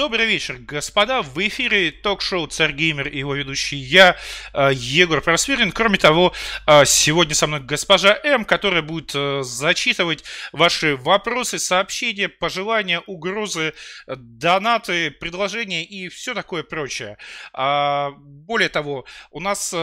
Добрый вечер, господа. В эфире ток-шоу «Царь Геймер» и его ведущий я, э, Егор Просвирин. Кроме того, э, сегодня со мной госпожа М, которая будет э, зачитывать ваши вопросы, сообщения, пожелания, угрозы, донаты, предложения и все такое прочее. А, более того, у нас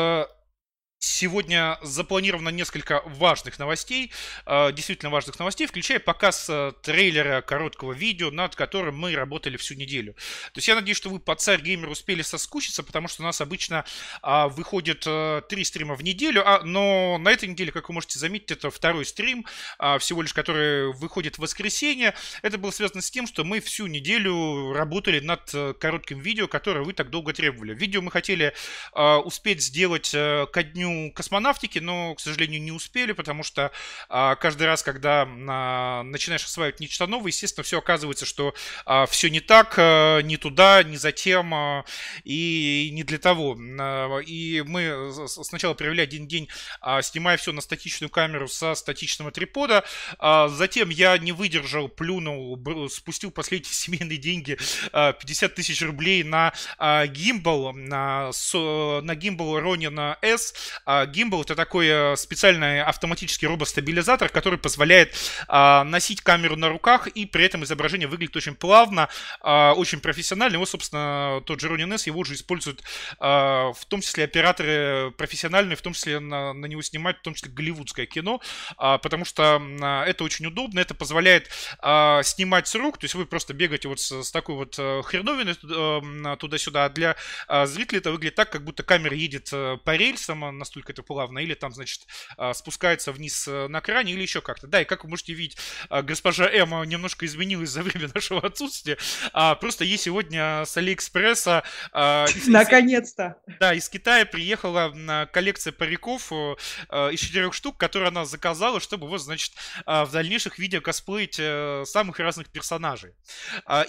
Сегодня запланировано несколько важных новостей, э, действительно важных новостей, включая показ э, трейлера короткого видео, над которым мы работали всю неделю. То есть я надеюсь, что вы по Царь Геймер успели соскучиться, потому что у нас обычно а, выходит три стрима в неделю, а, но на этой неделе, как вы можете заметить, это второй стрим, а, всего лишь который выходит в воскресенье. Это было связано с тем, что мы всю неделю работали над коротким видео, которое вы так долго требовали. Видео мы хотели успеть сделать ко дню дню космонавтики, но, к сожалению, не успели, потому что а, каждый раз, когда а, начинаешь осваивать нечто новое, естественно, все оказывается, что а, все не так, а, не туда, не затем а, и не для того. А, и мы сначала провели один день, а, снимая все на статичную камеру со статичного трипода, а, затем я не выдержал, плюнул, спустил последние семейные деньги, а, 50 тысяч рублей на а, гимбал, на, на гимбал Ронина S, а, Gimbal это такой э, специальный автоматический робостабилизатор, который позволяет а, носить камеру на руках, и при этом изображение выглядит очень плавно, а, очень профессионально. Его, собственно, тот же Ronin его уже используют в том числе операторы профессиональные, в том числе на, на него снимать, в том числе голливудское кино, потому что это очень удобно, это позволяет снимать с рук, то есть вы просто бегаете вот с, с такой вот э, хреновиной э, туда-сюда, а для зрителей это выглядит так, как будто камера едет по рельсам, настолько это плавно, или там, значит, а, спускается вниз э, на кране, или еще как-то. Да, и как вы можете видеть, а, госпожа Эмма немножко изменилась за время нашего отсутствия. А, просто ей сегодня с Алиэкспресса... Наконец-то! Да, из Китая приехала коллекция париков э, э, из четырех штук, которые она заказала, чтобы вот, значит, в дальнейших видео косплеить самых разных персонажей.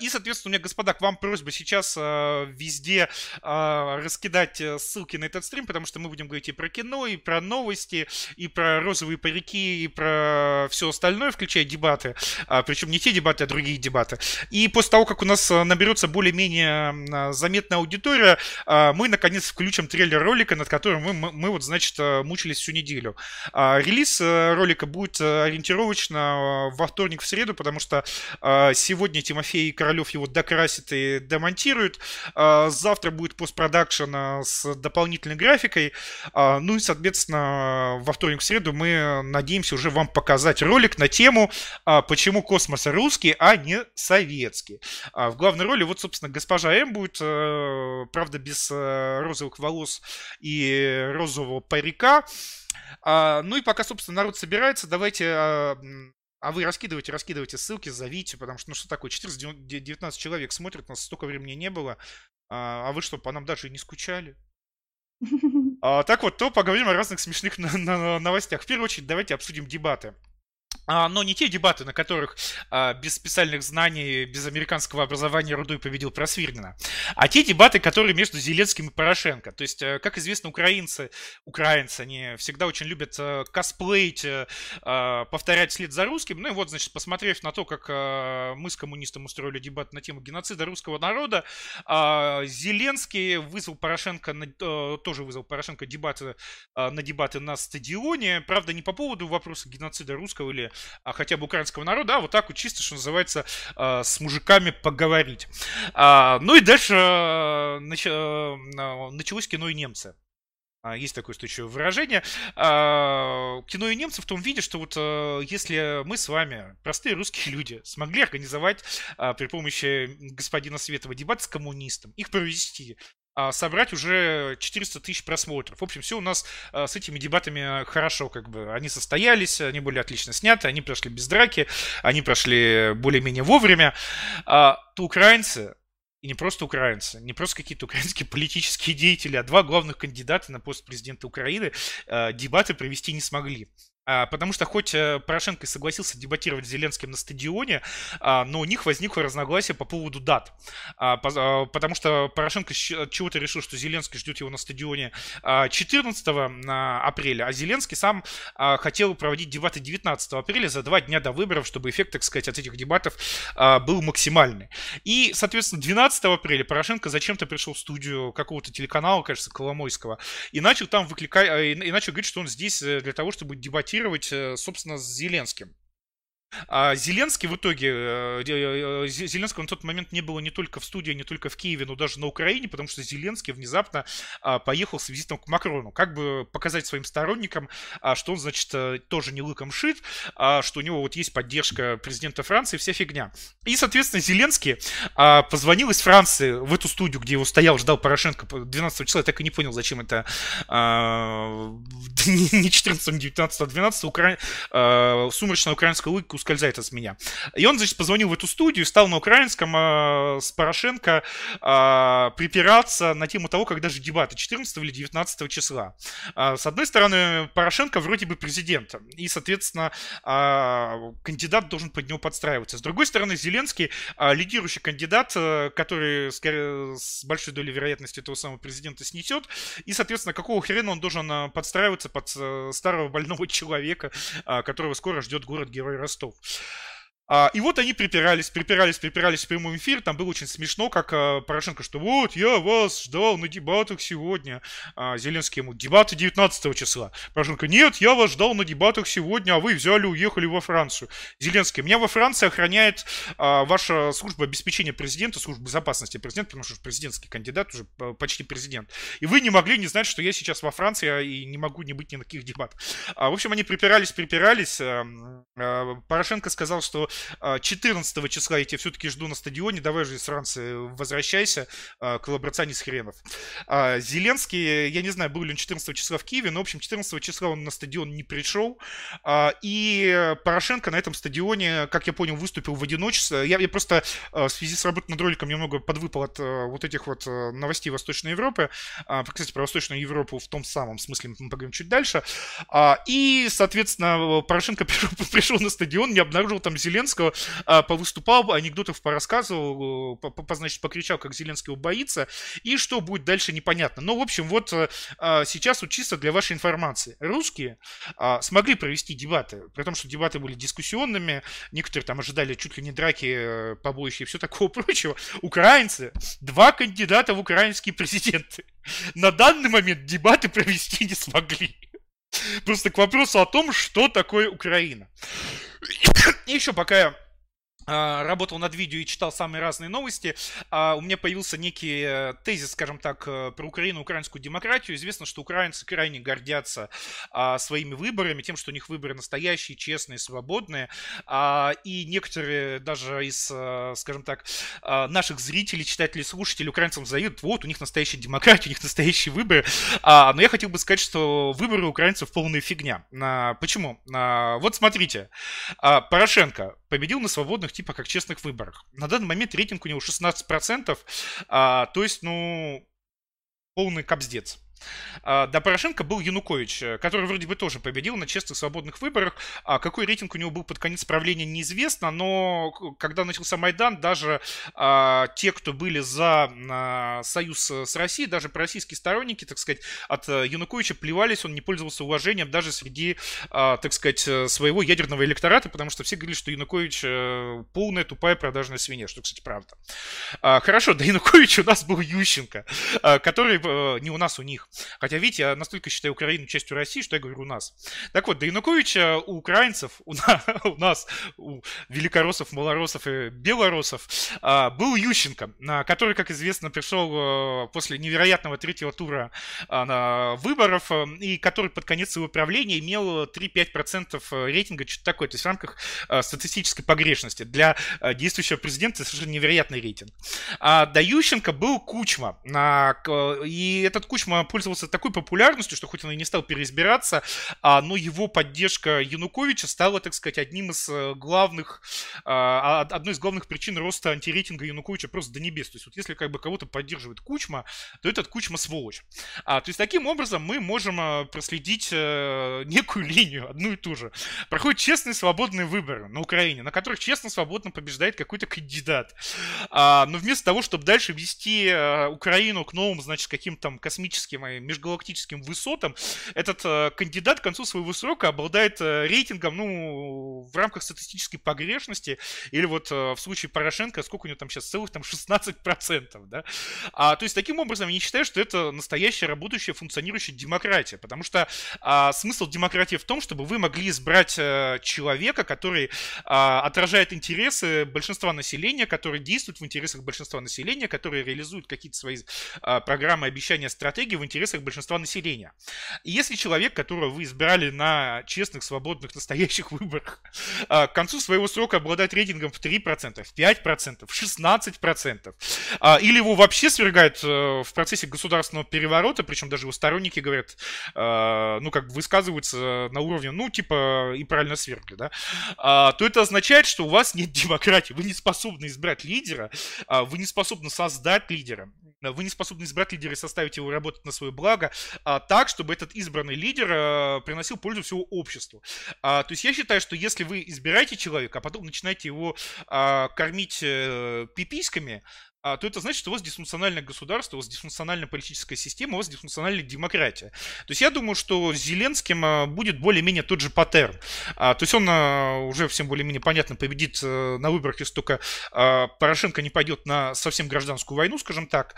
И, соответственно, у меня, господа, к вам просьба сейчас везде раскидать ссылки на этот стрим, потому что мы будем говорить и про кино, и про новости, и про розовые парики, и про все остальное, включая дебаты. А, причем не те дебаты, а другие дебаты. И после того, как у нас а, наберется более-менее а, заметная аудитория, а, мы, наконец, включим трейлер ролика, над которым мы, мы, вот, значит, мучились всю неделю. Релиз а, ролика будет ориентировочно во вторник, в среду, потому что сегодня Тимофей Королев его докрасит и демонтирует. Завтра будет постпродакшн с дополнительной графикой. А, ну и, соответственно, во вторник, в среду мы надеемся уже вам показать ролик на тему, а, почему космос русский, а не советский. А, в главной роли вот, собственно, госпожа М будет, э, правда, без э, розовых волос и розового парика. Ну и пока, собственно, народ собирается, давайте а вы раскидывайте, раскидывайте ссылки, зовите, потому что, ну что такое, 419 человек смотрят, нас столько времени не было. А вы что, по нам даже и не скучали? А, так вот, то поговорим о разных смешных новостях. В первую очередь, давайте обсудим дебаты. А, но не те дебаты, на которых а, без специальных знаний, без американского образования Рудой победил Просвирнина, а те дебаты, которые между Зеленским и Порошенко. То есть, э, как известно, украинцы, украинцы, они всегда очень любят э, косплеить, э, повторять след за русским. Ну и вот, значит, посмотрев на то, как мы с коммунистом устроили дебат на тему геноцида русского народа, Зеленский вызвал Порошенко, тоже вызвал Порошенко дебаты, на дебаты на стадионе. Правда, не по поводу вопроса геноцида русского или а, хотя бы украинского народа, а вот так вот чисто, что называется, а, с мужиками поговорить. А, ну и дальше а, нач, началось кино и немцы. Есть такое устойчивое выражение. Кино и немцы в том виде, что вот если мы с вами, простые русские люди, смогли организовать при помощи господина Светова дебат с коммунистом, их провести, собрать уже 400 тысяч просмотров. В общем, все у нас а, с этими дебатами хорошо, как бы. Они состоялись, они были отлично сняты, они прошли без драки, они прошли более-менее вовремя. А, то украинцы, и не просто украинцы, не просто какие-то украинские политические деятели, а два главных кандидата на пост президента Украины дебаты провести не смогли. А, потому что хоть э, Порошенко и согласился дебатировать с Зеленским на стадионе, а, но у них возникло разногласие по поводу дат. А, потому что Порошенко чего-то решил, что Зеленский ждет его на стадионе 14 апреля, а Зеленский сам хотел проводить дебаты 19 апреля за два дня до выборов, чтобы эффект, так сказать, от этих дебатов был максимальный. И, соответственно, 12 апреля Порошенко зачем-то пришел в студию какого-то телеканала, кажется, Коломойского, и начал там выкликать, э, и начал говорить, что он здесь э, для того, чтобы дебатировать контактировать, э, собственно, с Зеленским. А Зеленский в итоге, э, э, Зеленского на тот момент не было не только в студии, не только в Киеве, но даже на Украине, потому что Зеленский внезапно а, поехал с визитом к Макрону, как бы показать своим сторонникам, а, что он, значит, тоже не лыком шит, что у него вот есть поддержка президента Франции, вся фигня. И, соответственно, Зеленский позвонил из Франции в эту студию, где его стоял, ждал Порошенко 12 числа, я так и не понял, зачем это не 14, не 19, а 12 укра... э, сумрачная украинская улыбка ускользает от меня. И он, значит, позвонил в эту студию, стал на украинском э, с Порошенко э, припираться на тему того, когда же дебаты, 14 или 19 числа. Э, с одной стороны, Порошенко вроде бы президент, и, соответственно, э, кандидат должен под него подстраиваться. С другой стороны, Зеленский э, лидирующий кандидат, э, который, скорее, с большой долей вероятности этого самого президента снесет, и, соответственно, какого хрена он должен подстраиваться под старого больного человека, которого скоро ждет город-герой Ростов. А, и вот они припирались, припирались, припирались в прямом эфире. Там было очень смешно, как а, Порошенко, что вот, я вас ждал на дебатах сегодня. А, Зеленский ему, дебаты 19 числа. Порошенко, нет, я вас ждал на дебатах сегодня, а вы взяли, уехали во Францию. Зеленский, меня во Франции охраняет а, ваша служба обеспечения президента, служба безопасности президента, потому что президентский кандидат, уже почти президент. И вы не могли не знать, что я сейчас во Франции а, и не могу не быть ни на каких дебатах. А, в общем, они припирались, припирались. А, а, Порошенко сказал, что 14 а, числа я тебя все-таки жду на стадионе, давай же Франции возвращайся, а, коллаборационист хренов. А, Зеленский, я не знаю, был ли он 14 числа в Киеве, но, в общем, 14 числа он на стадион не пришел, и Порошенко на этом стадионе, как я понял, выступил в одиночестве. Я, я просто в связи с работой над роликом немного подвыпал от вот этих вот новостей Восточной Европы. Кстати, про Восточную Европу в том самом смысле мы поговорим чуть дальше. И, соответственно, Порошенко пришел на стадион, не обнаружил там Зеленского, Зеленского, а, повыступал, анекдотов порассказывал, по, по, значит, покричал, как Зеленский боится, и что будет дальше непонятно. Но, в общем, вот а, сейчас вот чисто для вашей информации. Русские а, смогли провести дебаты, при том, что дебаты были дискуссионными, некоторые там ожидали чуть ли не драки, э, побоища и все такого прочего. Украинцы, два кандидата в украинские президенты. На данный момент дебаты провести не смогли. Просто к вопросу о том, что такое Украина. И еще пока я работал над видео и читал самые разные новости, а, у меня появился некий э, тезис, скажем так, э, про Украину, украинскую демократию. Известно, что украинцы крайне гордятся а, своими выборами, тем, что у них выборы настоящие, честные, свободные. И некоторые даже из, э, скажем так, наших зрителей, читателей, слушателей украинцам заявят, вот, у них настоящая демократия, у них настоящие выборы. Но я хотел бы сказать, что выборы украинцев полная фигня. Почему? Вот смотрите, Порошенко победил на свободных типа как честных выборах. На данный момент рейтинг у него 16%, а, то есть, ну, полный капздец. А, до Порошенко был Янукович, э, который вроде бы тоже победил на честных свободных выборах. А какой рейтинг у него был под конец правления, неизвестно, но когда начался Майдан, даже а, те, кто были за а, союз с Россией, даже российские сторонники, так сказать, от э, Януковича плевались, он не пользовался уважением даже среди, а, так сказать, э, своего ядерного электората, потому что все говорили, что Янукович полная тупая продажная свинья, что, кстати, правда. А, хорошо, до Януковича у нас был Ющенко, а, который не у нас, у них. Хотя, видите, я настолько считаю Украину частью России, что я говорю у нас. Так вот, до Януковича у украинцев, у, на, у нас, у великороссов, малоросов и белоросов а, был Ющенко, который, как известно, пришел а, после невероятного третьего тура а, на выборов и который под конец своего правления имел 3-5% рейтинга, что-то такое, то есть в рамках статистической погрешности. Для действующего президента совершенно невероятный рейтинг. А до Ющенко был Кучма, и этот Кучма пользовался такой популярностью, что хоть он и не стал переизбираться, а, но его поддержка Януковича стала, так сказать, одним из э, главных, а, одной из главных причин роста антирейтинга Януковича просто до небес. То есть вот если как бы кого-то поддерживает Кучма, то этот Кучма сволочь. А, то есть таким образом мы можем а, проследить а, некую линию, одну и ту же. Проходят честные свободные выборы на Украине, на которых честно, свободно побеждает какой-то кандидат. А, но вместо того, чтобы дальше вести а, Украину к новым, значит, каким-то там космическим и межгалактическим высотам, этот а, кандидат к концу своего срока обладает а, рейтингом, ну, в рамках статистической погрешности, или вот а, в случае Порошенко, сколько у него там сейчас, целых там 16%, да? А, то есть таким образом я не считаю, что это настоящая работающая, функционирующая демократия, потому что а, смысл демократии в том, чтобы вы могли избрать а, человека, который а, отражает интересы большинства населения, который действует в интересах большинства населения, который реализует какие-то свои а, программы, обещания, стратегии в интересах большинства населения. И если человек, которого вы избирали на честных, свободных, настоящих выборах, а, к концу своего срока обладает рейтингом в 3%, в 5%, в 16%, а, или его вообще свергают а, в процессе государственного переворота, причем даже его сторонники говорят, а, ну, как бы высказываются на уровне, ну, типа, и правильно свергли, да, то это означает, что у вас нет демократии, вы не способны избрать лидера, вы не способны создать лидера, вы не способны избрать лидера и составить его работать на свое благо а, так, чтобы этот избранный лидер а, приносил пользу всему обществу. А, то есть я считаю, что если вы избираете человека, а потом начинаете его а, кормить а, пиписьками, а, то это значит, что у вас дисфункциональное государство, у вас дисфункциональная политическая система, у вас дисфункциональная демократия. То есть я думаю, что с Зеленским а, будет более-менее тот же паттерн. А, то есть он уже всем более-менее понятно победит э, на выборах, если только Порошенко не пойдет на совсем гражданскую войну, скажем так.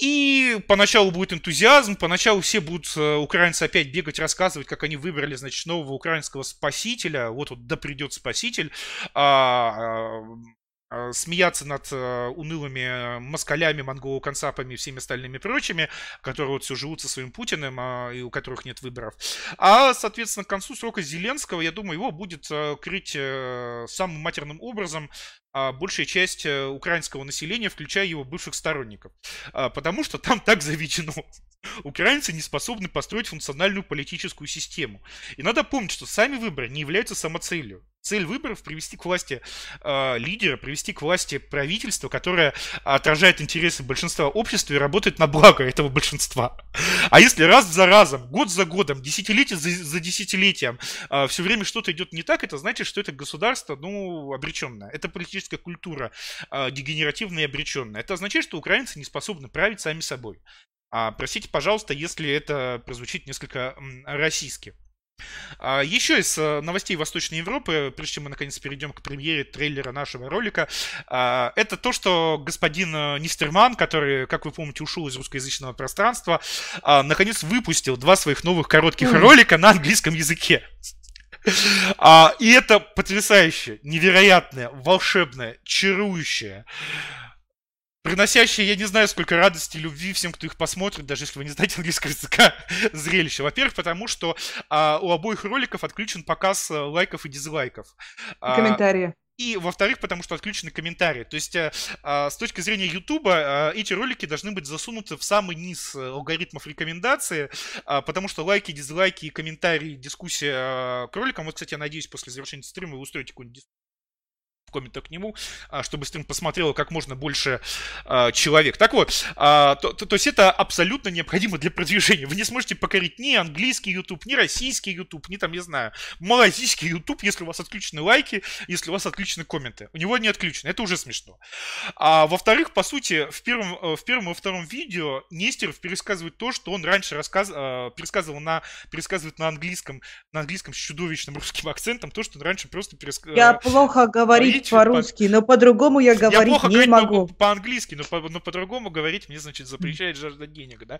И поначалу будет энтузиазм, поначалу все будут, э, украинцы, опять бегать, рассказывать, как они выбрали, значит, нового украинского спасителя, вот вот да придет спаситель, смеяться над э, унылыми москалями, монголо-концапами и всеми остальными прочими, которые вот все живут со своим Путиным, а, и у которых нет выборов. А, соответственно, к концу срока Зеленского, я думаю, его будет э, крыть самым матерным образом а, большая часть украинского населения, включая его бывших сторонников. А, потому что там так заведено. Украинцы не способны построить функциональную политическую систему. И надо помнить, что сами выборы не являются самоцелью. Цель выборов привести к власти э, лидера, привести к власти правительство, которое отражает интересы большинства общества и работает на благо этого большинства. А если раз за разом, год за годом, десятилетие за, за десятилетием э, все время что-то идет не так, это значит, что это государство, ну, обреченное. Это политическая культура э, дегенеративная и обреченная. Это означает, что украинцы не способны править сами собой. А, простите, пожалуйста, если это прозвучит несколько российски. А, еще из э, новостей Восточной Европы, прежде чем мы наконец перейдем к премьере трейлера нашего ролика, а, это то, что господин э, Нистерман, который, как вы помните, ушел из русскоязычного пространства, а, наконец выпустил два своих новых коротких ролика на английском языке. И это потрясающе, невероятное, волшебное, чарующее приносящие, я не знаю, сколько радости, любви всем, кто их посмотрит, даже если вы не знаете английского языка, зрелище. Во-первых, потому что а, у обоих роликов отключен показ а, лайков и дизлайков. И комментарии. И, во-вторых, потому что отключены комментарии. То есть, э, э, с точки зрения Ютуба, э, эти ролики должны быть засунуты в самый низ алгоритмов рекомендации, э, потому что лайки, дизлайки, комментарии, дискуссия э, к роликам, вот, кстати, я надеюсь, после завершения стрима вы устроите какую-нибудь комментах к нему, а, чтобы стрим посмотрело как можно больше а, человек. Так вот, а, то, то, то есть это абсолютно необходимо для продвижения. Вы не сможете покорить ни английский YouTube, ни российский YouTube, ни там, не знаю, малазийский YouTube, если у вас отключены лайки, если у вас отключены комменты. У него не отключены, это уже смешно. А во-вторых, по сути, в первом, э, в первом и втором видео Нестеров пересказывает то, что он раньше рассказ, пересказывал на, пересказывает на английском, на английском с чудовищным русским акцентом, то, что он раньше просто пересказывал. Я плохо говорить говорить по-русски, но по-другому я говорить я плохо не могу. по-английски, но, по- но по-другому говорить мне, значит, запрещает жажда денег, да?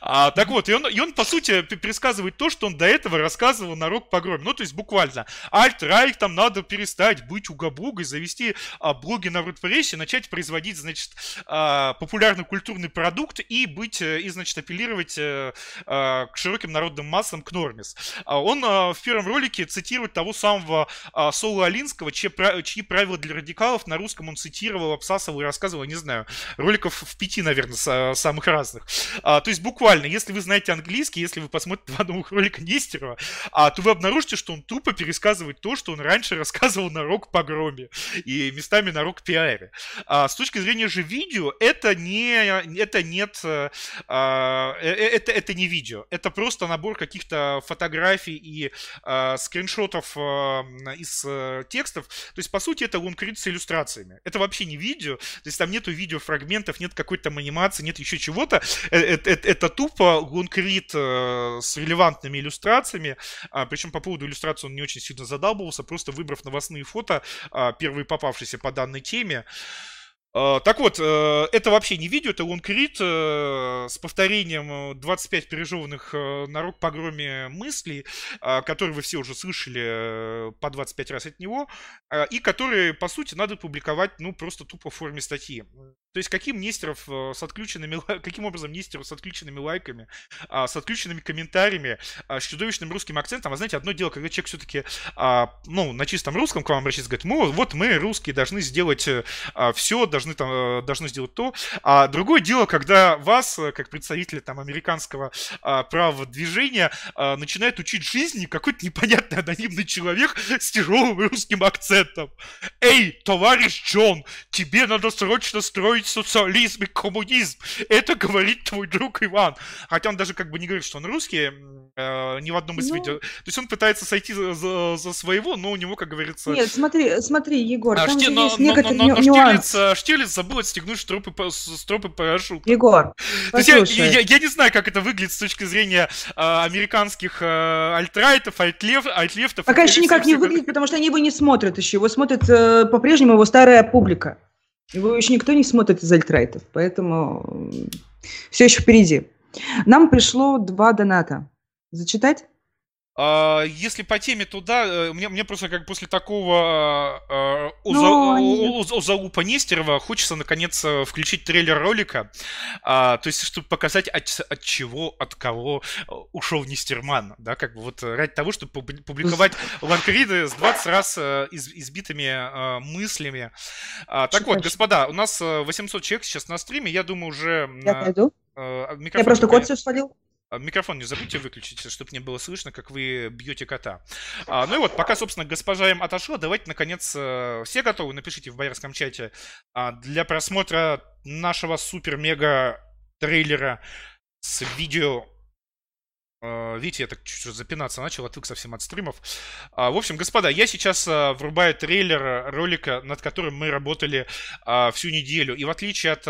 А, так вот, и он, и он, по сути, пересказывает то, что он до этого рассказывал на рок-погроме. Ну, то есть, буквально, альт-райк там надо перестать быть угабугой, завести а, блоги на WordPress, начать производить, значит, а, популярный культурный продукт и быть, э, и, значит, апеллировать а, а, к широким народным массам, к нормис. А, он а, в первом ролике цитирует того самого а, Соло Алинского, чьи, чьи правила для радикалов на русском он цитировал, обсасывал и рассказывал, не знаю, роликов в пяти, наверное, самых разных. А, то есть буквально, если вы знаете английский, если вы посмотрите два новых ролика Нестерова, а, то вы обнаружите, что он тупо пересказывает то, что он раньше рассказывал на рок-погроме и местами на рок-пиаре. А, с точки зрения же видео, это не, это нет, а, э, э, это, это не видео, это просто набор каких-то фотографий и а, скриншотов а, из а, текстов. То есть, по сути, это лонгрид с иллюстрациями. Это вообще не видео, то есть там нету видеофрагментов, нет какой-то там анимации, нет еще чего-то. Это, это, это тупо лонгрид с релевантными иллюстрациями. Причем по поводу иллюстрации он не очень сильно задалбывался, просто выбрав новостные фото, первые попавшиеся по данной теме. А, так вот, э, это вообще не видео, это лонгрид э, с повторением 25 э, пережеванных на рок-погроме мыслей, а, которые вы все уже слышали по 25 раз от него, а, и которые, по сути, надо публиковать, ну, просто тупо в форме статьи. То есть каким Нестеров с отключенными, каким образом Нестеров с отключенными лайками, с отключенными комментариями, с чудовищным русским акцентом. А знаете, одно дело, когда человек все-таки, ну, на чистом русском к вам обращается, говорит, ну, вот мы, русские, должны сделать все, должны, там, э, должны сделать то. А другое дело, когда вас, э, как представителя там американского а, правого движения, а, начинает учить жизни какой-то непонятный анонимный человек с тяжелым русским акцентом. Эй, товарищ Джон, тебе надо срочно строить социализм и коммунизм. Это говорит твой друг Иван. Хотя он даже как бы не говорит, что он русский, э, ни в одном из ну... видео. То есть он пытается сойти за, за, за своего, но у него, как говорится... Нет, смотри, смотри, Егор, а, там шти... но, есть но, некоторые но, но, но нюанс. Штирлиц, Штирлиц забыл отстегнуть стропы, стропы парашют. Егор, То есть я, я, я не знаю, как это выглядит с точки зрения э, американских э, альтрайтов, альтлев, альтлефтов. Пока еще никак не выглядит, потому что они его не смотрят еще. Его смотрит э, по-прежнему его старая публика. Его еще никто не смотрит из альтрайтов, поэтому все еще впереди. Нам пришло два доната. Зачитать? А, если по теме, то да, э, мне, мне просто как после такого э, Нестерова хочется наконец э, включить трейлер ролика, а, то есть чтобы показать от, от чего, от кого ушел Нестерман, да, как бы вот ради того, чтобы публиковать ланкриды с 20 раз из, избитыми мыслями. А, так вот, господа, у нас 800 человек сейчас на стриме, я думаю уже... Я пойду. Я просто код все свалил. А, микрофон не забудьте выключить, чтобы не было слышно, как вы бьете кота. А, ну и вот, пока, собственно, госпожа им отошла, давайте, наконец, э, все готовы, напишите в боярском чате а, для просмотра нашего супер-мега трейлера с видео видите, я так чуть-чуть запинаться начал, отвык совсем от стримов. Uh, в общем, господа, я сейчас uh, врубаю трейлер ролика, над которым мы работали всю неделю. И в отличие от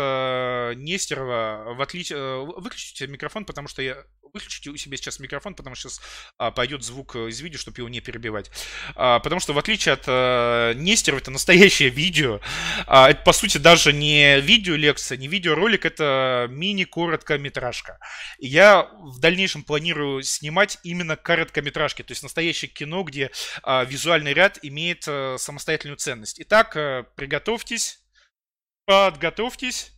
Нестерова, в отличие... Выключите микрофон, потому что я выключите у себя сейчас микрофон, потому что сейчас а, пойдет звук э, из видео, чтобы его не перебивать. А, потому что в отличие от а, Нестерова, это настоящее видео. А, это, по сути, даже не видео-лекция, не видеоролик, это мини-короткометражка. И я в дальнейшем планирую снимать именно короткометражки, то есть настоящее кино, где а, визуальный ряд имеет а, самостоятельную ценность. Итак, а, приготовьтесь, подготовьтесь.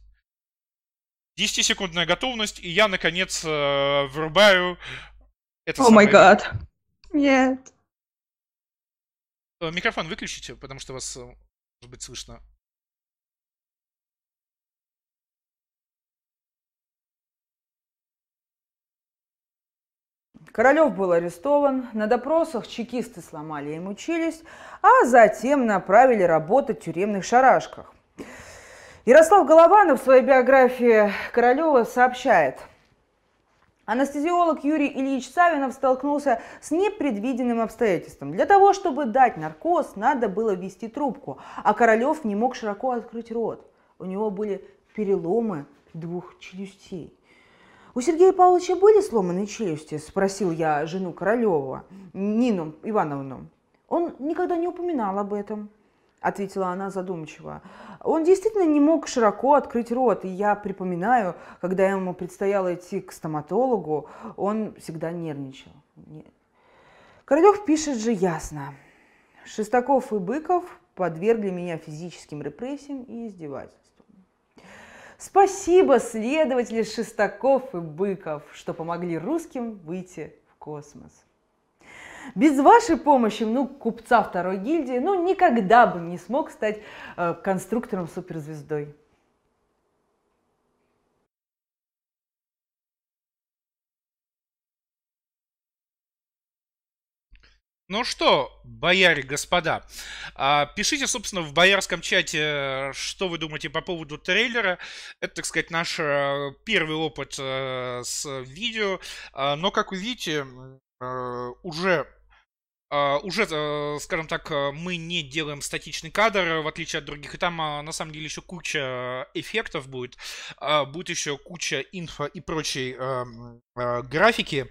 10-секундная готовность, и я, наконец, э, врубаю это О май гад. Нет. Э, микрофон выключите, потому что вас, э, может быть, слышно. Королев был арестован, на допросах чекисты сломали ему челюсть, а затем направили работать в тюремных шарашках. Ярослав Голованов в своей биографии Королева сообщает, Анестезиолог Юрий Ильич Савинов столкнулся с непредвиденным обстоятельством. Для того, чтобы дать наркоз, надо было ввести трубку, а Королев не мог широко открыть рот. У него были переломы двух челюстей. «У Сергея Павловича были сломанные челюсти?» – спросил я жену Королева, Нину Ивановну. Он никогда не упоминал об этом ответила она задумчиво. Он действительно не мог широко открыть рот, и я припоминаю, когда ему предстояло идти к стоматологу, он всегда нервничал. Королев пишет же ясно. Шестаков и Быков подвергли меня физическим репрессиям и издевательствам. Спасибо, следователи Шестаков и Быков, что помогли русским выйти в космос. Без вашей помощи, ну, купца второй гильдии, ну, никогда бы не смог стать э, конструктором суперзвездой. Ну что, бояре, господа, а, пишите, собственно, в боярском чате, что вы думаете по поводу трейлера. Это, так сказать, наш э, первый опыт э, с видео. А, но, как вы видите, э, уже уже, скажем так, мы не делаем статичный кадр, в отличие от других, и там на самом деле еще куча эффектов будет, будет еще куча инфо и прочей графики,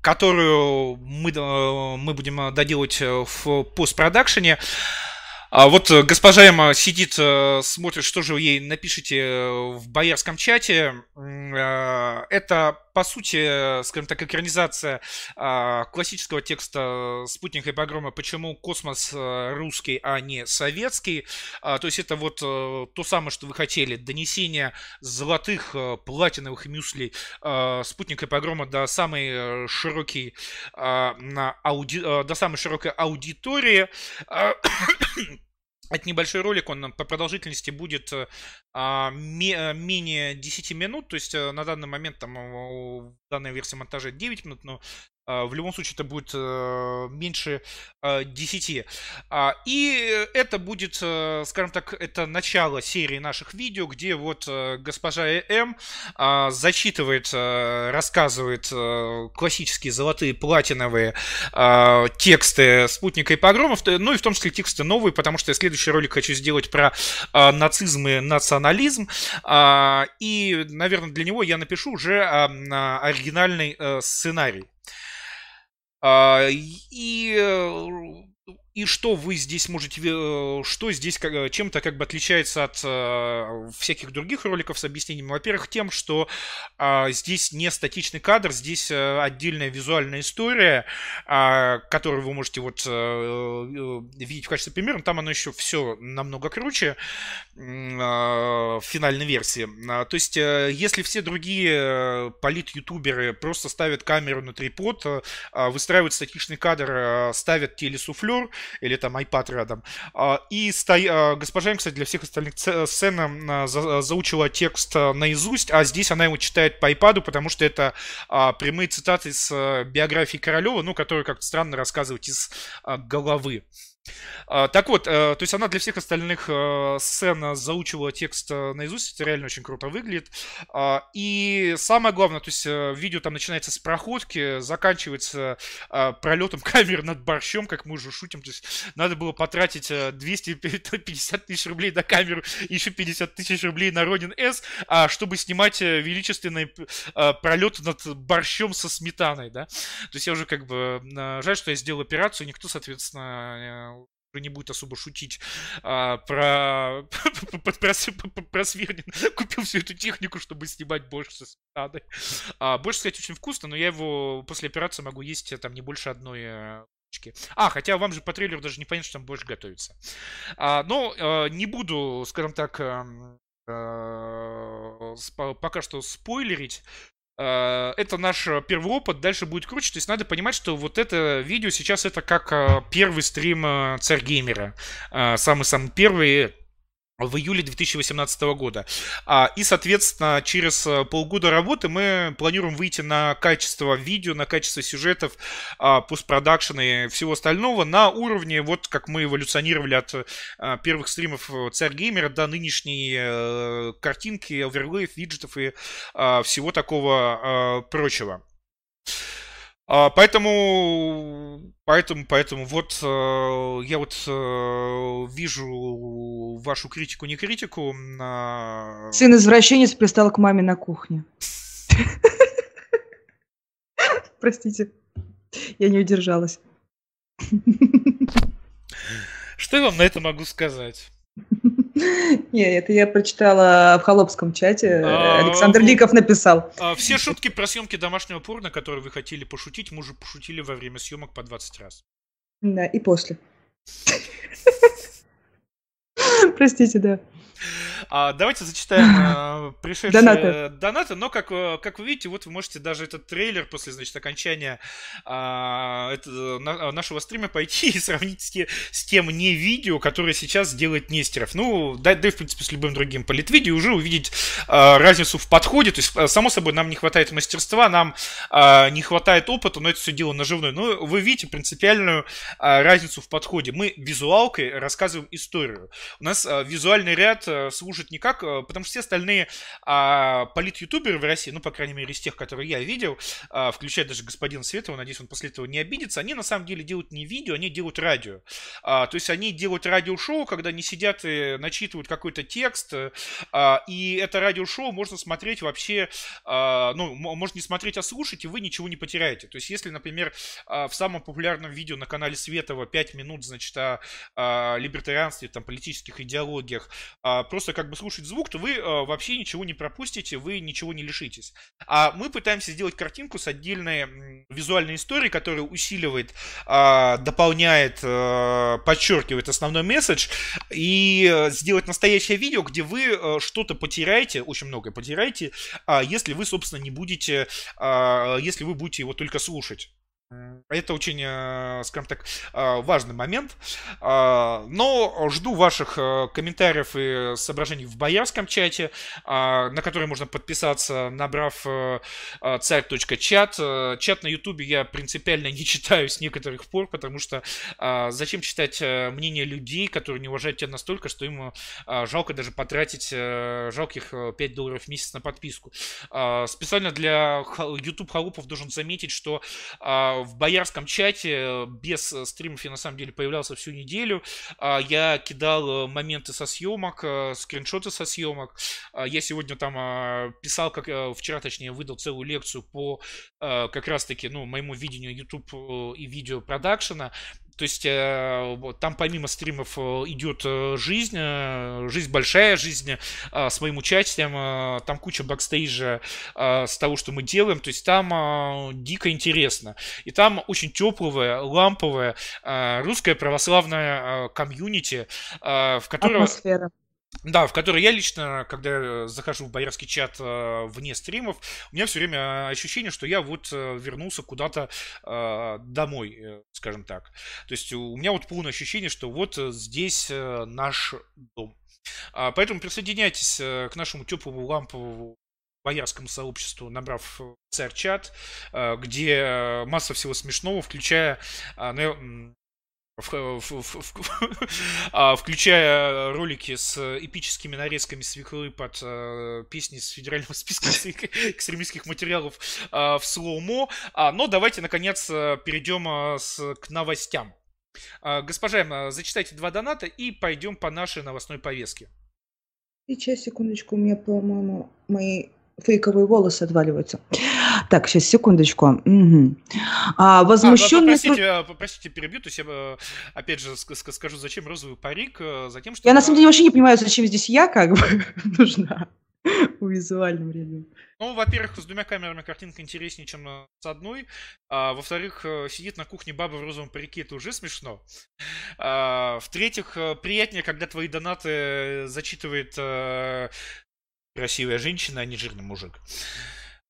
которую мы, э, мы будем э, доделать э, в постпродакшене. А вот госпожа Эмма сидит, смотрит, что же вы ей напишите в боярском чате. Это по сути, скажем так, экранизация а, классического текста «Спутника и погрома», почему космос а, русский, а не советский. А, то есть это вот а, то самое, что вы хотели, донесение золотых, а, платиновых мюслей а, «Спутника и погрома» до самой широкой, а, ауди... до самой широкой аудитории. Это небольшой ролик, он по продолжительности будет а, ме, менее 10 минут, то есть э, на данный момент там в данной версии монтажа 9 минут, но в любом случае это будет э, меньше 10. А, и это будет, э, скажем так, это начало серии наших видео, где вот э, госпожа М а, зачитывает, рассказывает классические золотые платиновые тексты спутника и погромов, ну и в том числе тексты новые, потому что я следующий ролик хочу сделать про нацизм и национализм. И, наверное, для него я напишу уже оригинальный сценарий. А, и э, и что вы здесь можете, э, что здесь э, чем-то как бы отличается от э, всяких других роликов с объяснением? Во-первых, тем, что э, здесь не статичный кадр, здесь отдельная визуальная история, э, которую вы можете вот видеть в качестве примера. Там оно еще все намного круче э, в финальной версии. А, то есть, если все другие полит-ютуберы просто ставят камеру на трипод, выстраивают статичный кадр, ставят телесуфлер, или там iPad рядом. А, и стоя... А, госпожа, кстати, для всех остальных сцен а, заучила текст наизусть, а здесь она его читает по iPad, потому что это прямые цитаты из биографии Королева, ну, которые как-то странно рассказывать из головы. А, так вот, э, то есть она для всех остальных э, сцен заучивала текст э, наизусть, это реально очень круто выглядит. А, и самое главное, то есть видео там начинается с проходки, заканчивается пролетом камеры над борщом, как мы уже шутим, то есть надо было потратить 250 тысяч рублей на камеру и еще 50 тысяч рублей на Родин С, чтобы снимать величественный пролет над борщом со сметаной, да. То есть я уже как бы, жаль, что я сделал операцию, никто, соответственно, не будет особо шутить а, про, про, Свирнин. Купил всю эту технику, чтобы снимать борщ со сметаной. А, борщ, кстати, очень вкусно, но я его после операции могу есть там не больше одной э, а, хотя вам же по трейлеру даже не понятно, что там борщ готовится. А, но э, не буду, скажем так, э, э, пока что спойлерить. Э, это наш э, первый опыт, дальше будет круче. То есть надо понимать, что вот это видео сейчас это как э, первый стрим Царь Геймера. Самый-самый первый в июле 2018 года. А, и, соответственно, через э, полгода работы мы планируем выйти на качество видео, на качество сюжетов, а, постпродакшена и всего остального на уровне, вот как мы эволюционировали от а, первых стримов Царь Геймера до нынешней картинки, оверлеев, виджетов и а, всего такого прочего. А, поэтому, поэтому, поэтому вот э, я вот э, вижу вашу критику, не критику. А... Сын извращенец пристал к маме на кухне. Простите, я не удержалась. Что я вам на это могу сказать? Нет, это я прочитала в холопском чате. А, Александр Ликов написал. А, все шутки про съемки домашнего порно, которые вы хотели пошутить, мы уже пошутили во время съемок по 20 раз. Да, и после. Простите, да. А, давайте зачитаем э, пришедшие донаты. донаты. Но, как, э, как вы видите, вот вы можете даже этот трейлер после, значит, окончания а, это, на, нашего стрима пойти и сравнить с, те, с тем не видео, которое сейчас делает Нестеров. Ну, да, да и, в принципе, с любым другим политвидео уже увидеть а, разницу в подходе. То есть, э, само собой, нам не хватает мастерства, нам а, не хватает опыта, но это все дело наживное. Но вы видите принципиальную а, разницу в подходе. Мы визуалкой рассказываем историю. У нас а, визуальный ряд а, служит не как... А, потому что все остальные а, полит-ютуберы в России, ну, по крайней мере, из тех, которые я видел, а, включая даже господина Светова, надеюсь, он после этого не обидится, они на самом деле делают не видео, они делают радио. А, то есть они делают радиошоу, когда они сидят и начитывают какой-то текст, а, и это радиошоу можно смотреть вообще, а, ну, можно не смотреть, а слушать, и вы ничего не потеряете. То есть если, например, а, в самом популярном видео на канале Светова 5 минут, значит, о, о либертарианстве, там, политических идеологиях, а, просто как бы слушать звук, то вы а, вообще ничего не пропустите, вы ничего не лишитесь. А мы пытаемся сделать картинку с отдельной визуальной историей, которая усиливает, а, дополняет, а, подчеркивает основной месседж, и сделать настоящее видео, где вы что-то потеряете, очень многое потеряете, если вы, собственно, не будете, если вы будете его только слушать. Это очень, э, скажем так, э, важный момент. Э, но жду ваших комментариев и соображений в боярском чате, на который можно подписаться, набрав царь.чат. Чат на ютубе я принципиально не читаю с некоторых пор, потому что зачем читать мнение людей, которые не уважают тебя настолько, что им жалко даже потратить жалких 5 долларов в месяц на подписку. Специально для YouTube халупов должен заметить, что в боярском чате э, без э, стримов я на самом деле появлялся всю неделю. А, я кидал э, моменты со съемок, скриншоты со съемок. А, я сегодня там писал, как вчера, точнее, выдал целую лекцию по как раз-таки, ну, моему видению YouTube и видео продакшена. То есть э, там помимо стримов э, идет э, жизнь, жизнь большая, жизнь с моим участием, там куча бэкстейджа с того, что мы делаем, то есть там дико интересно. И там очень теплая, ламповая русская православная комьюнити, в которой... Атмосфера. Да, в которой я лично, когда захожу в боярский чат э, вне стримов, у меня все время ощущение, что я вот э, вернулся куда-то э, домой, э, скажем так. То есть у меня вот полное ощущение, что вот здесь э, наш дом. А, поэтому присоединяйтесь э, к нашему теплому ламповому боярскому сообществу, набрав царь-чат, э, где масса всего смешного, включая а, включая ролики с эпическими нарезками свеклы под э, песни с федерального списка экстремистских материалов э, в слоумо. А, но давайте, наконец, э, перейдем э, к новостям. А, госпожа, зачитайте два доната и пойдем по нашей новостной повестке. Сейчас, секундочку, у меня, по-моему, мои фейковые волосы отваливаются. Так, сейчас, секундочку. Угу. А, возмущенный... А, попросите, а, попросите, перебью, то есть я, э, опять же, скажу, зачем розовый парик, э, затем, что... Я, на самом деле, вообще не понимаю, зачем здесь я, как бы, нужна у визуальном ряду. Ну, во-первых, с двумя камерами картинка интереснее, чем с одной. А, во-вторых, э, сидит на кухне баба в розовом парике, это уже смешно. А, в-третьих, приятнее, когда твои донаты зачитывает красивая женщина, а не жирный мужик.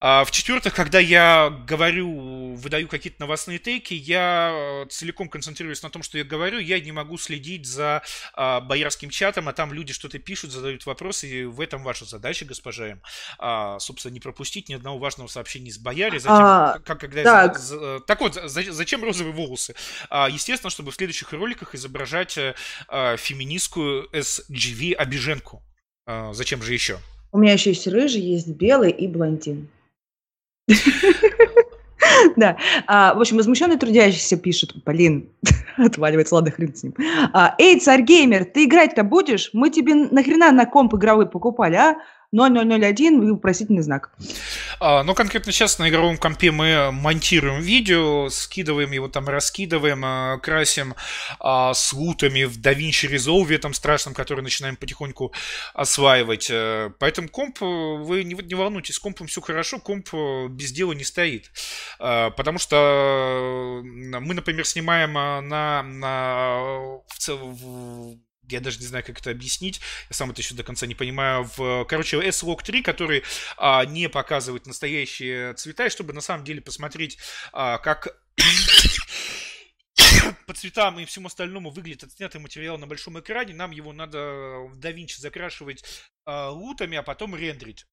А в-четвертых, когда я говорю, выдаю какие-то новостные тейки, я э, целиком концентрируюсь на том, что я говорю, я не могу следить за а, боярским чатом, а там люди что-то пишут, задают вопросы, и в этом ваша задача, госпожа М. А, собственно, не пропустить ни одного важного сообщения с бояре. Затем, а, как, когда так. Я, за, так вот, за, зачем розовые волосы? А, естественно, чтобы в следующих роликах изображать а, феминистскую SGV-обиженку. А, зачем же еще? У меня еще есть рыжий, есть белый и блондин. Да. А, в общем, возмущенный трудящийся пишет, блин, отваливается, ладно, хрен с ним. А, Эй, царь-геймер, ты играть-то будешь? Мы тебе нахрена на комп игровой покупали, а? 0001 и вопросительный знак. А, ну, конкретно сейчас на игровом компе мы монтируем видео, скидываем его там, раскидываем, а, красим а, с лутами в DaVinci Resolve этом страшном, который начинаем потихоньку осваивать. Э, поэтому комп, вы не, не волнуйтесь, компом все хорошо, комп э, без дела не стоит. А, потому что мы, например, снимаем на, на в, в я даже не знаю, как это объяснить, я сам это еще до конца не понимаю, в, короче, S-Log 3, который а, не показывает настоящие цвета, чтобы на самом деле посмотреть, а, как по цветам и всему остальному выглядит отснятый материал на большом экране, нам его надо в DaVinci закрашивать а, лутами, а потом рендерить.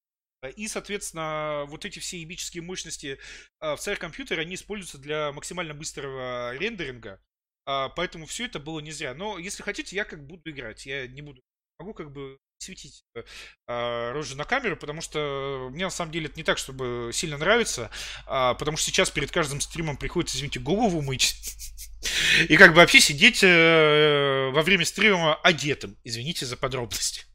И, соответственно, вот эти все ебические мощности а, в CR-компьютере, они используются для максимально быстрого рендеринга. А, поэтому все это было не зря. Но если хотите, я как буду играть. Я не буду. Могу как бы светить э, рожу на камеру, потому что мне на самом деле это не так, чтобы сильно нравится, э, потому что сейчас перед каждым стримом приходится, извините, голову мыть. И как бы вообще сидеть э, во время стрима одетым. Извините за подробности.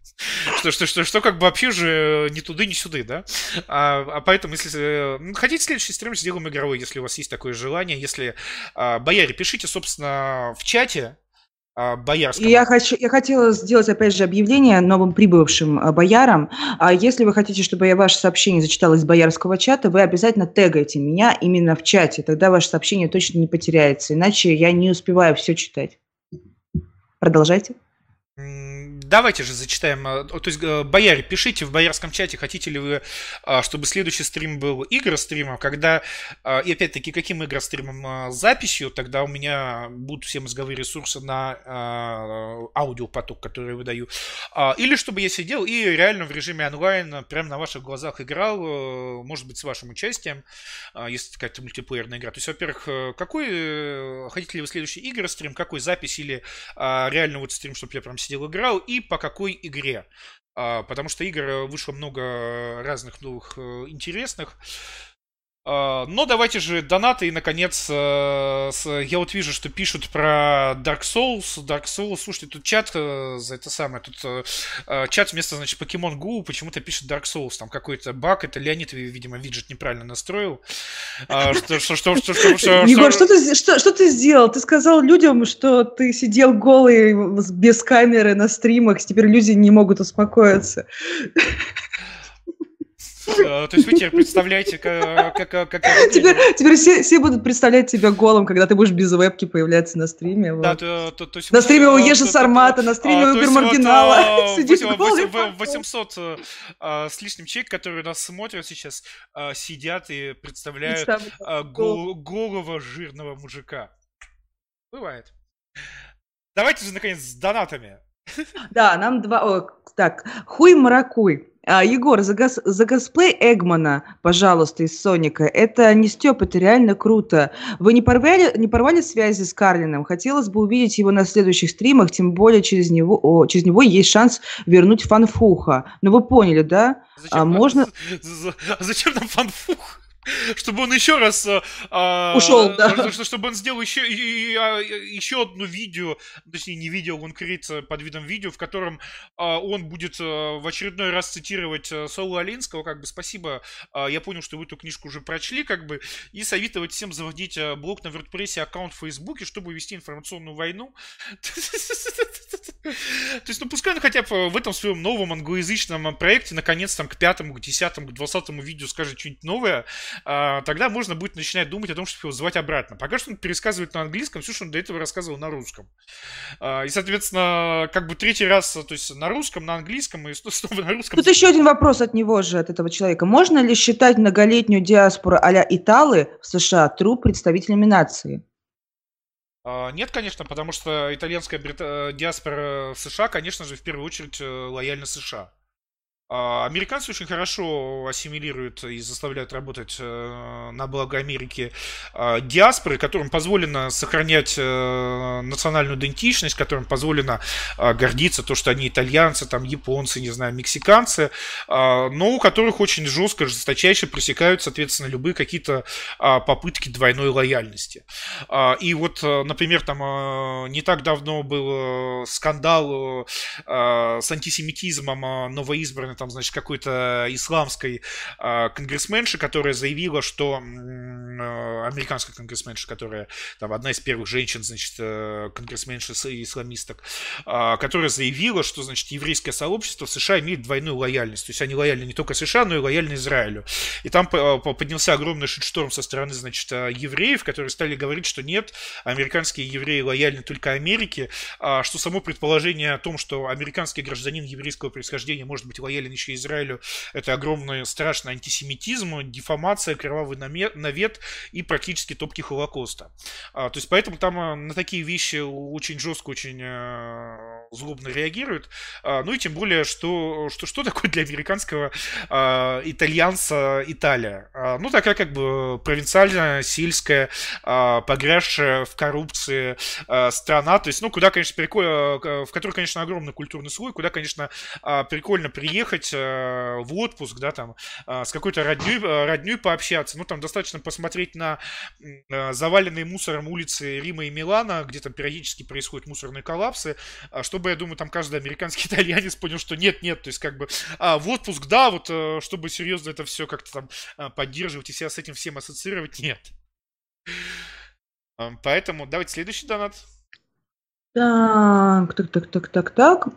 Что, что, что, что как бы вообще же не туды, не сюда, да? А, а поэтому, если э, хотите следующий стрим, сделаем игровой, если у вас есть такое желание. Если, а, бояре, пишите, собственно, в чате, а, боярском. Я, хочу, я хотела сделать, опять же, объявление новым прибывшим а, боярам. А если вы хотите, чтобы я ваше сообщение зачитала из боярского чата, вы обязательно тегайте меня именно в чате. Тогда ваше сообщение точно не потеряется. Иначе я не успеваю все читать. Продолжайте. Давайте же зачитаем. Э, то есть, э, бояре, пишите в боярском чате, хотите ли вы, а, чтобы следующий стрим был игростримом, когда, а, и опять-таки, каким игростримом? А, записью, тогда у меня будут все мозговые ресурсы на аудиопоток, который я выдаю. Или чтобы я сидел и реально в режиме онлайн, прямо на ваших глазах играл, э, может быть, с вашим участием, если какая-то мультиплеерная игра. То есть, во-первых, какой, хотите ли вы следующий игрострим, какой запись или реально вот стрим, чтобы я прям сидел играл, и по какой игре. А, потому что игр э, вышло много разных новых э, интересных. А, но давайте же донаты и, наконец, э, я вот вижу, что пишут про Dark Souls. Dark Souls, слушайте, тут чат э, за это самое, тут э, чат вместо, значит, Pokemon Go почему-то пишет Dark Souls. Там какой-то баг, это Леонид, видимо, виджет неправильно настроил. Что, что, что, что, что, что, Егор, что ты, что, что ты сделал? Ты сказал людям, что ты сидел голый без камеры на стримах, теперь люди не могут успокоиться. Э, то есть вы теперь представляете, как... как, как теперь теперь все, все будут представлять тебя голым, когда ты будешь без вебки появляться на стриме. Вот. Да, то, то, то есть... На стриме у Еши Сармата, на стриме у Маргинала. Сидишь голый. 800 а, с лишним человек, которые нас смотрят сейчас, а, сидят и представляют а, голого жирного мужика. Бывает. Давайте же, наконец, с донатами. Да, нам два... О, так, хуй маракуй. А, Егор, за, гос, за косплей Эгмана, пожалуйста, из Соника. Это не Степ, это реально круто. Вы не порвали, не порвали связи с Карлином? Хотелось бы увидеть его на следующих стримах, тем более через него, о, через него есть шанс вернуть фанфуха. Ну вы поняли, да? Зачем, а можно... Зачем нам фанфух? Чтобы он еще раз э, а, ушел, да. чтобы он сделал еще а, еще одно видео, точнее не видео, он крится под видом видео, в котором а, он будет а, в очередной раз цитировать а, Солу Алинского, как бы спасибо, а, я понял, что вы эту книжку уже прочли, как бы, и советовать всем заводить блог на WordPress, аккаунт в Фейсбуке, чтобы вести информационную войну. То есть, ну пускай он хотя бы в этом своем новом англоязычном проекте наконец там к пятому, к десятому, к двадцатому видео скажет что-нибудь новое, тогда можно будет начинать думать о том, чтобы его звать обратно. Пока что он пересказывает на английском все, что он до этого рассказывал на русском. А, и, соответственно, как бы третий раз, то есть на русском, на английском и снова на русском. Тут еще один вопрос от него же, от этого человека. Можно ли считать многолетнюю диаспору а-ля Италы в США true представителями нации? Нет, конечно, потому что итальянская диаспора в США, конечно же, в первую очередь э, лояльна США. А, американцы очень хорошо ассимилируют и заставляют работать э, на благо Америки а, диаспоры, которым позволено сохранять э, национальную идентичность, которым позволено а, гордиться то, что они итальянцы, там японцы, не знаю, мексиканцы, но у которых очень жестко, жесточайше пресекают, соответственно, любые какие-то попытки двойной лояльности. И вот, э, например, там не так давно был скандал с антисемитизмом новоизбранной там, значит, какой-то исламской э, конгрессменши, которая заявила, что э, американская конгрессменша, которая там одна из первых женщин, значит, э, конгрессменша исламисток, э, которая заявила, что, значит, еврейское сообщество в США имеет двойную лояльность. То есть они лояльны не только США, но и лояльны Израилю. И там поднялся огромный шитшторм со стороны, значит, евреев, которые стали говорить, что нет, американские евреи лояльны только Америке, а что само предположение о том, что американский гражданин еврейского происхождения может быть лоялен еще Израилю, это огромный страшный антисемитизм, дефамация, кровавый навет и практически топки Холокоста. А, то есть поэтому там а, на такие вещи очень жестко, очень а, злобно реагируют. А, ну и тем более, что, что, что такое для американского а, итальянца Италия? А, ну такая как бы провинциальная, сельская, а, погрязшая в коррупции а, страна, то есть, ну, куда, конечно, прикольно, в которой, конечно, огромный культурный слой, куда, конечно, прикольно приехать в отпуск, да, там, с какой-то родней, родней пообщаться, ну, там достаточно посмотреть на заваленные мусором улицы Рима и Милана, где там периодически происходят мусорные коллапсы, чтобы, я думаю, там каждый американский итальянец понял, что нет-нет, то есть, как бы, в отпуск, да, вот, чтобы серьезно это все как-то там поддерживать и себя с этим всем ассоциировать, нет. Поэтому давайте следующий донат. Так, так, так, так, так, так.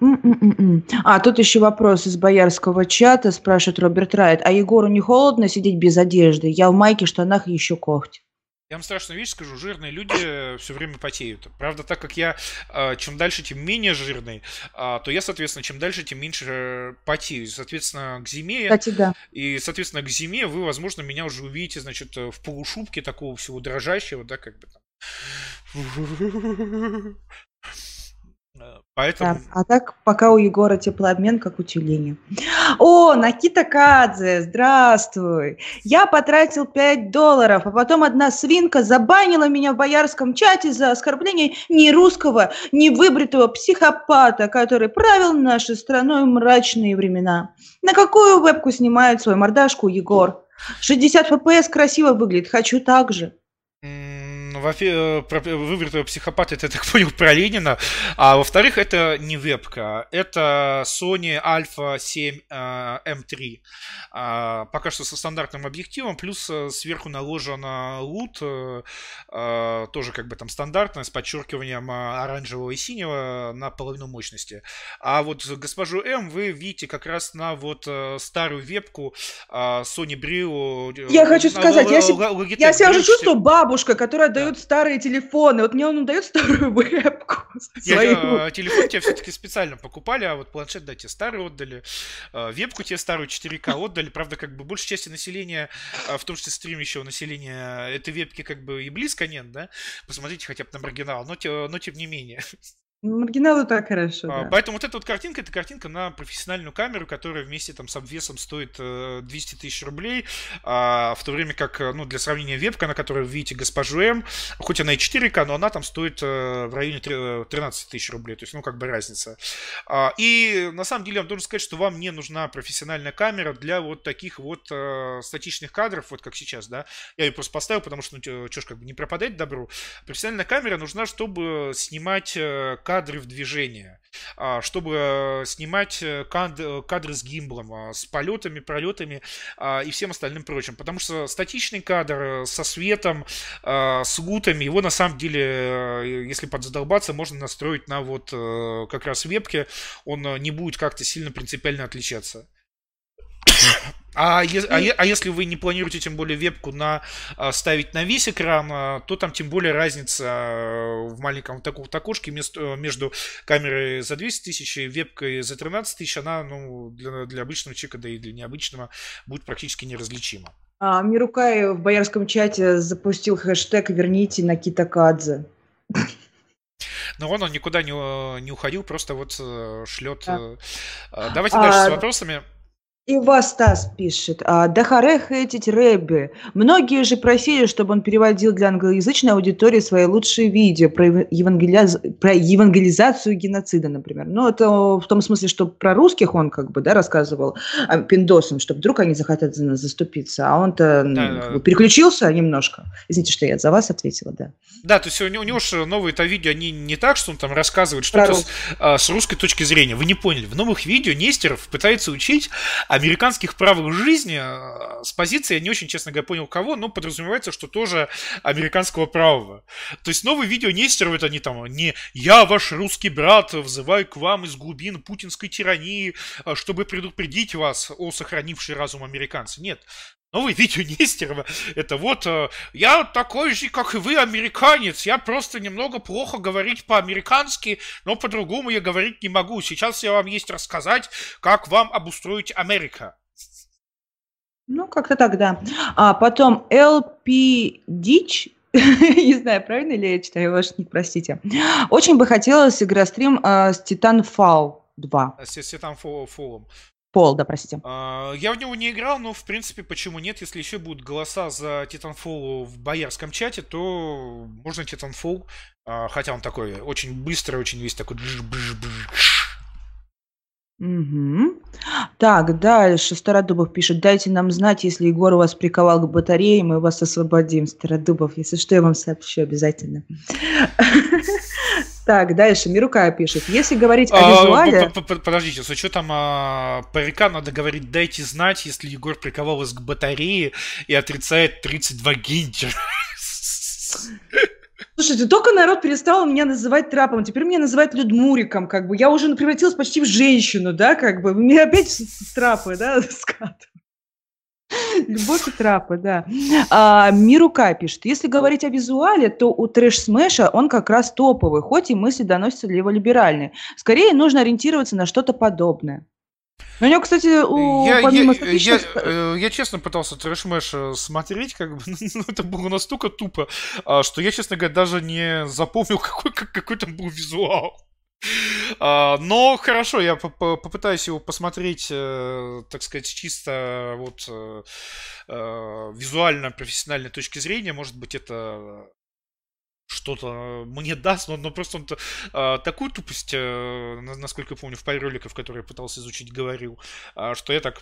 А, тут еще вопрос из боярского чата, спрашивает Роберт Райт. А Егору не холодно сидеть без одежды? Я в майке, штанах и еще когти. Я вам страшную вещь скажу, жирные люди все время потеют. Правда, так как я а, чем дальше, тем менее жирный, а, то я, соответственно, чем дальше, тем меньше потею. Соответственно, к зиме... Кстати, да. И, соответственно, к зиме вы, возможно, меня уже увидите, значит, в полушубке такого всего дрожащего, да, как бы там. Поэтому... Да, а так пока у Егора теплообмен, как у тюленя. О, Накита Кадзе, здравствуй. Я потратил 5 долларов, а потом одна свинка забанила меня в боярском чате за оскорбление ни русского, ни выбритого психопата, который правил нашей страной мрачные времена. На какую вебку снимает свою мордашку Егор? 60 FPS красиво выглядит, хочу так же. Э, выбранного психопата, это, я так понял, про Ленина. А во-вторых, это не вебка, это Sony Alpha 7 э, M3. А, пока что со стандартным объективом, плюс э, сверху наложен лут, тоже как бы там стандартно, с подчеркиванием оранжевого и синего на половину мощности. А вот госпожу М вы видите как раз на вот старую вебку Sony Brio. Я хочу сказать, я себя уже чувствую бабушка, которая дает дают старые телефоны. Вот мне он дает старую вебку. Я, телефон тебе все-таки специально покупали, а вот планшет, да, тебе старый отдали. А, вебку тебе старую 4К отдали. Правда, как бы большей части населения, а, в том числе стримящего населения, этой вебки как бы и близко нет, да? Посмотрите хотя бы на маргинал, но, но тем не менее. Маргиналы так хорошо, а, да. Поэтому вот эта вот картинка, это картинка на профессиональную камеру, которая вместе там с обвесом стоит 200 э, тысяч рублей, а, в то время как, э, ну, для сравнения, вебка, на которой вы видите госпожу М, хоть она и 4К, но она там стоит э, в районе 13 тысяч рублей, то есть, ну, как бы разница. А, и на самом деле я вам должен сказать, что вам не нужна профессиональная камера для вот таких вот статичных кадров, вот как сейчас, да. Я ее просто поставил, потому что, ну, что ж, как бы не пропадать добру. Профессиональная камера нужна, чтобы снимать кадры в движении, а, чтобы э, снимать э, кадры с гимблом, а, с полетами, пролетами а, и всем остальным прочим. Потому что статичный кадр э, со светом, с лутами, его на самом деле, если подзадолбаться, можно настроить на вот как раз вебке, он не будет как-то сильно принципиально отличаться. А, е- а, е- а если вы не планируете, тем более, вебку на, а, ставить на весь экран, а, то там тем более разница а, в маленьком таком окошке между, между камерой за 200 тысяч и вебкой за 13 тысяч, она ну, для, для обычного человека, да и для необычного, будет практически неразличима. А, Мирукай в боярском чате запустил хэштег «Верните на Китакадзе». Но он, он никуда не, не уходил, просто вот э, шлет. Да. Э, давайте а, дальше с вопросами. И вас Стас пишет. А, Дахаре хейтить Рэбби. Многие же просили, чтобы он переводил для англоязычной аудитории свои лучшие видео про, евангелиз... про евангелизацию геноцида, например. Ну, это в том смысле, что про русских он как бы да, рассказывал а, пиндосам, чтобы вдруг они захотят за нас заступиться. А он-то да, да. переключился немножко. Извините, что я за вас ответила, да. Да, то есть у него, у него же новые-то видео, они не так, что он там рассказывает что-то с, а, с русской точки зрения. Вы не поняли. В новых видео Нестеров пытается учить американских правил жизни э, с позиции, я не очень, честно говоря, понял кого, но подразумевается, что тоже американского права. То есть новые видео не стеруют они там, не «Я, ваш русский брат, взываю к вам из глубин путинской тирании, э, чтобы предупредить вас о сохранившей разум американца». Нет, Новое видео Нестерова – это вот э, «Я такой же, как и вы, американец, я просто немного плохо говорить по-американски, но по-другому я говорить не могу. Сейчас я вам есть рассказать, как вам обустроить Америка». Ну, как-то так, да. А потом LP Ditch не знаю, правильно ли я читаю ваш ник, простите. Очень бы хотелось игрострим э, с Titanfall 2. С Titanfall. Пол, да, простите. А, я в него не играл, но, в принципе, почему нет? Если еще будут голоса за Titanfall в боярском чате, то можно Titanfall, а, хотя он такой очень быстрый, очень весь такой... Угу. Так, дальше Стародубов пишет, дайте нам знать, если Егор вас приковал к батарее, мы вас освободим. Стародубов, если что, я вам сообщу обязательно. Так, дальше Мирука пишет. Если говорить о а, визуале... Подождите, с учетом а, парика надо говорить, дайте знать, если Егор приковал вас к батарее и отрицает 32 гинтера. Слушайте, только народ перестал меня называть трапом, теперь меня называют Людмуриком, как бы. Я уже превратилась почти в женщину, да, как бы. Мне опять трапы, да, скатывают. Любовь и трапы, да. А, Мирука пишет, если говорить о визуале, то у трэш-смэша он как раз топовый, хоть и мысли доносятся либеральные. Скорее нужно ориентироваться на что-то подобное. У него, кстати, у, я, помимо я, я, э, я, честно пытался трэшмэш э, смотреть, как бы, ну, это было настолько тупо, а, что я, честно говоря, даже не запомнил, какой, какой там был визуал. А, но хорошо, я попытаюсь его посмотреть, э, так сказать, чисто вот визуально профессиональной точки зрения. Может быть, это что-то мне даст, но, но просто он а, такую тупость, а, насколько я помню, в паре роликов, которые я пытался изучить, говорил, а, что я так...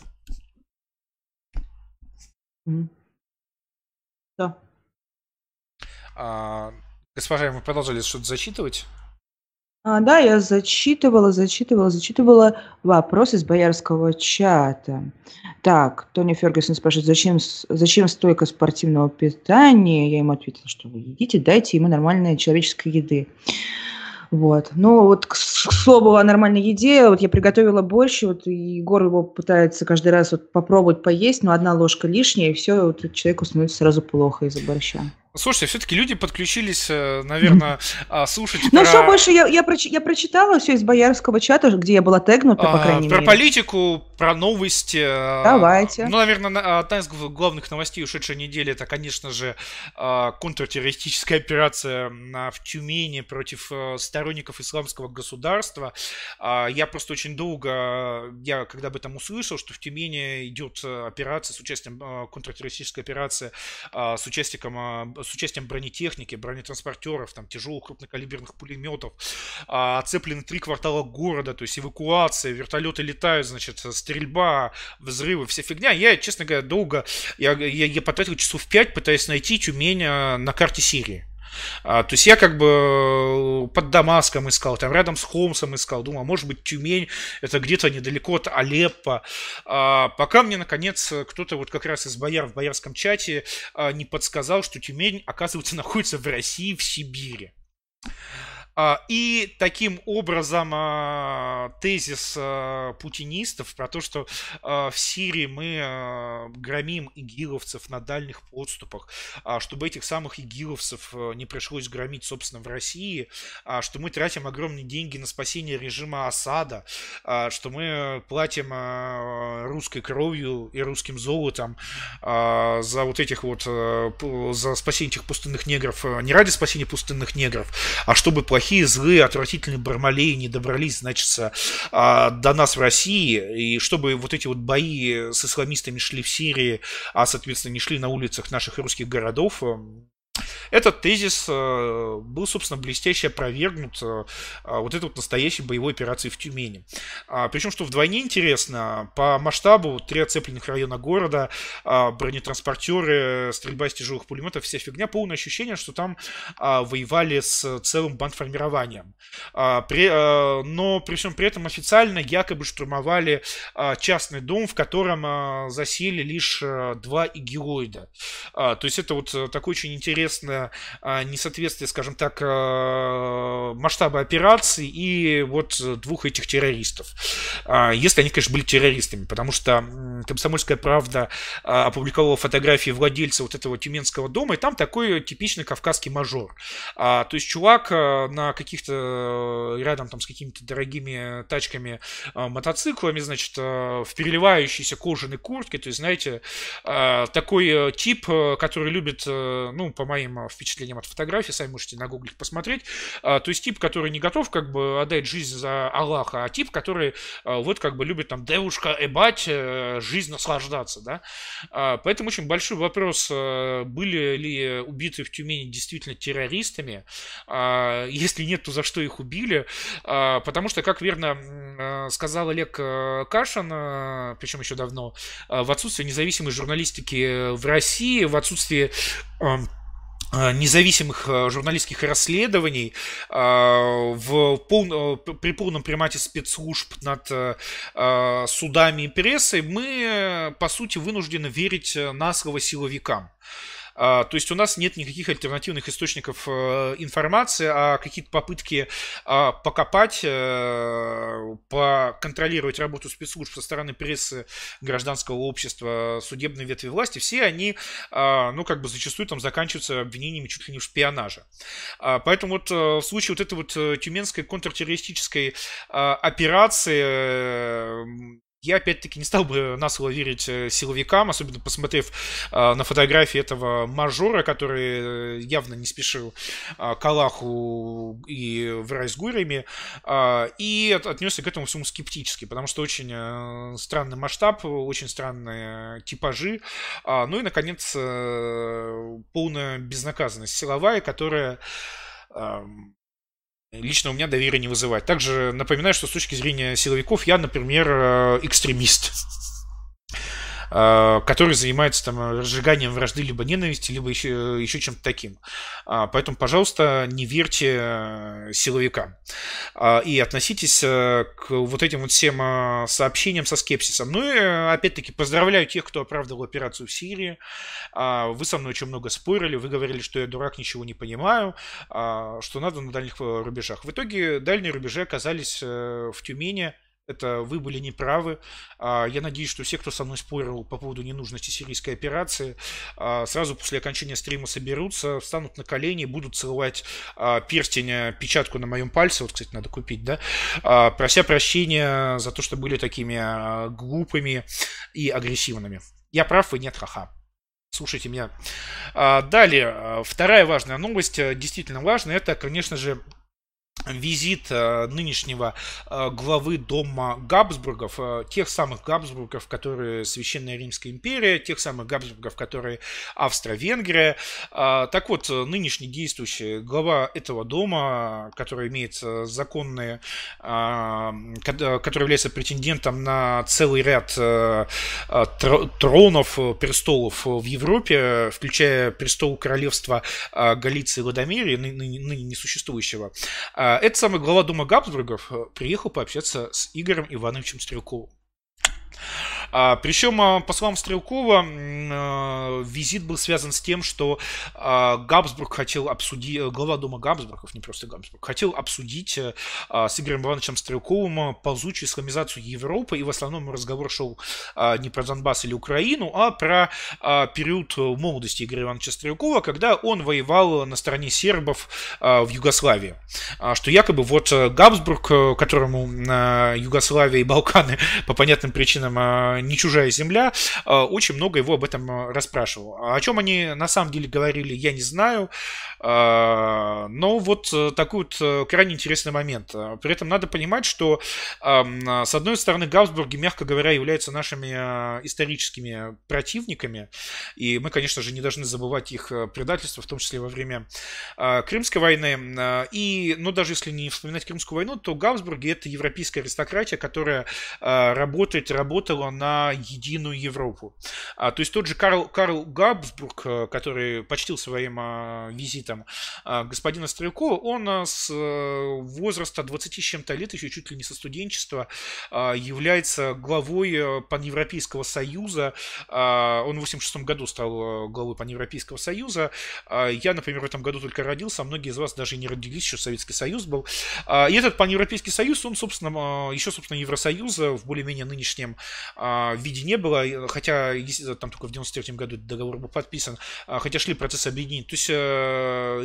Mm. Да. А, госпожа, мы продолжали что-то зачитывать? А, да, я зачитывала, зачитывала, зачитывала вопрос из боярского чата. Так, Тони Фергюсон спрашивает, зачем, зачем стойка спортивного питания? Я ему ответила, что вы едите, дайте ему нормальной человеческой еды. Вот. Ну, вот к, слову о нормальной еде, вот я приготовила борщ, вот Егор его пытается каждый раз вот попробовать поесть, но одна ложка лишняя, и все, вот человеку становится сразу плохо из-за борща. Слушайте, все-таки люди подключились, э, наверное, а, слушать Ну, про... все больше я, я, проч... я прочитала все из боярского чата, где я была тегнута, по а, крайней про мере. Про политику, про новости. Э, Давайте. Ну, наверное, одна из главных новостей ушедшей недели, это, конечно же, э, контртеррористическая операция в Тюмени против сторонников исламского государства. А, я просто очень долго, я когда об этом услышал, что в Тюмени идет операция с участием, контртеррористическая операция с участием с участием бронетехники, бронетранспортеров, там, тяжелых крупнокалиберных пулеметов, а, оцеплены три квартала города, то есть эвакуация, вертолеты летают, значит, стрельба, взрывы, вся фигня. Я, честно говоря, долго, я, я, я потратил часов пять, пытаясь найти Тюмень а, на карте Сирии. А, то есть я как бы под Дамаском искал, там рядом с Хомсом искал, думал, может быть Тюмень, это где-то недалеко от Алеппо. А, пока мне наконец кто-то вот как раз из бояр в боярском чате а, не подсказал, что Тюмень, оказывается, находится в России, в Сибири. А, и таким образом а, тезис а, путинистов про то, что в Сирии мы громим игиловцев на дальних подступах, чтобы этих самых игиловцев не пришлось громить, собственно, в России, что мы тратим огромные деньги на спасение режима Асада, что мы платим русской кровью и русским золотом за вот этих вот, за спасение этих пустынных негров, не ради спасения пустынных негров, а чтобы платить плохие, злые, отвратительные бармалеи не добрались, значит, до нас в России, и чтобы вот эти вот бои с исламистами шли в Сирии, а, соответственно, не шли на улицах наших русских городов, этот тезис э, был, собственно, блестяще опровергнут э, а, вот этой вот настоящей боевой операции в Тюмени. А, Причем, что вдвойне интересно, по масштабу три оцепленных района города, а, бронетранспортеры, стрельба из тяжелых пулеметов, вся фигня, полное ощущение, что там воевали с целым бандформированием. Но при всем при этом официально якобы штурмовали частный дом, в котором засели лишь два игилоида. То есть это вот такой очень интересный а, несоответствие, скажем так, а, масштаба операции и вот двух этих террористов. А, если они, конечно, были террористами, потому что «Комсомольская правда» опубликовала фотографии владельца вот этого тюменского дома, и там такой типичный кавказский мажор. То есть чувак на каких-то, рядом там с какими-то дорогими тачками, мотоциклами, значит, в переливающейся кожаной куртке, то есть, знаете, такой э, тип, э, который любит, э, ну, по моим впечатлением от фотографии, сами можете на гугле посмотреть. А, то есть тип, который не готов как бы отдать жизнь за Аллаха, а тип, который а, вот как бы любит там девушка эбать, э, жизнь наслаждаться, да. А, поэтому очень большой вопрос, э, были ли убиты в Тюмени действительно террористами, если нет, то за что их убили, потому что, как верно э, сказал Олег Кашин, причем еще давно, в отсутствие независимой журналистики в России, в отсутствие Э, независимых э, журналистских расследований э, в пол, при полном примате спецслужб над судами и прессой мы, по сути, вынуждены верить на слово силовикам. А, то есть у нас нет никаких альтернативных источников э, информации, а какие-то попытки а, покопать, э, поконтролировать работу спецслужб со стороны прессы, гражданского общества, судебной ветви власти, все они, а, ну, как бы зачастую там заканчиваются обвинениями чуть ли не в шпионаже. Поэтому вот э, в случае вот этой вот тюменской контртеррористической операции я, опять-таки, не стал бы на слово верить э, силовикам, особенно посмотрев э, на фотографии этого мажора, который э, явно не спешил э, к Аллаху и в с гурями, и от, отнесся к этому всему скептически, потому что очень странный масштаб, очень странные типажи, ну и, наконец, полная безнаказанность силовая, которая эм, лично у меня доверия не вызывает. Также напоминаю, что с точки зрения силовиков я, например, э, экстремист. Э, который занимается там разжиганием вражды либо ненависти, либо еще, еще чем-то таким. А, поэтому, пожалуйста, не верьте э, силовикам. А, и относитесь э, к вот этим вот всем сообщениям со скепсисом. Ну и, опять-таки, поздравляю тех, кто оправдывал операцию в Сирии. А, вы со мной очень много спорили, вы говорили, что я дурак, ничего не понимаю, что надо на дальних рубежах. В итоге дальние рубежи оказались в Тюмени, это вы были неправы. А, я надеюсь, что все, кто со мной спорил по поводу ненужности сирийской операции, а, сразу после окончания стрима соберутся, встанут на колени, будут целовать а, перстень, э, печатку на моем пальце, вот, кстати, надо купить, да, прося прощения за то, что были такими глупыми и агрессивными. Я прав, вы нет, ха-ха. Слушайте меня. Далее, вторая важная новость, э, действительно важная, это, конечно же, визит э, нынешнего э, главы дома Габсбургов, э, тех самых Габсбургов, которые Священная Римская империя, тех самых Габсбургов, которые Австро-Венгрия. Так вот, нынешний действующий глава этого дома, который имеет законные, который является претендентом на целый ряд тронов, престолов в Европе, включая престол королевства Галиции и Ладомерии, ныне несуществующего, а, этот самый глава Дома Габсбургов приехал пообщаться с Игорем Ивановичем Стрелковым. А, причем, а, по словам Стрелкова, а, визит был связан с тем, что Габсбург хотел обсудить, э, глава дома Габсбургов, не просто Габсбург, хотел обсудить э, с Игорем Ивановичем Стрелковым ползучую исламизацию Европы, и в основном разговор шел не про Донбасс или Украину, а про период молодости Игоря Ивановича Стрелкова, когда он воевал на стороне сербов в Югославии. Что якобы вот Габсбург, которому Югославия и Балканы по понятным причинам не чужая земля, очень много его об этом расспрашивал. О чем они на самом деле говорили, я не знаю. Но вот такой вот крайне интересный момент. При этом надо понимать, что с одной стороны Габсбурги, мягко говоря, являются нашими историческими противниками. И мы, конечно же, не должны забывать их предательство, в том числе во время Крымской войны. И, ну, даже если не вспоминать Крымскую войну, то Габсбурги это европейская аристократия, которая э, работает, работала на единую Европу. А, то есть тот же Карл, Карл Габсбург, э, который почтил своим э, визитом э, господина Стрелкова, он э, с э, возраста 20 с чем-то лет, еще чуть ли не со студенчества, э, является главой э, Паневропейского союза. Э, он в 86 году стал э, главой Паневропейского союза. Э, я, например, в этом году только родился, а многие из вас даже не родились, еще Советский Союз был. Э, и этот Паневропейский союз, он, собственно, а, еще, собственно, Евросоюза в более-менее нынешнем а, виде не было, хотя там только в 93 году договор был подписан, а, хотя шли процессы объединения. То есть э,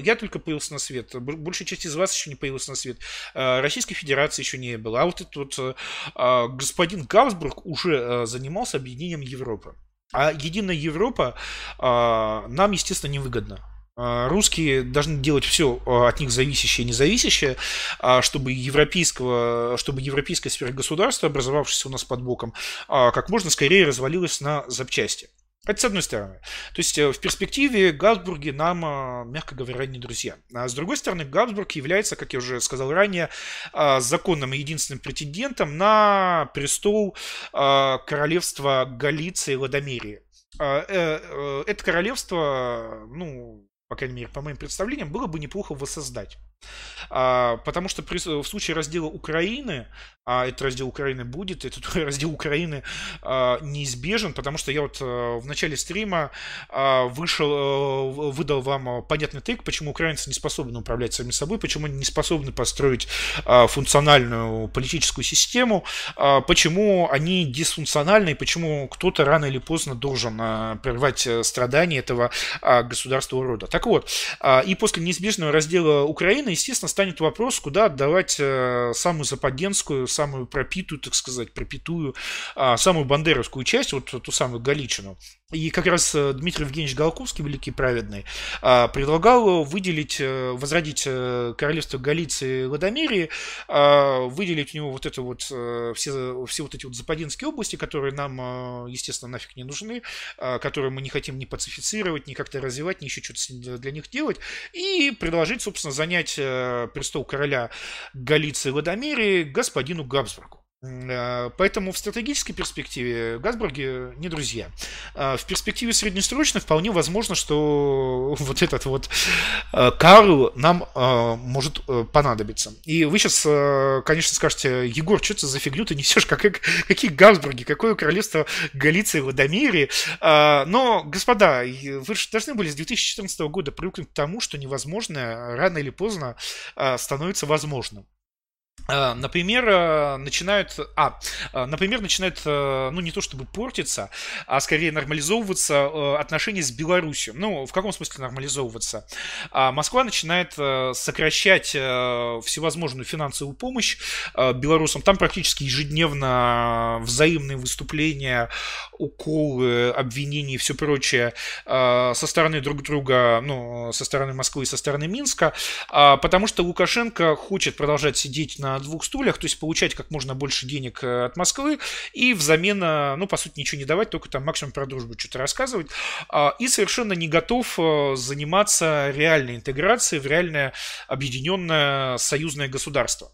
я только появился на свет, большая часть из вас еще не появилась на свет, Российской Федерации еще не было, а вот этот вот э, господин Габсбург уже э, занимался объединением Европы. А единая Европа нам, естественно, невыгодна. А, русские должны делать все а, от них зависящее и независящее, а, чтобы, европейского, чтобы европейская сфера государства, образовавшаяся у нас под боком, как можно скорее развалилась на запчасти. Это с одной стороны. То есть э, в перспективе Габсбурги нам, мягко говоря, не друзья. А с другой стороны, Габсбург является, как я уже сказал ранее, законным и единственным претендентом на престол королевства Галиции и Ладомерии. Э, э, это королевство, ну, по крайней мере, по моим представлениям, было бы неплохо воссоздать. А, потому что при, в случае раздела Украины, а этот раздел Украины будет, этот раздел Украины а, неизбежен, потому что я вот а, в начале стрима а, вышел, а, выдал вам понятный тейк, почему украинцы не способны управлять самим собой, почему они не способны построить а, функциональную политическую систему, а, почему они дисфункциональны, и почему кто-то рано или поздно должен а, прервать страдания этого а, государства рода. Так вот, а, и после неизбежного раздела Украины, естественно, станет вопрос, куда отдавать а, самую западенскую, самую пропитую, так сказать, пропитую, а, самую бандеровскую часть, вот ту самую Галичину. И как раз э, Дмитрий Евгеньевич Голковский, великий праведный, а, предлагал выделить, э, возродить э, королевство Галиции и Ладомерии, а, выделить у него вот это вот, все, все вот эти вот западинские области, которые нам, естественно, нафиг не нужны, а, которые мы не хотим ни пацифицировать, ни как-то развивать, ни еще что-то для них делать, и предложить, собственно, занять престол короля Галиции и Ладомерии господину Габсбургу. Э, поэтому в стратегической перспективе Газбурги не друзья. А в перспективе среднесрочной вполне возможно, что вот этот вот э, Карл нам э, может понадобиться. И вы сейчас, конечно, скажете, Егор, что ты за фигню ты несешь? Как, какие Газбурги? Какое королевство Галиции и Ладомирии? А, но, господа, вы же должны были с 2014 года привыкнуть к тому, что невозможное рано или поздно становится возможным. Э, например, э, начинают, а, э, например, начинают, ну, не то чтобы портиться, а скорее нормализовываться отношения с Беларусью. Ну, в каком смысле нормализовываться? А Москва начинает сокращать всевозможную финансовую помощь белорусам. Там практически ежедневно взаимные выступления, уколы, обвинения и все прочее со стороны друг друга, ну, со стороны Москвы и со стороны Минска, а, потому что Лукашенко хочет продолжать сидеть на двух стульях, то есть получать как можно больше денег э, от Москвы и взамен, э, ну, по сути, ничего не давать, только там максимум про дружбу что-то рассказывать, а, и совершенно не готов э, заниматься реальной интеграцией в реальное объединенное союзное государство.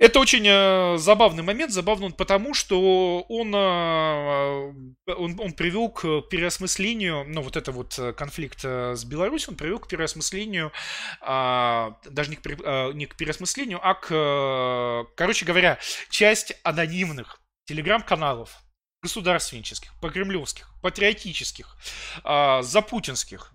Это очень э, забавный момент, забавный он потому, что он, э, он, он привел к переосмыслению, ну вот это вот э, конфликт э, с Беларусью, он привел к переосмыслению, э, даже не к, э, не к переосмыслению, а к, э, короче говоря, часть анонимных телеграм-каналов, государственнических, покремлевских, патриотических, э, запутинских,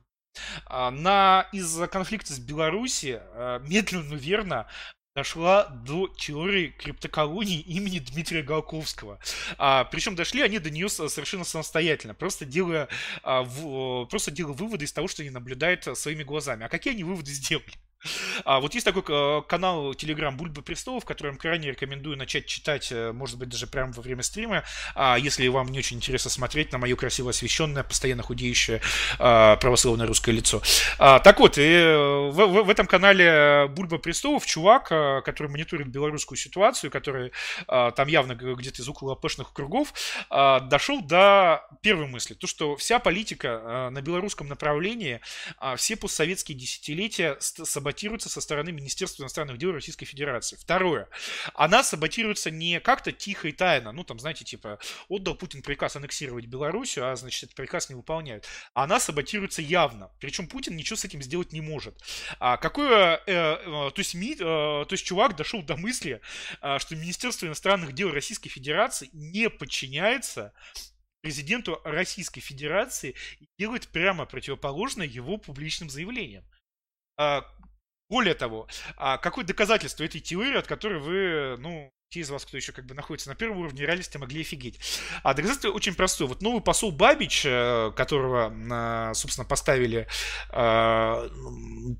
на, из-за конфликта с Беларусью медленно, но верно дошла до теории криптоколонии имени Дмитрия Голковского. А, причем дошли они до нее совершенно самостоятельно, просто делая, а, в, просто делая выводы из того, что они наблюдают своими глазами. А какие они выводы сделали? А вот есть такой э, канал Telegram Бульба Престолов, который я крайне рекомендую начать читать, э, может быть, даже прямо во время стрима, а если вам не очень интересно смотреть на мое красиво освещенное, постоянно худеющее а, православное русское лицо. А, так вот, и э, в, в, в этом канале Бульба Престолов чувак, который мониторит белорусскую ситуацию, который там явно где-то из около АПшных кругов, дошел до первой мысли, то, что вся политика на белорусском направлении, все постсоветские десятилетия саботируется со стороны Министерства иностранных дел Российской Федерации. Второе. Она саботируется не как-то тихо и тайно. Ну, там, знаете, типа, отдал Путин приказ аннексировать Белоруссию, а, значит, этот приказ не выполняют. Она саботируется явно. Причем Путин ничего с этим сделать не может. А какое... Э, э, то, есть, ми, э, то есть чувак дошел до мысли, э, что Министерство иностранных дел Российской Федерации не подчиняется президенту Российской Федерации и делает прямо противоположное его публичным заявлениям. Более того, а какое доказательство этой теории, от которой вы, ну, те из вас, кто еще как бы находится на первом уровне реальности, могли офигеть. А доказательство очень простое. Вот новый посол Бабич, э, которого, а, собственно, поставили э,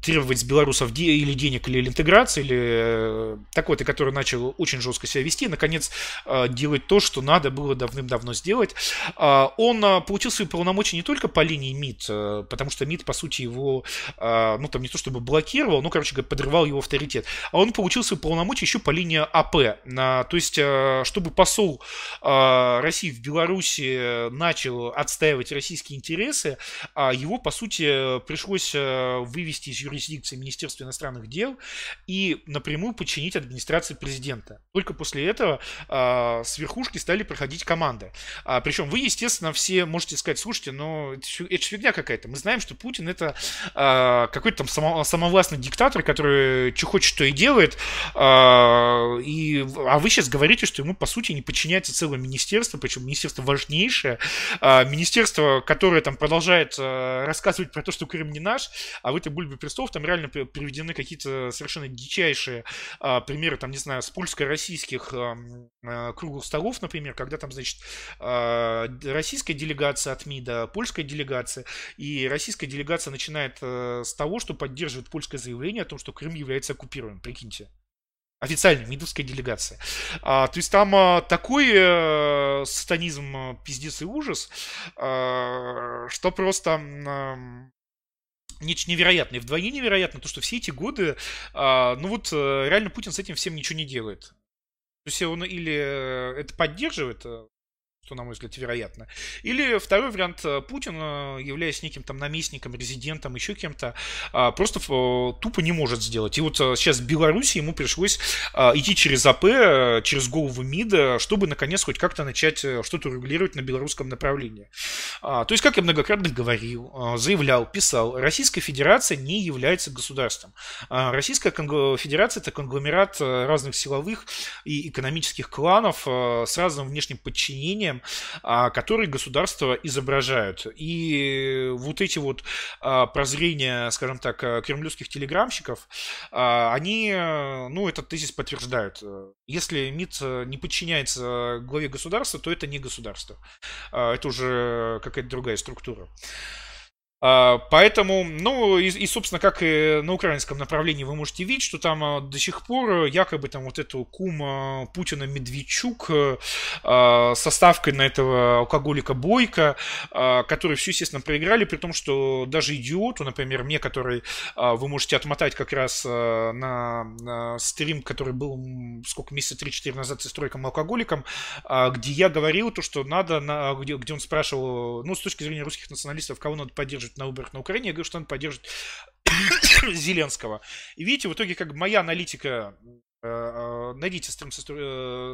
требовать с белорусов или денег, или интеграции, или э, такой-то, который начал очень жестко себя вести, наконец делать то, что надо было давным-давно сделать. Он получил свои полномочия не только по линии МИД, потому что МИД, по сути, его, ну, там не то чтобы блокировал, но, короче говоря, подрывал его авторитет, а он получил свои полномочия еще по линии АП, то есть, э, чтобы посол э, России в Беларуси начал отстаивать российские интересы, а его, по сути, пришлось э, вывести из юрисдикции Министерства иностранных дел и напрямую подчинить администрации президента. Только после этого с верхушки стали проходить команды. А, Причем вы, естественно, все можете сказать, слушайте, но это, это фигня какая-то. Мы знаем, что Путин это какой-то там самовластный диктатор, который что хочет, то и делает, и а вы сейчас говорите, что ему, по сути, не подчиняется целое министерство, причем министерство важнейшее, а, министерство, которое там продолжает а, рассказывать про то, что Крым не наш, а в этой бульбе престолов там реально приведены какие-то совершенно дичайшие а, примеры, там, не знаю, с польско-российских круглых столов, например, когда там, значит, российская делегация от МИДа, польская делегация, и российская делегация начинает с того, что поддерживает польское заявление о том, что Крым является оккупированным, прикиньте официальная мидовская делегация. А, то есть там а, такой а, сатанизм, а, пиздец и ужас, а, что просто а, нечто невероятное. Вдвойне невероятно то, что все эти годы, а, ну вот э, реально Путин с этим всем ничего не делает. То есть он или э, это поддерживает, э, что, на мой взгляд, вероятно. Или второй вариант, э, Путин, э, являясь неким там наместником, резидентом, еще кем-то, а, просто тупо не может сделать. И вот э, сейчас в Беларуси ему пришлось а, идти через АП, через голову МИДа, чтобы, наконец, хоть как-то начать что-то регулировать на белорусском направлении. А, то есть, как я многократно говорил, заявлял, писал, Российская Федерация не является государством. Российская Федерация – это конгломерат разных силовых и экономических кланов с разным внешним подчинением, явлением, а, которые государства изображают. И вот эти вот а, прозрения, скажем так, а, кремлевских телеграмщиков, они, ну, этот тезис подтверждают. Если МИД не подчиняется главе государства, то это не государство. Это уже какая-то другая структура. А, поэтому, ну, и, и, собственно, как и на украинском направлении вы можете видеть, что там а, до сих пор якобы там вот эту кум а, Путина Медведчук со ставкой на этого алкоголика Бойко, который все, естественно, проиграли, при том, что даже идиоту, например, мне, который вы можете отмотать как раз на, на стрим, который был сколько, месяца 3-4 назад с стройком алкоголиком, где я говорил то, что надо, на, где, где он спрашивал, ну, с точки зрения русских националистов, кого надо поддерживать на выборах на Украине, я говорю, что он поддержит Зеленского. И видите, в итоге как моя аналитика найдите стрим, э,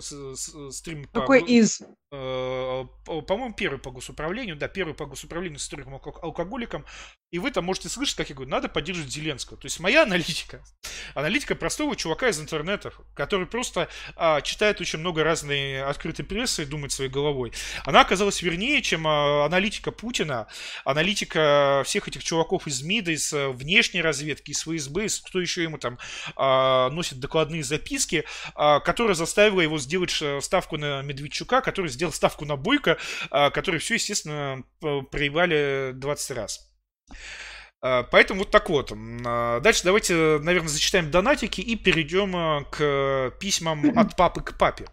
стрим Какой по, из? По-моему, первый по госуправлению, да, первый по госуправлению с историком алкоголиком. И вы там можете слышать, как я говорю, надо поддерживать Зеленского. То есть моя аналитика, аналитика простого чувака из интернета, который просто а, читает очень много разной открытой прессы и думает своей головой. Она оказалась вернее, чем а, аналитика Путина, аналитика всех этих чуваков из МИДа, из внешней разведки, из ФСБ, из кто еще ему там а, носит докладные записи записки, а, которая заставила его сделать ставку на Медведчука, который сделал ставку на Бойко, а, который все, естественно, проебали 20 раз. А, Поэтому вот так вот. Дальше давайте, наверное, зачитаем донатики и перейдем а, к письмам от папы к папе.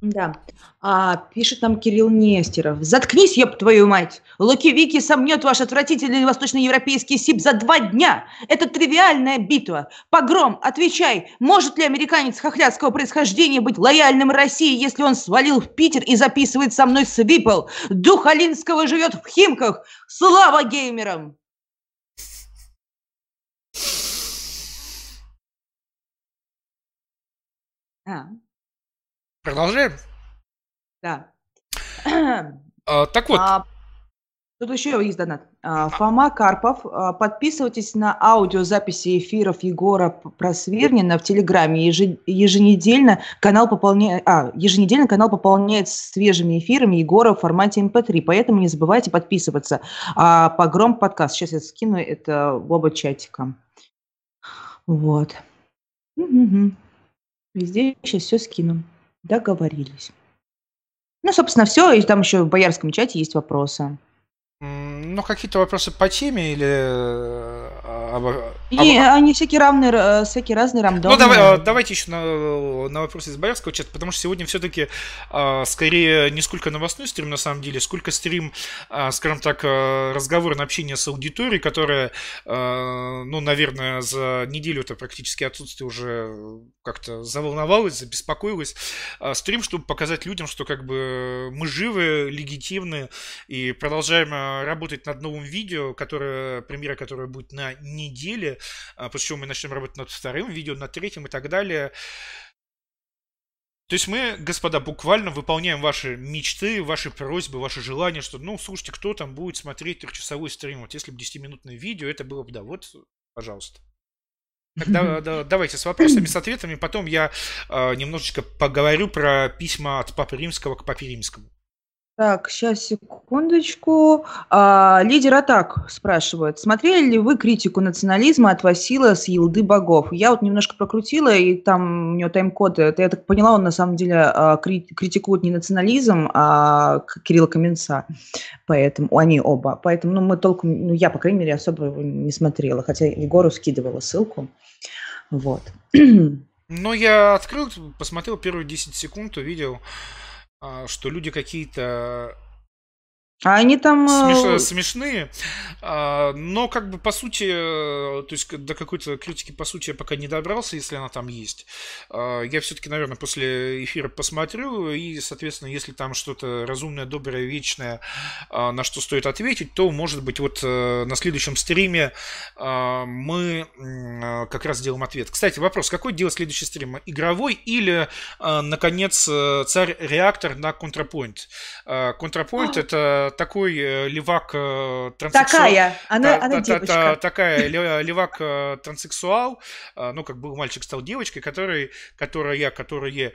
Да. А, пишет нам Кирилл Нестеров. Заткнись, ёб твою мать! Луки Вики сомнет ваш отвратительный восточноевропейский СИП за два дня! Это тривиальная битва! Погром, отвечай! Может ли американец хохлядского происхождения быть лояльным России, если он свалил в Питер и записывает со мной свипл? Дух Алинского живет в Химках! Слава геймерам! А, Продолжаем? да. А, Так вот, А, Тут еще есть донат. А, Фома Карпов, а, подписывайтесь на аудиозаписи эфиров Егора П- Просвирнина в Телеграме. Еженедельно канал пополняет, а, еженедельно канал пополняет свежими эфирами Егора в формате MP3, поэтому не забывайте подписываться. А, Погром подкаст. Сейчас я скину это в оба чатика. Вот. Мгм. Везде сейчас все скину. Договорились. Ну, собственно, все. И там еще в боярском чате есть вопросы. ну какие-то вопросы по теме или... э, И обо- они всякие равные, э, всякие разные Ну, рандомные. давай, а, давайте еще на, на вопросы из Боярского чата, потому что сегодня все-таки скорее не сколько новостной стрим, на самом деле, сколько стрим, а, скажем так, а, разговорное общение с аудиторией, которая, а, ну, наверное, за неделю это практически отсутствие уже как-то заволновалась, забеспокоилась. А, Стрим, чтобы показать людям, что как бы мы живы, легитимны и продолжаем а, работать над новым видео, которое, премьера которое будет на неделе, а, после чего мы начнем работать над вторым видео, над третьим и так далее. То есть мы, господа, буквально выполняем ваши мечты, ваши просьбы, ваши желания, что, ну, слушайте, кто там будет смотреть трехчасовой стрим? Вот если бы 10-минутное видео, это было бы, да, вот, пожалуйста. Тогда да, давайте с вопросами, с ответами. Потом я э, немножечко поговорю про письма от Папы Римского к Папе Римскому. Так, сейчас, секундочку. А, лидер Атак спрашивает. Смотрели ли вы критику национализма от Васила с Елды Богов? Я вот немножко прокрутила, и там у него тайм-код. Это, я так поняла, он на самом деле а, кри- критикует не национализм, а Кирилла Каменца. Поэтому они оба. Поэтому ну, мы толком, ну, я, по крайней мере, особо не смотрела. Хотя Егору скидывала ссылку. Вот. Но я открыл, посмотрел первые 10 секунд, увидел, что люди какие-то А они там... смеш- э, смешные, а, но как бы по сути, э, то есть до какой-то критики по сути я пока не добрался, если она там есть. А, Я все-таки, наверное, после эфира посмотрю, и, соответственно, если там что-то разумное, доброе, вечное, а, на что стоит ответить, то, может быть, вот э, на следующем стриме мы как раз сделаем ответ. Кстати, вопрос, какой делать следующий стрим? Игровой или, наконец, царь-реактор на контрапоинт? Контрапоинт это такой э, левак э, транссексуал. Такая, она, Та- она та- девочка. та- Такая ле- левак э, транссексуал, ну, как был мальчик, стал девочкой, который, которая, которые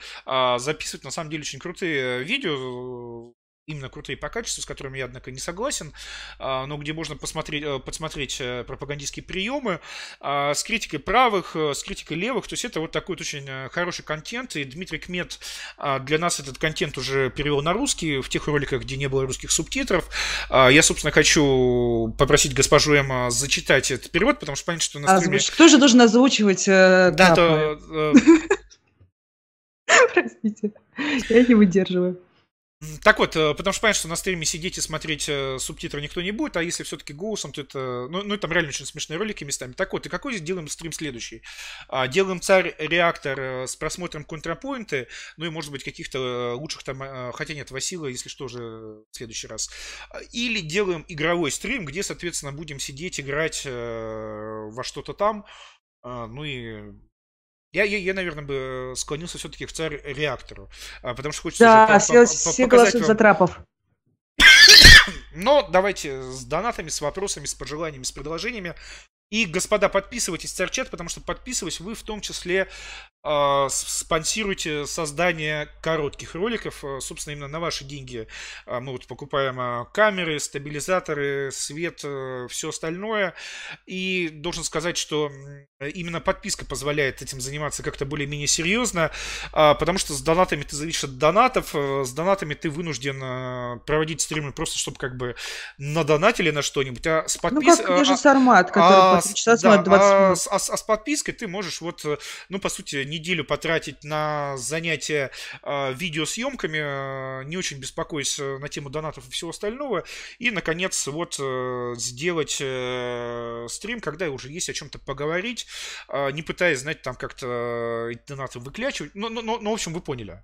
записывают, на самом деле, очень крутые видео, именно крутые по качеству, с которыми я, однако, не согласен, а, но где можно посмотреть, э, подсмотреть э, пропагандистские приемы а, с критикой правых, э, с критикой левых, то есть это вот такой вот очень хороший контент, и Дмитрий Кмет а, для нас этот контент уже перевел на русский в тех роликах, где не было русских субтитров. Я, собственно, хочу попросить госпожу Эмма зачитать этот перевод, потому что понятно, что на стриме... Озвуч- Кто же должен озвучивать э, Да, то, Простите, я не выдерживаю. Так вот, э, потому что понятно, что на стриме сидеть и смотреть э, субтитры никто не будет, а если все-таки голосом, то это... Ну, ну, там реально очень смешные ролики местами. Так вот, и какой делаем стрим следующий? А, Делаем царь-реактор э, с просмотром контрапоинты, ну и, может быть, каких-то лучших там... Хотя нет, Васила, если что, уже в следующий раз. А, Или делаем игровой стрим, где, соответственно, будем сидеть, играть во что-то там. А, Ну и я, я, я, наверное, бы склонился все-таки к царь-реактору, а, потому что хочется Да, все, все голосуют за трапов. но давайте с донатами, с вопросами, с пожеланиями, с предложениями. И, господа, подписывайтесь в Царчат, потому что подписываясь, вы в том числе э, спонсируете создание коротких роликов. Э, собственно, именно на ваши деньги э, мы вот покупаем э, камеры, стабилизаторы, свет, э, все остальное. И должен сказать, что именно подписка позволяет этим заниматься как-то более-менее серьезно, потому что с донатами ты зависишь от донатов, э, с донатами ты вынужден проводить стримы просто, чтобы как бы надонатили на что-нибудь, а с подпиской... Ну, как же Сармат, который а, 3 часа да, 20 а, минут. А, а, а с подпиской ты можешь вот, ну, по сути, неделю потратить на занятия э, видеосъемками, э, не очень беспокоясь на тему донатов и всего остального, и, наконец, вот э, сделать э, стрим, когда уже есть о чем-то поговорить, э, не пытаясь, знаете, там как-то донаты выклячивать, ну, ну, ну, ну, в общем, вы поняли.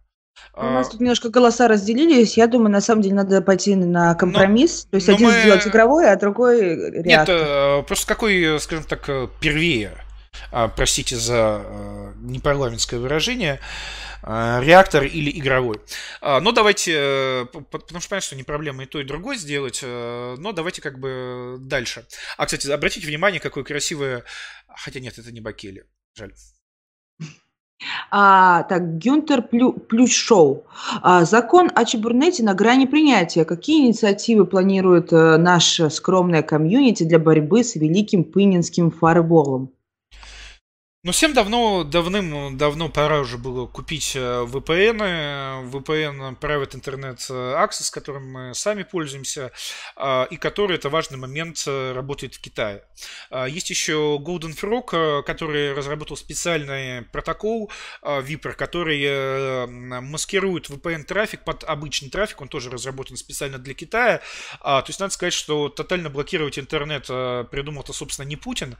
У нас тут немножко голоса разделились. Я думаю, на самом деле надо пойти на компромисс. Но, То есть один мы... сделать игровой, а другой реактор. Нет, э, просто какой, скажем так, э, первее, а, простите за э, непарламентское выражение, реактор или игровой. А, но давайте, потому что понятно, что не проблема и то, и другое сделать, но давайте как бы дальше. А, кстати, обратите внимание, какое красивое... Хотя нет, это не Бакели, жаль. А, так, Гюнтер Плю, Плющоу. А, закон о Чебурнете на грани принятия. Какие инициативы планирует а, наша скромная комьюнити для борьбы с великим пынинским фарболом? Ну, всем давно, давным-давно пора уже было купить э, VPN, VPN Private Internet Access, которым мы сами пользуемся, и который, это важный момент, э, работает в Китае. Есть еще Golden Frog, э, который разработал специальный протокол VIPR, который маскирует VPN-трафик под обычный трафик, он тоже разработан специально для Китая. А, то есть, надо сказать, что тотально блокировать интернет придумал-то, собственно, не Путин,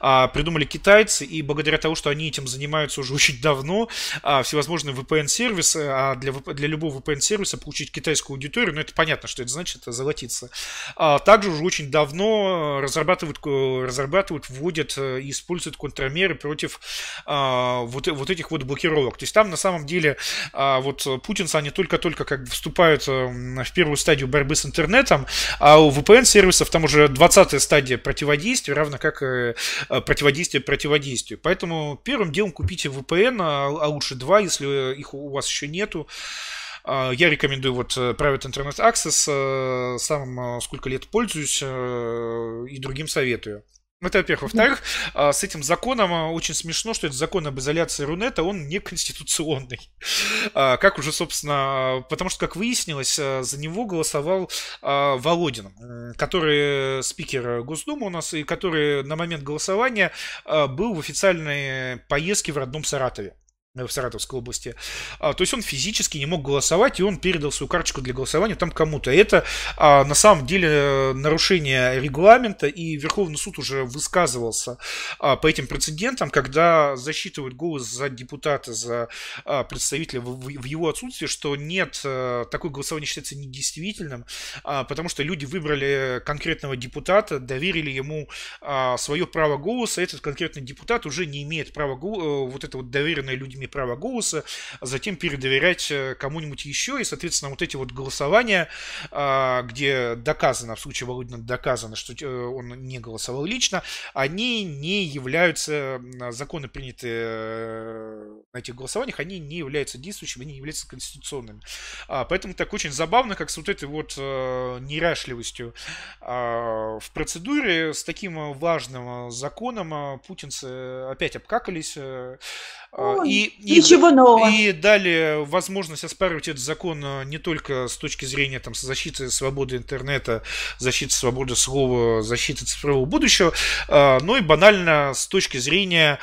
а придумали китайцы, и благодаря благодаря тому, что они этим занимаются уже очень давно, а, всевозможные VPN-сервисы, а для, для любого VPN-сервиса получить китайскую аудиторию, ну это понятно, что это значит, это золотиться. А, также уже очень давно разрабатывают, разрабатывают вводят э, и используют контрмеры против а, вот, вот этих вот блокировок. То есть там на самом деле а, вот путинцы, они только-только как бы вступают э, в первую стадию борьбы с интернетом, а у VPN-сервисов там уже 20-я стадия противодействия, равно как э, противодействие противодействию. Поэтому первым делом купите VPN, а, а лучше два, если их у вас еще нету. А, я рекомендую вот э, Private Internet Access, э, сам э, сколько лет пользуюсь и другим советую. Это, во-первых. Во-вторых, а, с этим законом очень смешно, что этот закон об изоляции Рунета, он неконституционный. Как уже, собственно, потому что, как выяснилось, за него голосовал Володин, который спикер Госдумы у нас, и который на момент голосования был в официальной поездке в родном Саратове. Э, в Саратовской области. А, то есть он физически не мог голосовать, и он передал свою карточку для голосования там кому-то. Это а, на самом деле нарушение регламента, и Верховный суд уже высказывался а, по этим прецедентам, когда засчитывают голос за депутата, за а, представителя в, в его отсутствие, что нет, а, такое голосование считается недействительным, а, потому что люди выбрали конкретного депутата, доверили ему а, свое право голоса, этот конкретный депутат уже не имеет права голоса, вот это вот доверенное людьми людьми право голоса, а затем передоверять э, кому-нибудь еще, и, соответственно, вот эти вот голосования, а, где доказано, в случае Володина доказано, что э, он не голосовал лично, они не являются, законы, принятые э, на этих голосованиях, они не являются действующими, они не являются конституционными. А, поэтому так очень забавно, как с вот этой вот неряшливостью в процедуре, с таким важным законом путинцы опять обкакались, Ой, и, ничего и, нового. И дали возможность оспаривать этот закон а, не только с точки зрения там, защиты свободы интернета, защиты свободы слова, защиты цифрового будущего, а, но и банально с точки зрения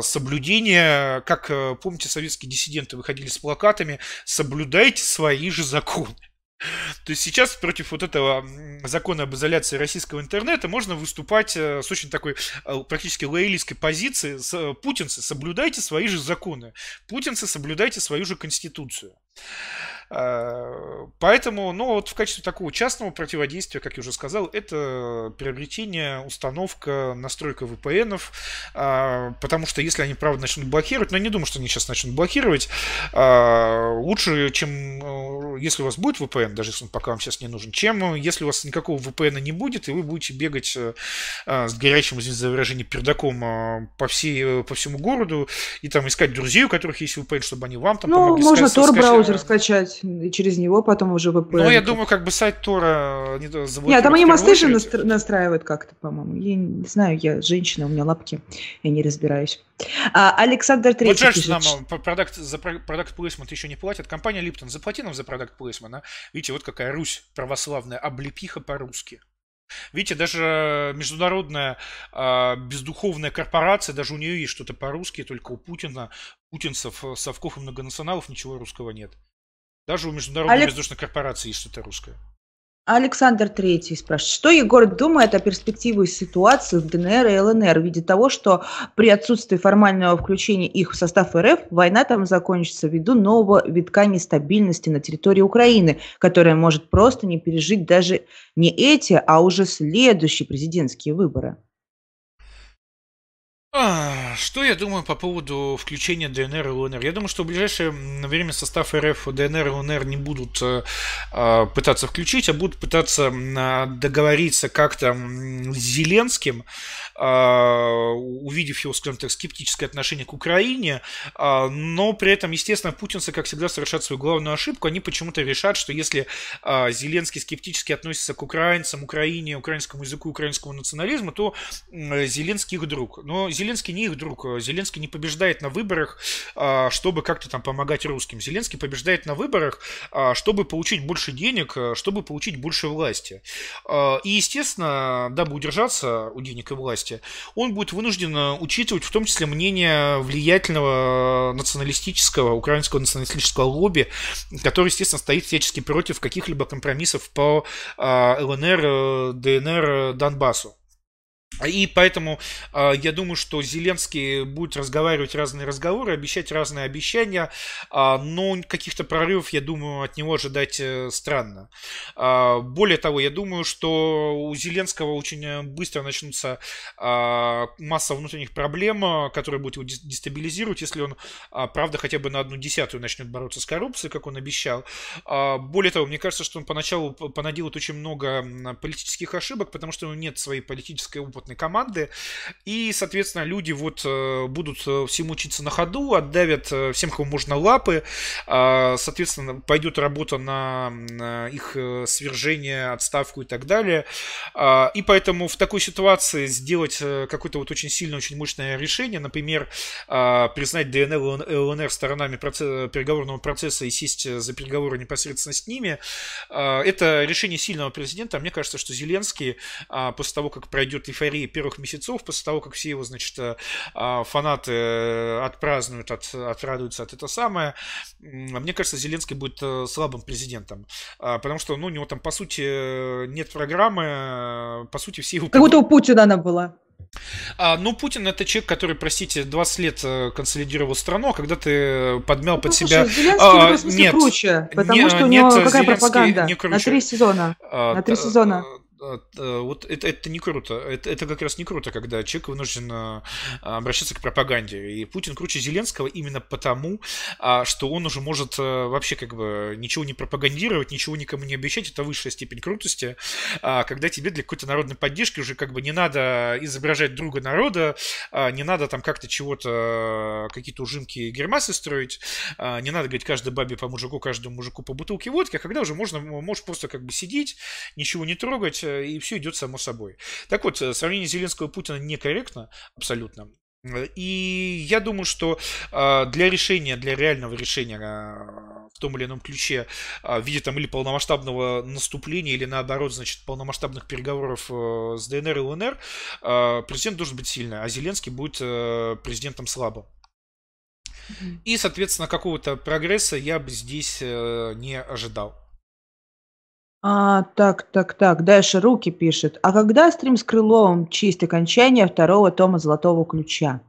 соблюдения, как, помните, советские диссиденты выходили с плакатами «Соблюдайте свои же законы». То есть сейчас против вот этого закона об изоляции российского интернета можно выступать э, с очень такой э, практически лоялистской позиции. Э, путинцы, соблюдайте свои же законы. Путинцы, соблюдайте свою же конституцию. Э, поэтому, ну вот в качестве такого частного противодействия, как я уже сказал, это приобретение, установка, настройка VPN, э, потому что если они, правда, начнут блокировать, но я не думаю, что они сейчас начнут блокировать, э, лучше, чем если у вас будет VPN, даже если он пока вам сейчас не нужен, чем если у вас никакого VPN не будет, и вы будете бегать с горячим, извините за выражение, пердаком по, всей, по всему городу и там искать друзей, у которых есть VPN, чтобы они вам там ну, помогли. можно Tor-браузер скачать, и через него потом уже VPN. Ну, я думаю, как бы сайт Тора не Нет, там они мосты же настраивают как-то, по-моему. Я не знаю, я женщина, у меня лапки, я не разбираюсь. А, Александр Третий. Вот жаль, что нам продукт, за продукт плейсмент еще не платят. Компания Липтон, заплати нам за продукт плейсмент. А? Видите, вот какая Русь православная, облепиха по-русски. Видите, даже международная э, бездуховная корпорация, даже у нее есть что-то по-русски, только у Путина, путинцев, совков и многонационалов ничего русского нет. Даже у международной Олег... воздушной корпорации есть что-то русское. Александр Третий спрашивает, что Егор думает о перспективе ситуации в ДНР и ЛНР в виде того, что при отсутствии формального включения их в состав РФ война там закончится ввиду нового витка нестабильности на территории Украины, которая может просто не пережить даже не эти, а уже следующие президентские выборы. А, что я думаю по поводу включения ДНР и ЛНР? Я думаю, что в ближайшее время состав РФ ДНР и ЛНР не будут э, а, пытаться включить, а будут пытаться договориться как-то с Зеленским а, увидев его, скажем так, скептическое отношение к Украине, а, но при этом, естественно, путинцы, как всегда, совершают свою главную ошибку. Они почему-то решат, что если а, Зеленский скептически относится к украинцам, Украине, украинскому языку, украинскому национализму, то Зеленский их друг. Но Зеленский не их друг. Зеленский не побеждает на выборах, чтобы как-то там помогать русским. Зеленский побеждает на выборах, чтобы получить больше денег, чтобы получить больше власти. И, естественно, дабы удержаться у денег и власти, он будет вынужден э, учитывать в том числе мнение влиятельного э, националистического, украинского националистического лобби, который, естественно, стоит всячески против каких-либо компромиссов по э, ЛНР, ДНР, Донбассу. И поэтому э, я думаю, что Зеленский будет разговаривать разные разговоры, обещать разные обещания, э, но каких-то прорывов, я думаю, от него ожидать э, странно. Э, более того, я думаю, что у Зеленского очень быстро начнутся э, масса внутренних проблем, которые будут его дестабилизировать, если он, э, правда, хотя бы на одну десятую начнет бороться с коррупцией, как он обещал. Э, более того, мне кажется, что он поначалу понаделает очень много политических ошибок, потому что у него нет своей политической опытной опытной команды. И, соответственно, люди вот э, будут э, всему учиться на ходу, отдавят э, всем, кому можно лапы. А, соответственно, пойдет работа на их свержение, отставку и так далее. А, и поэтому в такой ситуации сделать какое-то вот очень сильное, очень мощное решение, например, а, признать ДНР и ЛНР сторонами процесса, переговорного процесса и сесть за переговоры непосредственно с ними, это решение сильного президента. Мне кажется, что Зеленский после того, как пройдет эйфория эйфории первых месяцев, после того, как все его, значит, э, а, фанаты э, отпразднуют, от, отрадуются от этого самое, мне кажется, Зеленский будет э, слабым президентом. А, потому что, ну, у него там, по сути, нет программы, по сути, все его... Как будто у Путина она была. А, ну, Путин это человек, который, простите, 20 лет консолидировал страну, а когда ты подмял ну, под себя... Зеленский а, нет, круче, потому не, что у него нет, какая пропаганда? Не круче. На три сезона. А, на три сезона. А, э, вот это, это не круто. Это, это как раз не круто, когда человек вынужден а, обращаться к пропаганде. И Путин круче Зеленского именно потому, а, что он уже может вообще как бы ничего не пропагандировать, ничего никому не обещать. Это высшая степень крутости, когда тебе для какой-то народной поддержки уже как бы не надо изображать друга народа, не надо там как-то чего-то, какие-то ужимки гермасы строить, не надо говорить каждой бабе по мужику, каждому мужику по бутылке водки, а когда уже можно, можешь просто как бы сидеть, ничего не трогать, и все идет само собой. Так вот, э, сравнение Зеленского и Путина некорректно, абсолютно. И я думаю, что а, для решения, для реального решения а, в том или ином ключе а, в виде там или полномасштабного наступления, или наоборот, значит, полномасштабных переговоров э, с ДНР и ЛНР, президент должен быть сильный, а Зеленский будет э, президентом слабым. И, соответственно, какого-то прогресса я бы здесь не ожидал. А, так, так, так. Дальше руки пишет. А когда стрим с Крыловым честь окончания второго тома «Золотого ключа»?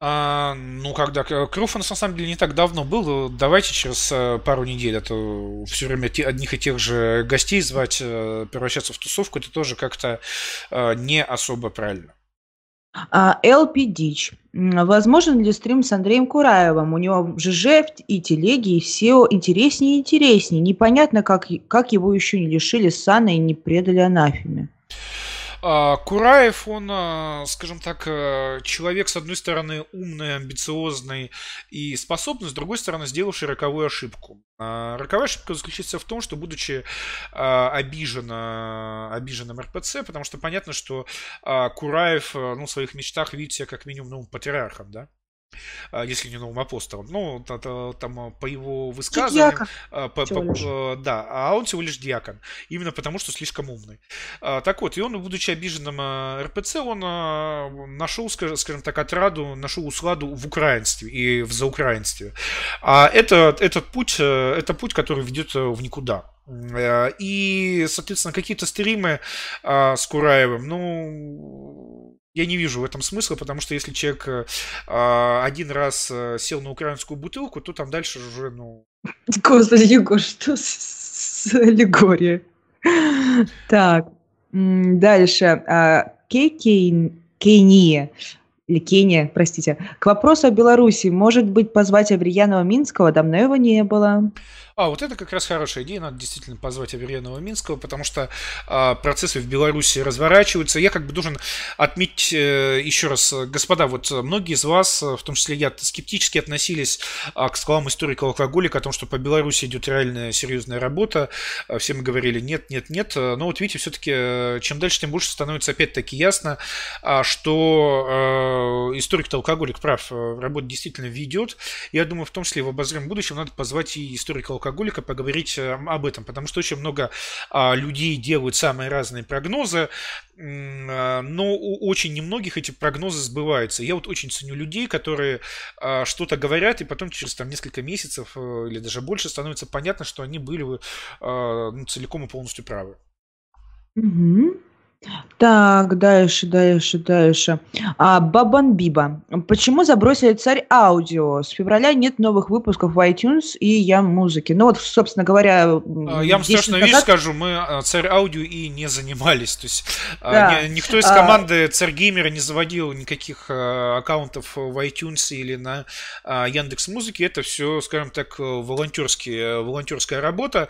А, ну, когда Крылов на самом деле не так давно был, давайте через э, пару недель, а то все время те, одних и тех же гостей звать, э, превращаться в тусовку, это тоже как-то э, не особо правильно. А, LP Дич. Возможен ли стрим с Андреем Кураевым? У него ЖЖ и телеги, и SEO интереснее и интереснее. Непонятно, как, как его еще не лишили сана и не предали анафеме. А, Кураев, он, а, скажем так, э, человек, с одной стороны, умный, амбициозный и способный, с другой стороны, сделавший роковую ошибку. А, роковая ошибка заключается в том, что, будучи обижен, обиженным РПЦ, потому что понятно, что Кураев ну, в своих мечтах видит себя как минимум новым патриархом, да? А, если не новым апостолом. Ну, там а, по его высказываниям... А, по, по, да, а он всего лишь диакон. Именно потому, что слишком умный. Так вот, и он, будучи обиженным РПЦ, он нашел, скажем так, отраду, нашел усладу в украинстве и в заукраинстве. А это, этот путь, э, это путь, который ведет э, в никуда. Э, и, соответственно, какие-то стримы с Кураевым, ну, я не вижу в этом смысла, потому что если человек э, а, один раз э, сел на украинскую бутылку, то там дальше уже, ну... Господи, Егор, что с, аллегорией? Так, дальше. А, Кейния или Кения, простите. К вопросу о Беларуси. Может быть, позвать Аверьянова Минского? Давно его не было. А, вот это как раз хорошая идея, надо действительно позвать Аверьянова Минского, потому что а, процессы в Беларуси разворачиваются. Я как бы должен отметить э, еще раз, господа, вот многие из вас, в том числе я, скептически относились а, к словам историка алкоголика о том, что по Беларуси идет реальная серьезная работа. А, все мы говорили нет, нет, нет. Но вот видите, все-таки э, чем дальше, тем больше становится опять-таки ясно, а, что э, историк-то алкоголик прав, работа действительно ведет. Я думаю, в том числе в обозримом будущем надо позвать и историка алкоголика алкоголика поговорить э, об этом, потому что очень много а, людей делают самые разные прогнозы, но у очень немногих эти прогнозы сбываются. Я вот очень ценю людей, которые а, что-то говорят, и потом через там, несколько месяцев э, или даже больше становится понятно, что они были ну, целиком и полностью правы. Угу. Так, дальше, дальше, дальше. А, Бабанбиба. Почему забросили царь аудио? С февраля нет новых выпусков в iTunes и Ям музыки. Ну вот, собственно говоря, а, Я вам страшную назад... вещь скажу, мы а, царь аудио и не занимались. То есть а, да. никто из команды царь геймера не заводил никаких аккаунтов в iTunes или на Яндекс Музыке. Это все, скажем так, волонтерские, волонтерская работа.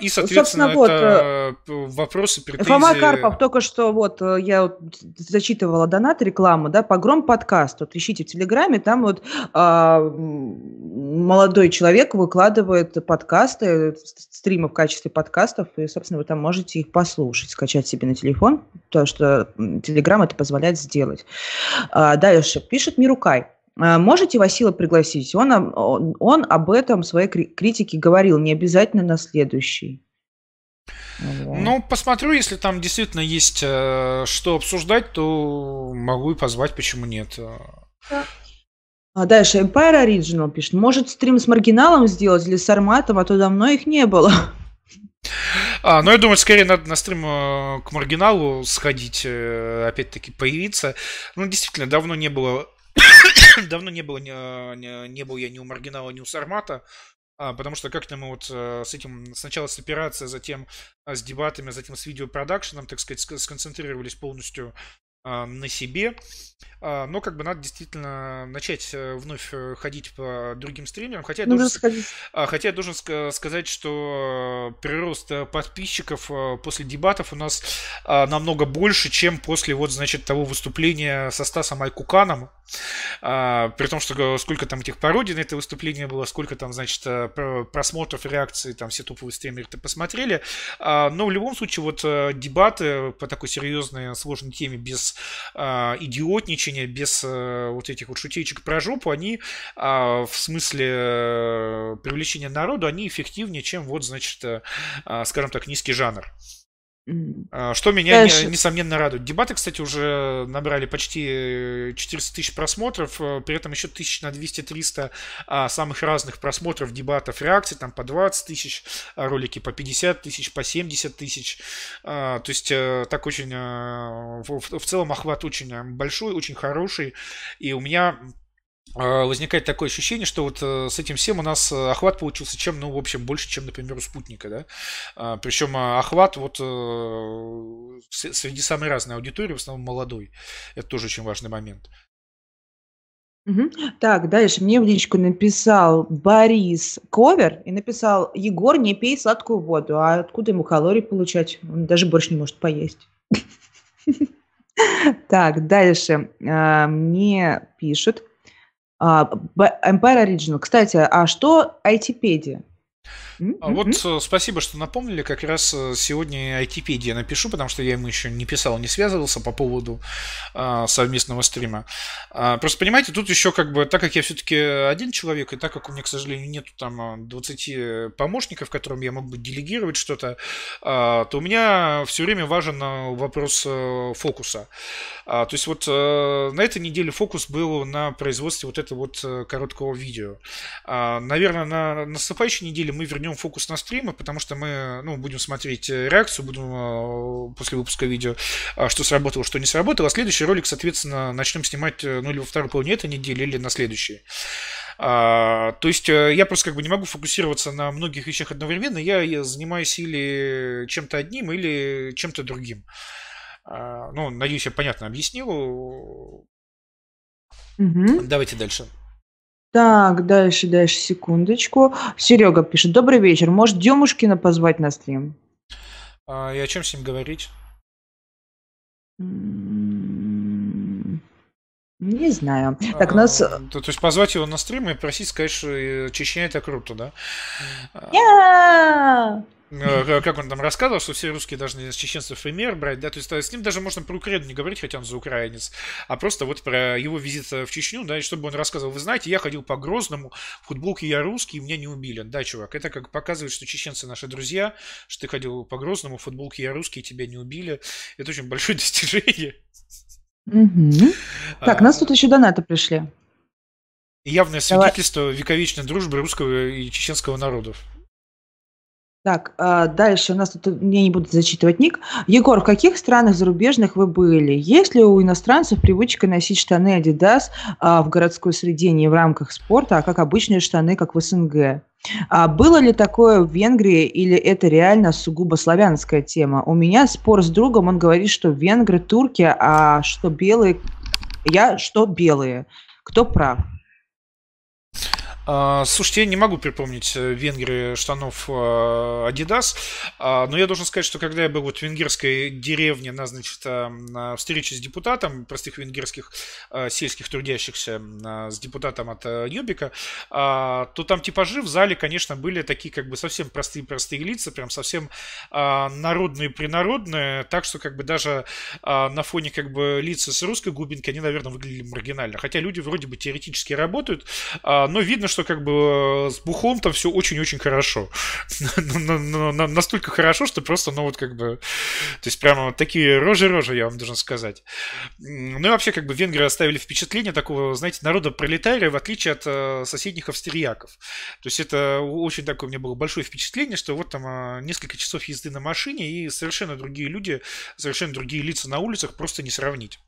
И, соответственно, вот, это э, вопросы, претензии... Фома Карпов только что вот э, я вот зачитывала донат рекламу, да, погром подкаст. Вот ищите в Телеграме, там вот а, молодой человек выкладывает подкасты, стримы в качестве подкастов, и, собственно, вы там можете их послушать, скачать себе на телефон, потому что Телеграм это позволяет сделать. А, дальше. Пишет Мирукай. «А, можете Васила пригласить? Он, он, он об этом своей критике говорил, не обязательно на следующий. Ну, посмотрю, если там действительно есть э, что обсуждать, то могу и позвать, почему нет. А дальше Empire Original пишет. Может, стрим с маргиналом сделать или с арматом, а то давно их не было. А, ну, я думаю, скорее надо на стрим э, к маргиналу сходить, э, опять-таки появиться. Ну, действительно, давно не было... давно не было, не, не, не был я ни у маргинала, ни у Сармата. А, потому что как-то мы вот э, с этим сначала с операцией, затем э, с дебатами, затем с видеопродакшеном, так сказать, сконцентрировались полностью э, на себе. А, но как бы надо действительно начать э, вновь э, ходить по другим стримерам. Хотя я, должен, а, хотя я должен сказать, что прирост э, подписчиков после дебатов у нас намного больше, чем после вот, значит, того выступления со Стасом Айкуканом. А, при том, что сколько там этих пародий на это выступление было, сколько там, значит, просмотров, реакций, там все топовые стримеры-то посмотрели. Но в любом случае, вот дебаты по такой серьезной, сложной теме без идиотничания, общения без э, вот этих вот шутеечек про жопу, они а, в смысле э, привлечения народу, они эффективнее, чем вот, значит, э, а, скажем так, низкий жанр. А, что меня, Дальше. несомненно, радует. Дебаты, кстати, уже набрали почти 400 тысяч просмотров, при этом еще тысяч на 200-300 а, самых разных просмотров, дебатов, реакций, там по 20 тысяч, ролики по 50 тысяч, по 70 тысяч. А, то есть так очень, в, в целом охват очень большой, очень хороший, и у меня а, возникает такое ощущение, что вот э, с этим всем у нас э, охват получился чем, ну, в общем, больше, чем, например, у спутника, да. А, Причем а, охват вот э, среди самой разной аудитории, в основном молодой. Это тоже очень важный момент. Мгм. Так, дальше мне в личку написал Борис Ковер и написал Егор, не пей сладкую воду. А откуда ему калорий получать? Он даже борщ не может поесть. Так, дальше. Мне пишут. А, Empire Original. Кстати, а что айтипедия? А вот э, спасибо, что напомнили. Как раз э, сегодня айтипедия напишу, потому что я ему еще не писал, не связывался по поводу а, совместного стрима. А, просто понимаете, тут еще как бы, так как я все-таки один человек, и так как у меня, к сожалению, нету там 20 помощников, которым я мог бы делегировать что-то, а, то у меня все время важен вопрос фокуса. А, то есть вот а, на этой неделе фокус был на производстве вот этого вот короткого видео. А, наверное, на наступающей неделе мы вернем фокус на стримы, потому что мы ну, будем смотреть э, реакцию, будем э, после выпуска видео, а, что сработало, что не сработало. А следующий ролик, соответственно, начнем снимать э, ну, или во второй половине этой недели, или на следующей. А, то есть я просто как бы не могу фокусироваться на многих вещах одновременно. Я занимаюсь или чем-то одним, или чем-то другим. А, ну, надеюсь, я понятно объяснил. Угу. Давайте дальше. Так, дальше, дальше, секундочку. Серега пишет. Добрый вечер. Может, Демушкина позвать на стрим? А, и о чем с ним говорить? Не знаю. Так, а, нас... То, то есть позвать его на стрим и просить сказать, что э, Чечня это круто, да? Yeah! Э, как он там рассказывал, что все русские должны с чеченцев пример брать, да, то есть с ним даже можно про Украину не говорить, хотя он за украинец, а просто вот про его визит в Чечню, да, и чтобы он рассказывал, вы знаете, я ходил по Грозному, в футболке я русский, меня не убили. Да, чувак, это как показывает, что чеченцы наши друзья, что ты ходил по Грозному, в футболке я русский, тебя не убили. Это очень большое достижение. Угу. Так, нас тут еще донаты пришли. Явное свидетельство Давай. вековечной дружбы русского и чеченского народов. Так, а, дальше у нас тут, я не буду зачитывать ник. Егор, в каких странах зарубежных вы были? Есть ли у иностранцев привычка носить штаны Adidas а, в городской среде не в рамках спорта, а как обычные штаны, как в СНГ? А было ли такое в Венгрии или это реально сугубо славянская тема? У меня спор с другом, он говорит, что венгры турки, а что белые, я что белые. Кто прав? А, слушайте, я не могу припомнить э, в Венгрии штанов а, Adidas, а, но я должен сказать, что когда я был вот в венгерской деревне на, значит, на встрече с депутатом простых венгерских сельских трудящихся, с депутатом от Юбика, то там типажи в зале, конечно, были такие как бы совсем простые-простые лица, прям совсем народные, принародные, так что как бы даже на фоне как бы лица с русской глубинки они, наверное, выглядели маргинально. Хотя люди вроде бы теоретически работают, но видно, что как бы э, с бухом там все очень-очень хорошо. Настолько хорошо, что просто, ну вот как бы, то есть прямо такие рожи-рожи, я вам должен сказать. Ну и вообще, как бы венгры оставили впечатление такого, знаете, народа пролетария, в отличие от э, соседних австрияков. То есть это очень такое у меня было большое впечатление, что вот там э, несколько часов езды на машине и совершенно другие люди, совершенно другие лица на улицах просто не сравнить.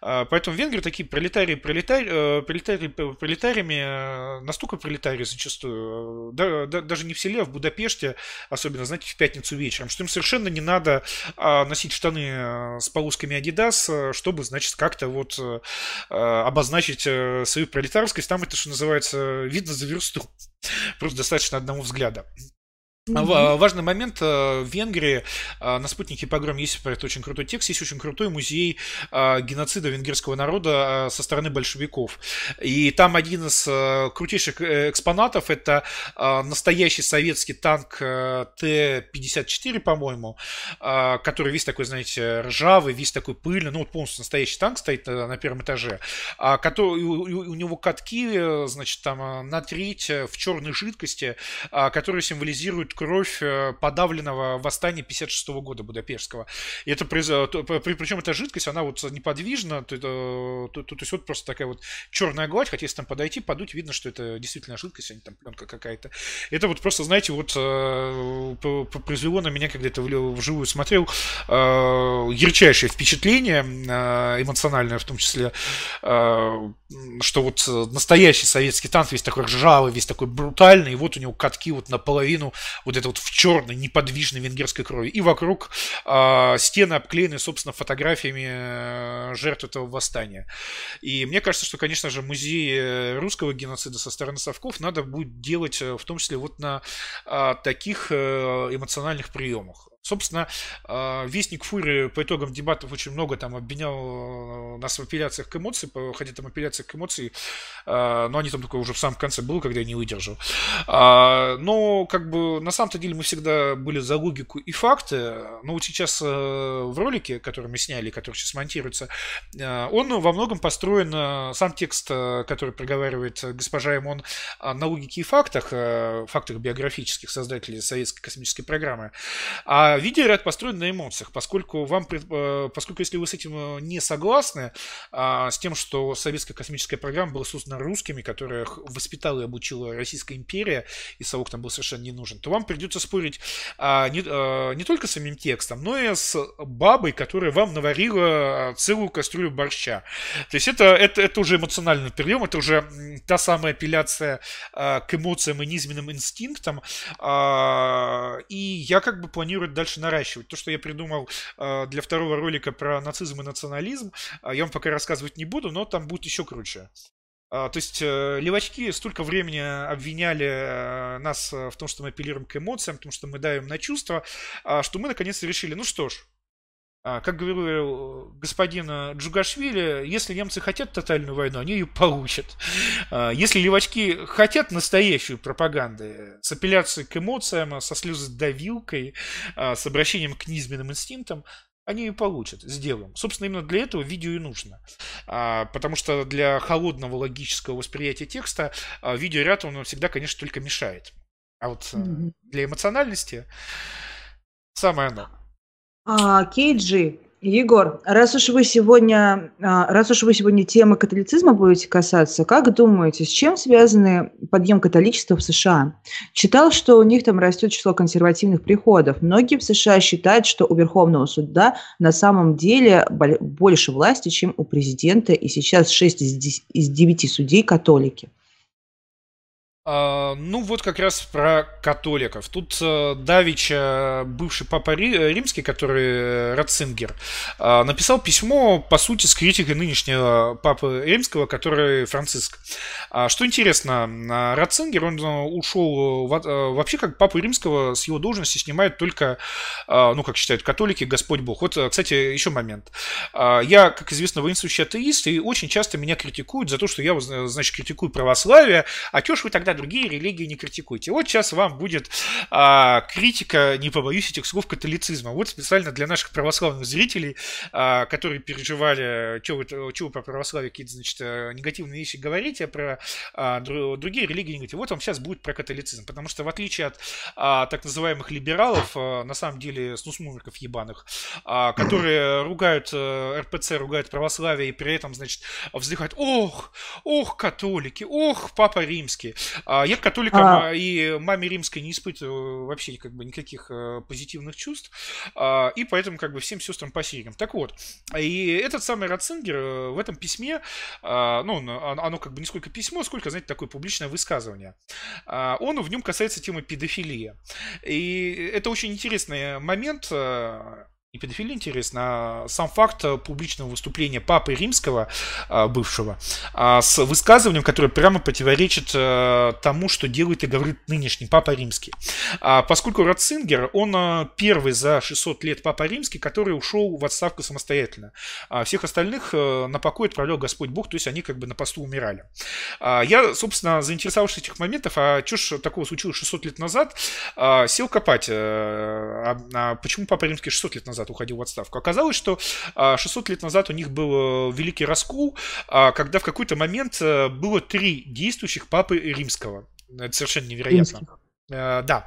А, поэтому венгры такие пролетарии, пролетарии, пролетарии, пролетариями настолько пролетарии зачастую, да, да, даже не в селе, а в Будапеште, особенно, знаете, в пятницу вечером, что им совершенно не надо а, носить штаны а, с полосками Adidas, а, чтобы, значит, как-то вот обозначить свою пролетарскость. Там это, что называется, видно за версту. Просто достаточно одного взгляда. Mm-hmm. Важный момент э, в Венгрии э, на спутнике погром есть про это очень крутой текст, есть очень крутой музей геноцида венгерского народа со стороны большевиков. И там один из крутейших экспонатов это настоящий советский танк Т-54, по-моему, который весь такой, знаете, ржавый, весь такой пыльный, ну вот полностью настоящий танк стоит на первом этаже, который, у него катки, значит, там на треть в черной жидкости, которые символизируют кровь подавленного восстания 56 года Будапештского. И это причем эта жидкость, она вот неподвижна, то, то, то есть вот просто такая вот черная гладь, хотя если там подойти, подуть, видно, что это действительно жидкость, а не там пленка какая-то. Это вот просто, знаете, вот произвело на меня, когда это вживую смотрел, ярчайшее впечатление эмоциональное в том числе, что вот настоящий советский танк весь такой ржавый, весь такой брутальный, и вот у него катки вот наполовину вот это вот в черной, неподвижной венгерской крови. И вокруг э, стены обклеены, собственно, фотографиями э, жертв этого восстания. И мне кажется, что, конечно же, музей русского геноцида со стороны совков надо будет делать э, в том числе вот на э, таких эмоциональных приемах. Собственно, а, Вестник Фури по итогам дебатов очень много там обвинял э, нас в апелляциях к эмоциям, хотя там апелляция к эмоции, а, но они там только уже в самом конце был, когда я не выдержал. А, но, как бы, на самом-то деле мы всегда были за логику и факты, но вот сейчас э, в ролике, который мы сняли, который сейчас монтируется, э, он во многом построен, сам текст, который проговаривает госпожа Эмон, на логике и фактах, фактах биографических создателей советской космической программы, а видеоряд построен на эмоциях, поскольку вам, э, поскольку если вы с этим э, не согласны, а, с тем, что советская космическая программа была создана русскими, которых воспитала и обучила Российская империя, и совок там был совершенно не нужен, то вам придется спорить а, не, а, не только с самим текстом, но и с бабой, которая вам наварила целую кастрюлю борща. То есть это, это, это уже эмоциональный прием, это уже та самая апелляция к эмоциям и низменным инстинктам. И я как бы планирую дальше наращивать. То, что я придумал э, для второго ролика про нацизм и национализм, э, я вам пока рассказывать не буду, но там будет еще круче. Uh, то есть левачки столько времени обвиняли нас в том, что мы апеллируем к эмоциям, в том, что мы давим на чувства, что мы наконец-то решили, ну что ж, как говорил господин Джугашвили, если немцы хотят тотальную войну, они ее получат. А, если левачки хотят настоящую пропаганду с апелляцией к эмоциям, со слезодавилкой, а, с обращением к низменным инстинктам, они ее получат, сделаем. Собственно, именно для этого видео и нужно. Потому что для холодного логического восприятия текста видеоряд, он всегда, конечно, только мешает. А вот для эмоциональности самое оно. А, Кейджи, Егор, раз уж вы сегодня, а, раз уж вы сегодня темы католицизма будете касаться, как думаете, с чем связаны подъем католичества в США? Читал, что у них там растет число консервативных приходов. Многие в США считают, что у Верховного суда на самом деле больше власти, чем у президента, и сейчас 6 из 9 судей католики. Uh, ну вот как раз про католиков. Тут uh, Давич, бывший папа Ри- римский, который Ратцингер, uh, написал письмо, по сути, с критикой нынешнего папы римского, который Франциск. Что интересно, Ратцингер, он ушел вообще как папа римского с его должности снимает только, ну как считают католики, Господь Бог. Вот, кстати, еще момент. Я, как известно, воинствующий атеист, и очень часто меня критикуют за то, что я, значит, критикую православие, а чё ж вы тогда другие религии не критикуйте. Вот сейчас вам будет а, критика, не побоюсь этих слов, католицизма. Вот специально для наших православных зрителей, а, которые переживали, что вы, что про православие какие-то, значит, э, негативные вещи говорите, а про а, другие религии не говорите. Вот вам сейчас будет про католицизм. Потому что в отличие от а, так называемых либералов, а, на самом деле снусмумерков ебаных, а, которые ругают а, РПЦ, ругают православие и при этом, значит, вздыхают, ох, ох, католики, ох, папа римский. А я к католикам а... и маме римской не испытываю вообще как бы никаких э, позитивных чувств, а, и поэтому как бы всем сестрам по сирим. Так вот, и этот самый Ратцингер э, в этом письме, а, ну, оно как бы не сколько письмо, сколько, знаете, такое публичное высказывание. Он в нем касается темы педофилии. И это очень интересный момент, э, и педофилия интересно, а сам факт э, публичного выступления папы римского, а, бывшего, а, с высказыванием, которое прямо противоречит э, тому, что делает и говорит нынешний папа римский. Поскольку Ратцингер, он э, первый за 600 лет папа римский, который ушел в отставку самостоятельно. Всех остальных на покой отправлял Господь Бог, то есть они как бы на посту умирали. Я, собственно, заинтересовавшись этих моментов, а что ж такого случилось 600 лет назад, сел копать, почему папа римский 600 лет назад назад уходил в отставку. Оказалось, что 600 а, лет назад у них был э, великий раскол, а, когда в какой-то момент э, было три действующих папы римского. Это совершенно невероятно. Римских. Э, да.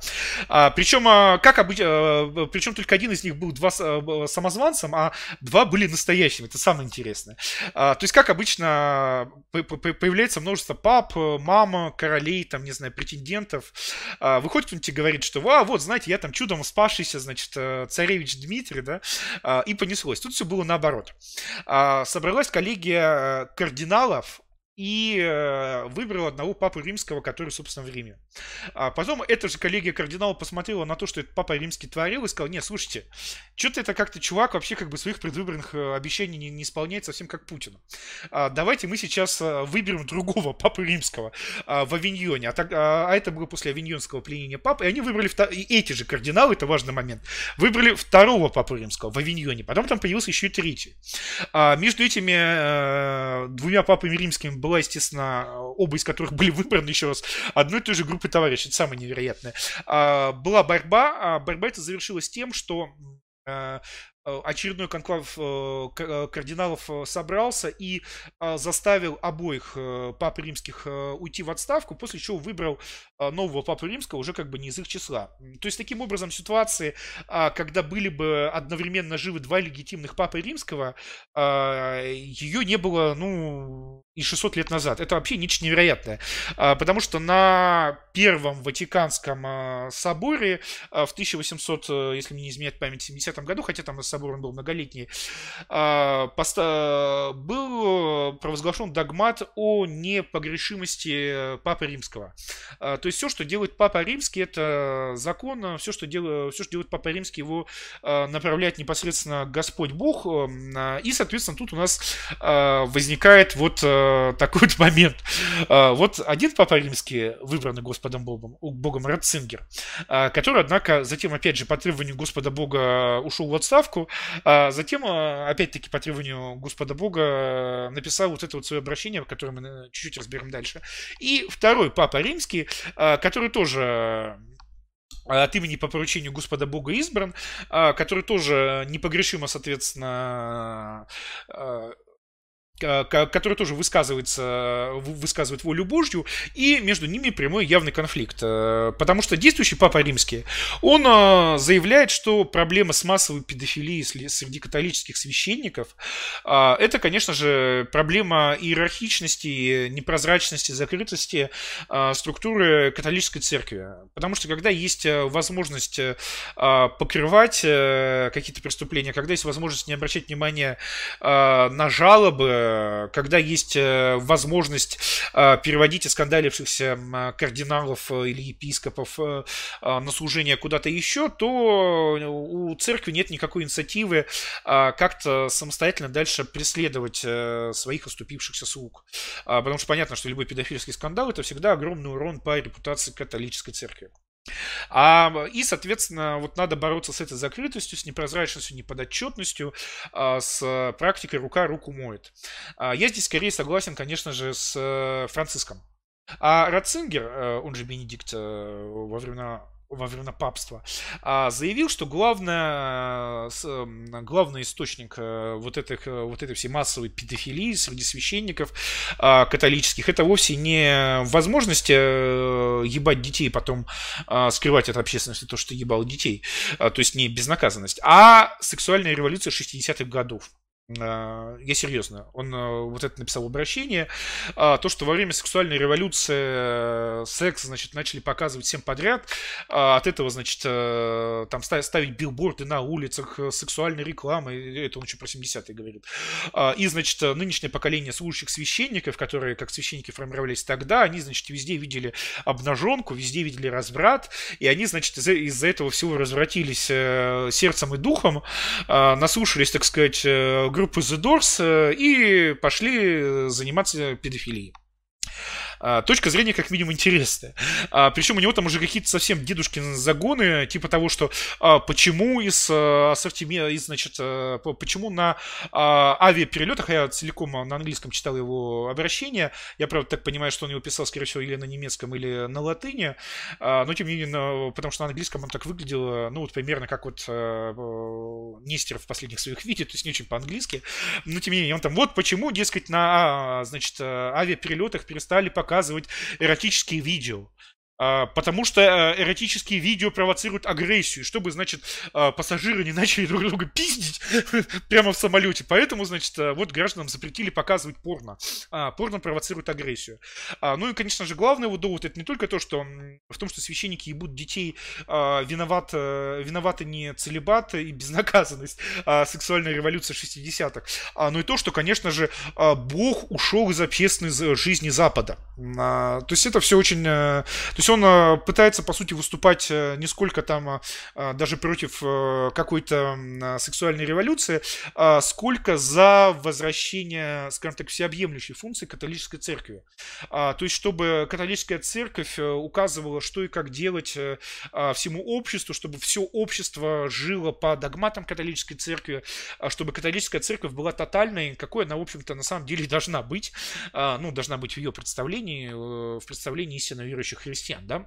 А, причем, а, как обычно, э, причем только один из них был два э, самозванцем, а два были настоящими. Это самое интересное. А, то есть, как обычно, появляется множество пап, мама, королей, там, не знаю, претендентов. Выходит кто-нибудь и говорит, что, а, вот, знаете, я там чудом спасшийся, значит, царевич Дмитрий, да, и понеслось. Тут все было наоборот. Собралась коллегия кардиналов и э, выбрал одного папу римского, который, собственно, в Риме. А потом эта же коллегия кардинала посмотрела на то, что этот папа римский творил, и сказал, нет, слушайте, что-то это как-то чувак вообще как бы своих предвыборных э, обещаний не, не исполняет совсем как Путин. А, давайте мы сейчас э, выберем другого папу римского а, в Авиньоне. А, так, а, а это было после авиньонского пленения папы, и они выбрали, и эти же кардиналы, это важный момент, выбрали второго папу римского в Авиньоне. Потом там появился еще и третий. А, между этими а, двумя папами римскими была, естественно, оба из которых были выбраны еще раз одной и той же группы товарищей. Это самое невероятное. А, была борьба, а борьба это завершилась тем, что а, Э, очередной конклав э, э, кардиналов собрался и заставил обоих пап римских уйти в отставку, после чего выбрал нового папу римского уже как бы не из их числа. То есть таким образом ситуации, когда были бы одновременно живы два легитимных папы римского, ее не было, ну, и 600 лет назад. Это вообще нечто невероятное. Потому что на Первом Ватиканском соборе в 1800, если мне не изменяет память, 70 году, хотя там собор он был многолетний, а, был провозглашен догмат о непогрешимости Папы Римского. А, то есть все, что делает Папа Римский, это закон, все, что делает, все, что делает Папа Римский, его а, направляет непосредственно Господь Бог. И, соответственно, тут у нас возникает вот такой вот момент. Вот один Папа Римский, выбранный Господом Богом, Богом Ратцингер, который, однако, затем, опять же, по требованию Господа Бога ушел в отставку, а затем, опять-таки, по требованию Господа Бога, написал вот это вот свое обращение, которое мы чуть-чуть разберем дальше. И второй Папа Римский, который тоже от имени по поручению Господа Бога избран, который тоже непогрешимо, соответственно, который тоже высказывается, высказывает волю Божью, и между ними прямой явный конфликт. Э, потому что действующий Папа Римский, он э, заявляет, что проблема с массовой педофилией среди католических священников, э, это, конечно же, проблема иерархичности, непрозрачности, закрытости структуры католической церкви. Потому что когда есть возможность покрывать какие-то преступления, когда есть возможность не обращать внимания на жалобы, Э, когда есть э, возможность э, переводить оскандалившихся кардиналов или епископов на служение куда-то еще, то у церкви нет никакой инициативы как-то самостоятельно дальше преследовать своих оступившихся слуг. Потому что понятно, что любой педофильский скандал это всегда огромный урон по репутации католической церкви. А, и, соответственно, вот надо бороться с этой закрытостью, с непрозрачностью, неподотчетностью, а, с практикой «рука руку моет». А, я здесь скорее согласен, конечно же, с э, Франциском. А Ратцингер, э, он же Бенедикт э, во времена во времена папства, а, заявил, что главное, главный источник э, вот, этих, э, вот этой всей массовой педофилии среди священников а, католических это вовсе не возможность э, ебать детей, потом а, скрывать от общественности то, что ебал детей, то есть не безнаказанность, а сексуальная революция 60-х годов. А, я серьезно, он а, вот это написал обращение, а, то, что во время сексуальной революции э, секс, значит, начали показывать всем подряд, от этого, значит, э, там ставить билборды на улицах, э, сексуальной рекламы, это он еще про 70-е говорит, и, значит, нынешнее поколение служащих священников, которые как священники формировались тогда, они, значит, везде видели обнаженку, везде видели разврат, и они, значит, из-за из этого всего развратились сердцем и духом, наслушались, так сказать, группы The Doors э, и пошли заниматься педофилией. А, точка зрения как минимум интересная. А, причем у него там уже какие-то совсем дедушкины загоны, типа того, что а, почему из ассортимента, из, значит, почему на авиаперелетах, я целиком на английском читал его обращение, я, правда, так понимаю, что он его писал, скорее всего, или на немецком, или на латыни, но тем не менее, потому что на английском он так выглядел, ну, вот примерно как вот а, Нестер в последних своих видео, то есть не очень по-английски, но тем не менее, он там, вот почему, дескать, на, значит, авиаперелетах перестали показывать показывать эротические видео. А, потому что э, эротические видео провоцируют агрессию, чтобы, значит, а, пассажиры не начали друг друга пиздить прямо в самолете. Поэтому, значит, э, вот гражданам запретили показывать порно. А, порно провоцирует агрессию. Ну и, конечно же, главный его довод это не только то, что в том, что священники ебут детей, виноват, э, виноваты не целебат и безнаказанность, а сексуальная революция 60-х, но и то, что, конечно же, Бог ушел из общественной жизни Запада. То есть это все очень... То есть есть он э, пытается, по сути, выступать э, не сколько там э, даже против какой-то сексуальной революции, а сколько за возвращение, скажем так, всеобъемлющей функции католической церкви. А, то есть, чтобы католическая церковь указывала, что и как делать а, всему обществу, чтобы все общество жило по догматам католической церкви, чтобы католическая церковь была тотальной, какой она, в общем-то, на самом деле должна быть, ну, должна быть в ее представлении, в представлении истинно верующих христиан, да?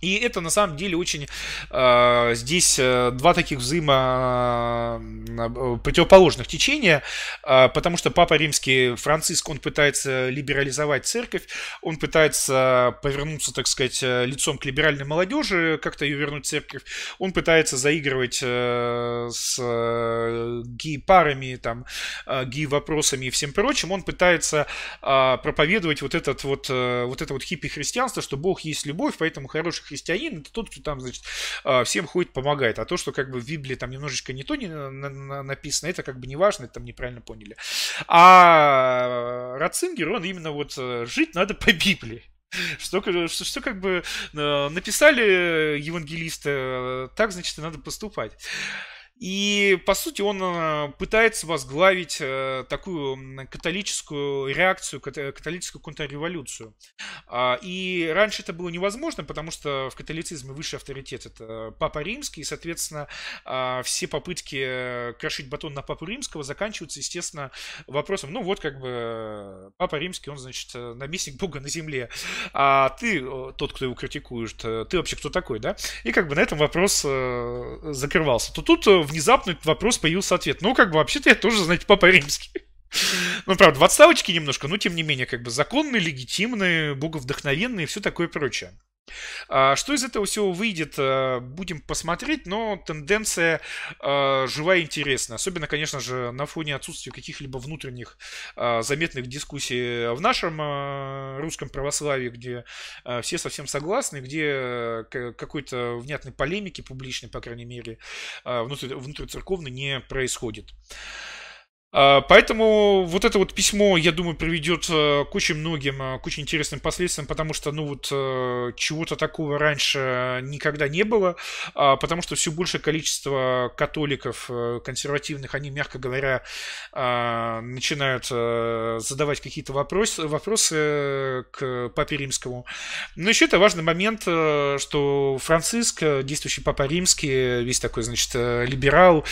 И это на самом деле очень э, здесь э, два таких взаимо э, противоположных течения, э, потому что Папа Римский Франциск, он пытается либерализовать церковь, он пытается повернуться, так сказать, э, лицом к либеральной молодежи, как-то ее вернуть в церковь, он пытается заигрывать э, с э, гей-парами, там, э, гей-вопросами и всем прочим, он пытается э, проповедовать вот этот вот, э, вот это вот хиппи-христианство, что Бог есть любовь, поэтому хороших христианин, это тот, кто там, значит, а, всем ходит, помогает. А то, что как бы в Библии там немножечко не то не написано, это как бы не важно, это там неправильно поняли. А Ратцингер, он именно вот э, жить надо по Библии. Что, что, что как бы э, написали евангелисты, э, так, значит, и надо поступать. И, по сути, он э, пытается возглавить э, такую католическую реакцию, католическую контрреволюцию. А, и раньше это было невозможно, потому что в католицизме высший авторитет это Папа Римский, и, соответственно, а, все попытки крошить батон на Папу Римского заканчиваются, естественно, вопросом, ну вот как бы Папа Римский, он, значит, наместник Бога на земле, а ты, тот, кто его критикует, ты вообще кто такой, да? И как бы на этом вопрос э, закрывался. То тут внезапно этот вопрос появился ответ. Ну, как бы, вообще-то я тоже, знаете, папа римский. Ну, правда, в отставочке немножко, но тем не менее, как бы законные, легитимные, боговдохновенные и все такое прочее. А, что из этого всего выйдет, э, будем посмотреть, но тенденция э, живая и интересная. Особенно, конечно же, на фоне отсутствия каких-либо внутренних э, заметных дискуссий в нашем русском православии, где все совсем согласны, где какой-то внятной полемики публичной, по крайней мере, внутри, внутрицерковной не происходит. А, поэтому вот это вот письмо, я думаю, приведет э, к очень многим, э, к очень интересным последствиям, потому что, ну вот, э, чего-то такого раньше никогда не было, а, потому что все большее количество католиков консервативных, они, мягко говоря, а, начинают задавать какие-то вопросы, вопросы к Папе Римскому. Но еще это важный момент, что Франциск, действующий Папа Римский, весь такой, значит, либерал,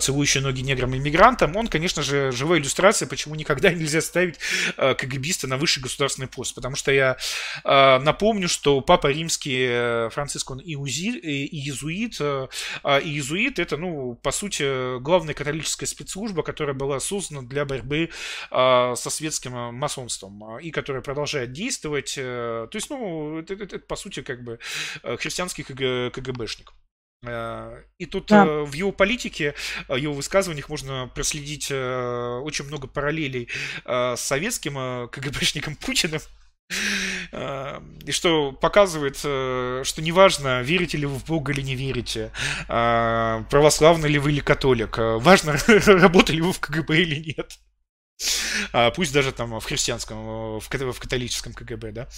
целующий ноги неграм и мигрантам, он, конечно же, живая иллюстрация, почему никогда нельзя ставить э, КГБиста на высший государственный пост. Потому что я э, напомню, что Папа Римский э, Франциск, он и, узи, и иезуит. А иезуит это, ну, по сути, главная католическая спецслужба, которая была создана для борьбы со светским масонством и которая продолжает действовать. То есть, ну, это, это, это по сути, как бы христианский КГ, КГБшник. Э, и тут да. Э, в его политике, в его высказываниях можно проследить э, очень много параллелей с советским КГБшником Путиным. И что показывает, что неважно, верите ли вы в Бога или не верите, православный ли вы или католик, важно, работали вы в КГБ или нет. А, пусть даже там в христианском, в католическом КГБ, да.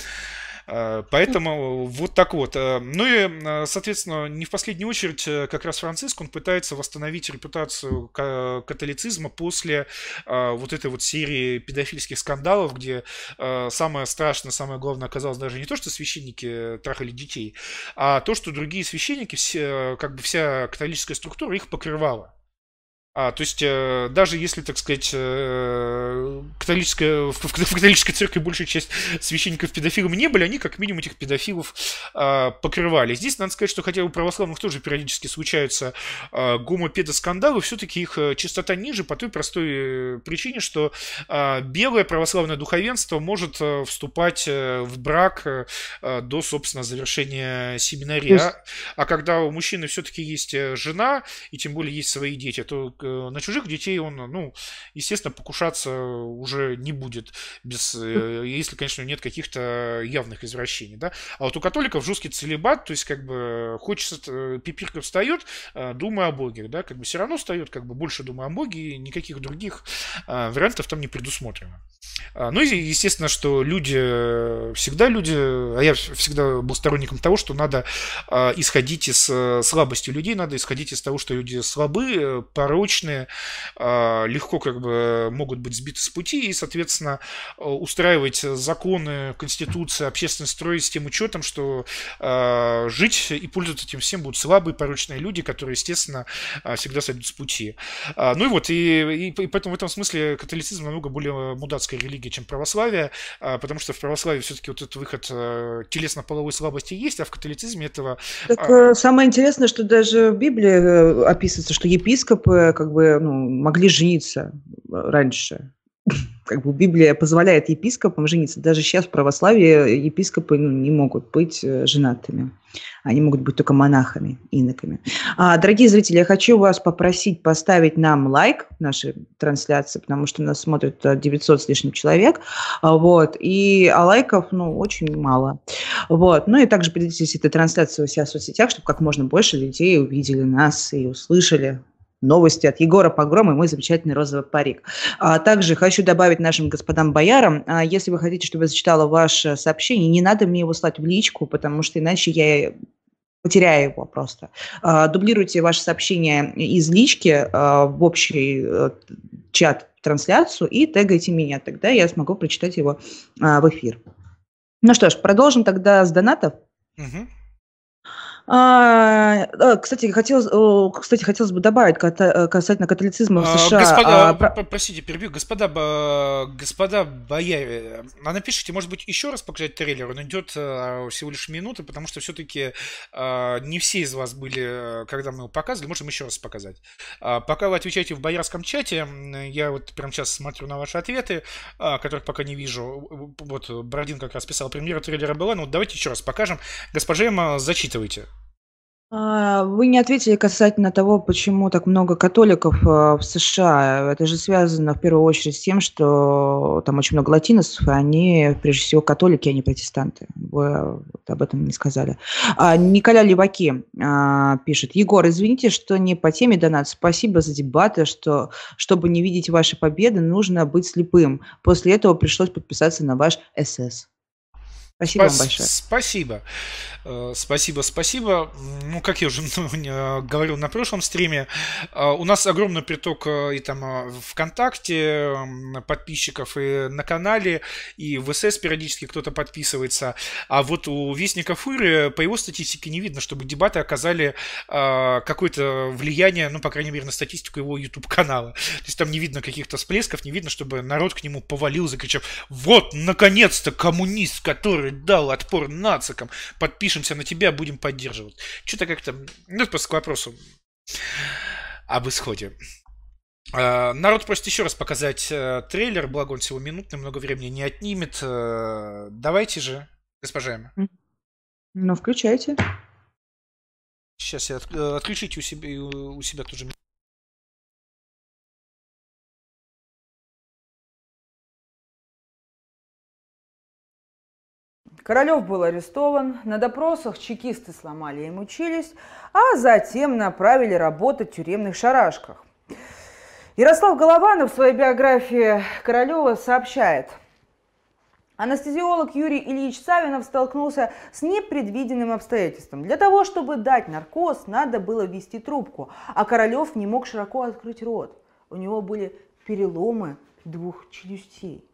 Э, поэтому вот так вот. Э, ну и, э, соответственно, не в последнюю очередь, как раз Франциск, он пытается восстановить репутацию католицизма после вот этой вот серии педофильских скандалов, где самое страшное, самое главное оказалось даже не то, что священники трахали детей, а то, что другие священники, все, как бы вся католическая структура их покрывала. А, то есть, э, даже если, так сказать, э, католическая, в, в католической церкви большая часть священников педофилами не были, они как минимум этих педофилов э, покрывали. Здесь надо сказать, что хотя у православных тоже периодически случаются э, гомопедоскандалы, все-таки их э, частота ниже по той простой э, причине, что э, белое православное духовенство может э, вступать э, в брак э, до, собственно, завершения семинария. А, а когда у мужчины все-таки есть жена, и тем более есть свои дети, то Э, на чужих детей он, ну, естественно, покушаться уже не будет, без, э, если, конечно, нет каких-то явных извращений, да. А вот у католиков жесткий целебат, то есть, как бы, хочется, э, пипирка встает, думая о Боге, да, как бы все равно встает, как бы, больше думая о Боге, и никаких других вариантов там не предусмотрено. А, ну и естественно, что люди, всегда люди, а я всегда был сторонником того, что надо исходить из слабости людей, надо исходить из того, что люди слабы, порочны, порочные, а, легко как бы могут быть сбиты с пути и, соответственно, устраивать законы, конституции, общественный строй с тем учетом, что а, жить и пользоваться этим всем будут слабые, порочные люди, которые, естественно, а, всегда сойдут с пути. Ну и вот, и, и, и поэтому в этом смысле католицизм намного более мудацкая религия, чем православие, потому что в православии все-таки вот этот выход телесно-половой слабости есть, а в католицизме этого... Так э, самое интересное, что даже в Библии э, описывается, что епископы как бы ну, могли жениться раньше. Как бы Библия позволяет епископам жениться. Даже сейчас в православии епископы ну, не могут быть э, женатыми. Они могут быть только монахами, иноками. А, дорогие зрители, я хочу вас попросить поставить нам лайк нашей трансляции, потому что нас смотрит 900 с лишним человек. А, вот, и а лайков, ну, очень мало. Вот. Ну и также поделитесь этой трансляцией у себя в соцсетях, чтобы как можно больше людей увидели нас и услышали новости от Егора Погрома и мой замечательный розовый парик. А также хочу добавить нашим господам боярам, а если вы хотите, чтобы я зачитала ваше сообщение, не надо мне его слать в личку, потому что иначе я потеряю его просто. А, дублируйте ваше сообщение из лички а, в общий а, чат трансляцию и тегайте меня, тогда я смогу прочитать его а, в эфир. Ну что ж, продолжим тогда с донатов. Угу. А, а, кстати, хотелось, кстати, хотелось бы добавить э, касательно католицизма в США. Господа, а, простите, перебью. Господа, господа бояре, а напишите, может быть, еще раз показать трейлер? Он идет э, всего лишь минуты, потому что все-таки не все из вас были, когда мы его показывали. Можем еще раз показать. Пока вы отвечаете в боярском чате, я вот прямо сейчас смотрю на ваши ответы, которых пока не вижу. Вот Бородин как раз писал, премьера трейлера была, ну вот давайте еще раз покажем. Госпожа Эмма, зачитывайте. А, вы не ответили касательно того, почему так много католиков а, в США. Это же связано в первую очередь с тем, что там очень много латиносов, и они, прежде всего, католики, а не протестанты. Вы об этом не сказали. А, Николя Леваки пишет. Егор, извините, что не по теме донат. Спасибо за дебаты, что чтобы не видеть ваши победы, нужно быть слепым. После этого пришлось подписаться на ваш СС. Спасибо Спас- вам большое. Спасибо. Э, спасибо, спасибо. Ну, как я уже ну, говорил на прошлом стриме, э, у нас огромный приток э, и там ВКонтакте подписчиков и на канале, и в СС периодически кто-то подписывается. А вот у Вестника Фуры по его статистике не видно, чтобы дебаты оказали какое-то влияние, ну, по крайней мере, на статистику его YouTube-канала. То есть там не видно каких-то всплесков, не видно, чтобы народ к нему повалил, закричав «Вот, наконец-то, коммунист, который который дал отпор нацикам, подпишемся на тебя, будем поддерживать. Что-то как-то... Ну, это просто к вопросу об исходе. А, народ просит еще раз показать э, трейлер, благо он всего минутный, много времени не отнимет. Э, давайте же, госпожа Эмма. Ну, включайте. Сейчас я э, отключите у себя, у себя тоже Королев был арестован, на допросах чекисты сломали ему челюсть, а затем направили работать в тюремных шарашках. Ярослав Голованов в своей биографии Королева сообщает, Анестезиолог Юрий Ильич Савинов столкнулся с непредвиденным обстоятельством. Для того, чтобы дать наркоз, надо было ввести трубку, а Королев не мог широко открыть рот. У него были переломы двух челюстей.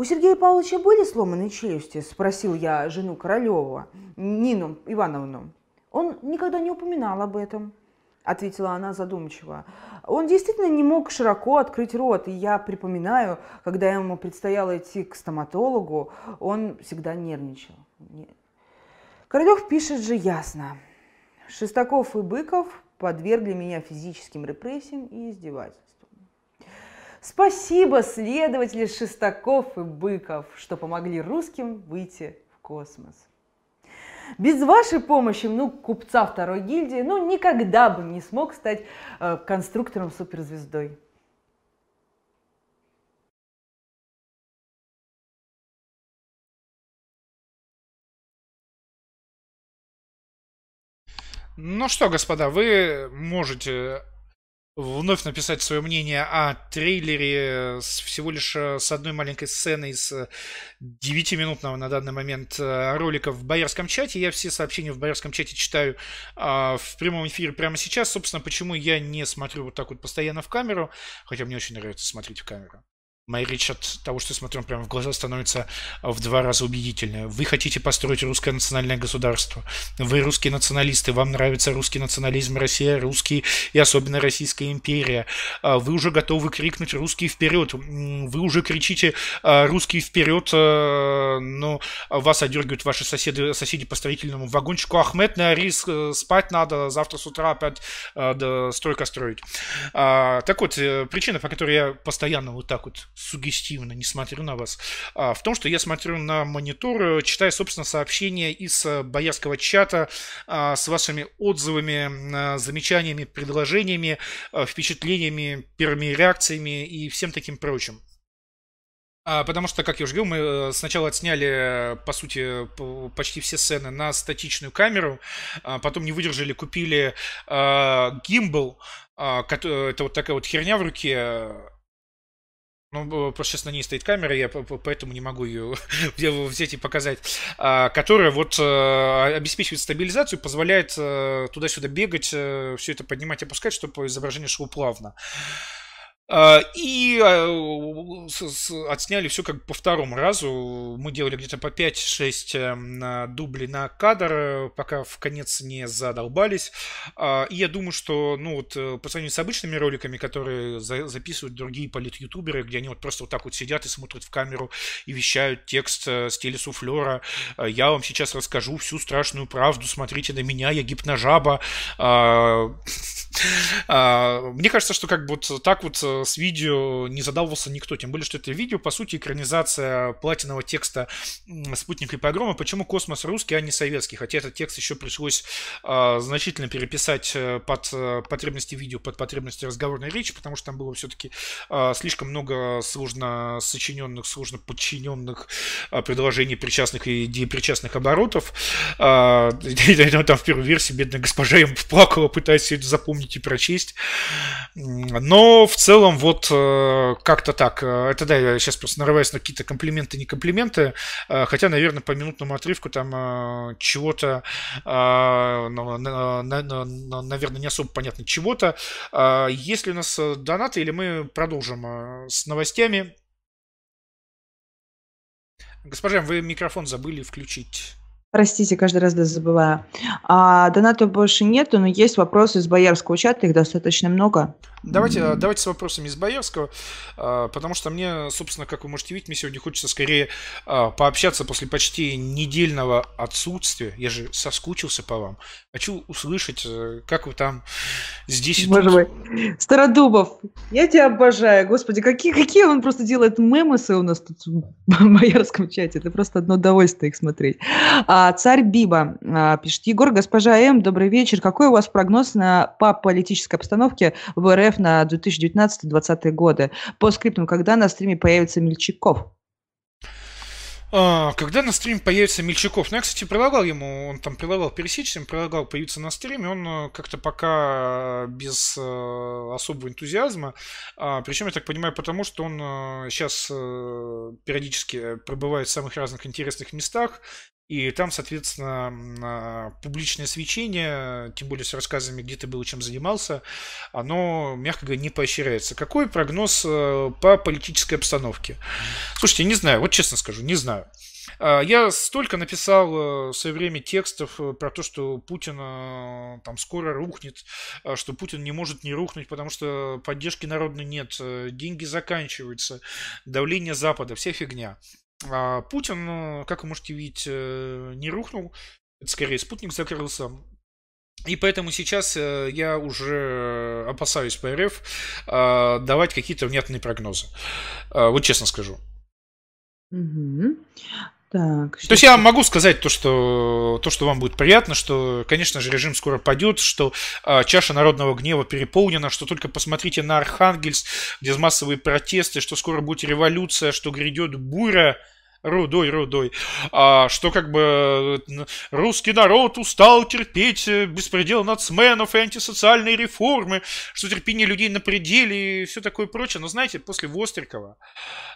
«У Сергея Павловича были сломанные челюсти?» – спросил я жену Королева, Нину Ивановну. Он никогда не упоминал об этом. ответила она задумчиво. Он действительно не мог широко открыть рот, и я припоминаю, когда ему предстояло идти к стоматологу, он всегда нервничал. Королев пишет же ясно. Шестаков и Быков подвергли меня физическим репрессиям и издевательствам. Спасибо, следователи Шестаков и Быков, что помогли русским выйти в космос. Без вашей помощи, ну, купца второй гильдии, ну, никогда бы не смог стать э, конструктором суперзвездой. Ну что, господа, вы можете вновь написать свое мнение о трейлере с всего лишь э, с одной маленькой сценой из 9-минутного на данный момент э, ролика в Боярском чате. Я все сообщения в Боярском чате читаю а, в прямом эфире прямо сейчас. Собственно, почему я не смотрю вот так вот постоянно в камеру, хотя мне очень нравится смотреть в камеру. Моя речь от того, что смотрю прямо в глаза, становится в два раза убедительнее. Вы хотите построить русское национальное государство. Вы русские националисты, вам нравится русский национализм, Россия, русский и особенно Российская империя. А, вы уже готовы крикнуть «русский вперед». Вы уже кричите а, «русский вперед», а, но вас одергивают ваши соседи, соседи по строительному вагончику. Ахмед, на рис, спать надо, завтра с утра опять стройка строить. Так вот, э, причина, по которой я постоянно вот так вот сугестивно, не смотрю на вас, а, в том, что я смотрю на монитор, читаю, собственно, сообщения из э, боярского чата а, с вашими отзывами, замечаниями, предложениями, а, впечатлениями, первыми реакциями и всем таким прочим. Потому что, как я уже говорил, мы э, сначала отсняли, по сути, почти все сцены на статичную камеру, потом не выдержали, купили гимбл, это вот такая вот херня в руке, ну, просто сейчас на ней стоит камера, я поэтому не могу ее взять и показать, а, которая вот э, обеспечивает стабилизацию, позволяет э, туда-сюда бегать, э, все это поднимать и опускать, чтобы изображение шло плавно. А, и а, отсняли все как по второму разу. Мы делали где-то по 5-6 эм, дублей на кадр, пока в конец не задолбались. А, и я думаю, что ну вот э, по сравнению с обычными роликами, которые записывают другие полит-ютуберы, где они вот просто вот так вот сидят и смотрят в камеру и вещают текст э, с телесуфлера, я вам сейчас расскажу всю страшную правду, смотрите на меня, я гипножаба. Мне кажется, что как бы вот так вот э, с видео не задавался никто, тем более, что это видео, по сути, экранизация платинового текста «Спутника и погрома». Почему космос русский, а не советский? Хотя этот текст еще пришлось а, значительно переписать э, под э, потребности видео, под потребности разговорной речи, потому что там было все-таки а, слишком много сложно сочиненных, сложно подчиненных а, предложений, причастных и депричастных оборотов. А, там в первой версии бедная госпожа им плакала, пытаясь это запомнить и прочесть. Но в целом вот э, как-то так. Э, это да, я сейчас просто нарываюсь на какие-то комплименты, не комплименты. Э, хотя, наверное, по минутному отрывку там чего-то, наверное, не особо понятно чего-то. Есть ли у нас донаты или мы продолжим с новостями? Госпожа, вы микрофон забыли включить. Простите, каждый раз забываю. А, донатов больше нету, но есть вопросы из боярского чата, их достаточно много. Давайте, давайте с вопросами из Боярского, а, потому что мне, собственно, как вы можете видеть, мне сегодня хочется скорее а, пообщаться после почти недельного отсутствия. Я же соскучился по вам. Хочу услышать, э, как вы там здесь Боже мой. Стародубов, я тебя обожаю. Господи, какие, какие он просто делает мемосы у нас тут в Боярском чате. Это просто одно удовольствие их смотреть. А, царь Биба а, пишет. Егор, госпожа М, добрый вечер. Какой у вас прогноз на, по политической обстановке в РФ РФ на 2019-2020 годы. По скриптам, когда на стриме появится Мельчаков? А, когда на стриме появится Мельчаков? Ну, я, кстати, предлагал ему, он там предлагал пересечься, предлагал появиться на стриме, он э, как-то пока без э, особого энтузиазма. А, причем, я так понимаю, потому что он сейчас э, периодически пребывает в самых разных интересных местах, и там, соответственно, публичное свечение, тем более с рассказами, где ты был и чем занимался, оно, мягко говоря, не поощряется. Какой прогноз э, по политической обстановке? Слушайте, не знаю, вот честно скажу, не знаю. А, я столько написал э, в свое время текстов э, про то, что Путин там скоро рухнет, а, что Путин не может не рухнуть, потому что поддержки народной нет, деньги заканчиваются, давление Запада, вся фигня. А Путин, как вы можете видеть, не рухнул, это скорее спутник закрылся. И поэтому сейчас я уже опасаюсь по РФ давать какие-то внятные прогнозы. Вот честно скажу. Угу. Так, то есть я могу сказать то, что то, что вам будет приятно, что, конечно же, режим скоро падет, что э, чаша народного гнева переполнена, что только посмотрите на Архангельск, где массовые протесты, что скоро будет революция, что грядет буря Рудой, рудой. А, что как бы э, русский народ устал терпеть э, беспредел нацменов и антисоциальные реформы, что терпение людей на пределе и все такое прочее. Но знаете, после Вострикова,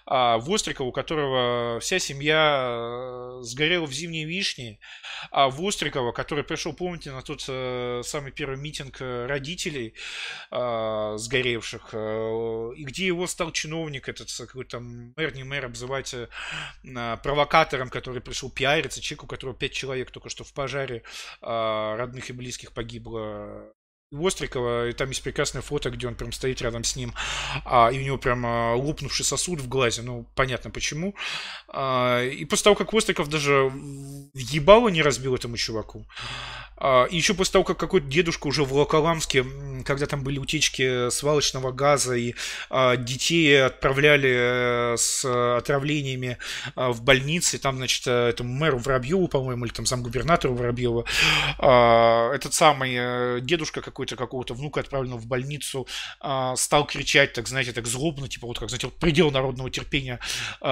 а, Вострикова, у которого вся семья э, сгорела в зимней вишне, а Вострикова, который пришел, помните, на тот самый первый митинг родителей а, сгоревших, и где его стал чиновник, этот какой-то мэр, не мэр, обзывать провокатором, который пришел пиариться, человеку, у которого пять человек только что в пожаре а, родных и близких погибло. Вострикова, и там есть прекрасное фото, где он прям стоит рядом с ним, а, и у него прям а, лопнувший сосуд в глазе, ну, понятно почему. А, и после того, как Востриков даже ебало не разбил этому чуваку, а, и еще после того, как какой-то дедушка уже в Волоколамске, когда там были утечки свалочного газа, и а, детей отправляли э, с отравлениями а, в больницы, там, значит, э, этому мэру Воробьеву, по-моему, или там замгубернатору Воробьева, этот самый э, дедушка какой-то, какого-то внука отправленного в больницу, стал кричать, так, знаете, так злобно, типа вот как, знаете, вот предел народного терпения.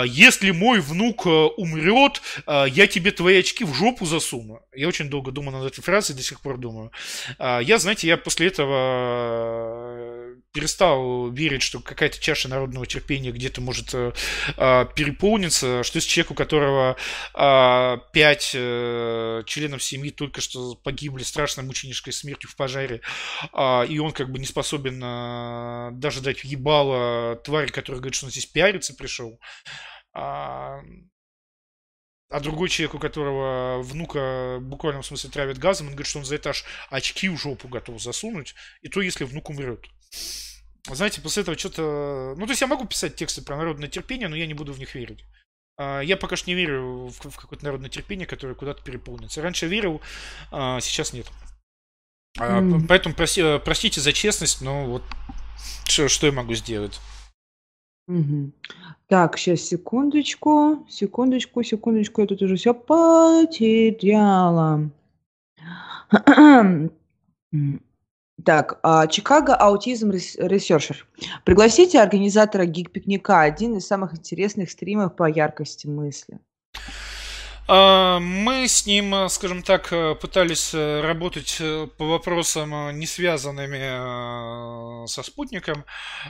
Если мой внук умрет, я тебе твои очки в жопу засуну. Я очень долго думал над этой фразой, до сих пор думаю. Я, знаете, я после этого перестал верить, что какая-то чаша народного терпения где-то может э, э, переполниться, что есть человек, у которого э, пять э, членов семьи только что погибли страшной мученической смертью в пожаре, э, и он как бы не способен э, даже дать ебало твари, которая говорит, что он здесь пиариться пришел. А, а другой человек, у которого внука в буквальном смысле травят газом, он говорит, что он за это аж очки в жопу готов засунуть, и то, если внук умрет. Знаете, после этого что-то... Ну, то есть я могу писать тексты про народное терпение, но я не буду в них верить. А, я пока что не верю в, какое-то народное терпение, которое куда-то переполнится. Раньше верил, а сейчас нет. Mm. Поэтому проси, простите за честность, но вот что, что я могу сделать? Мгм. Так, сейчас секундочку, секундочку, секундочку, я тут уже все потеряла. Так, а, Чикаго Аутизм Ресерчер. Пригласите организатора гик-пикника, один из самых интересных стримов по яркости мысли. А, мы с ним, э, скажем так, э, пытались э, работать по вопросам, не связанными со спутником,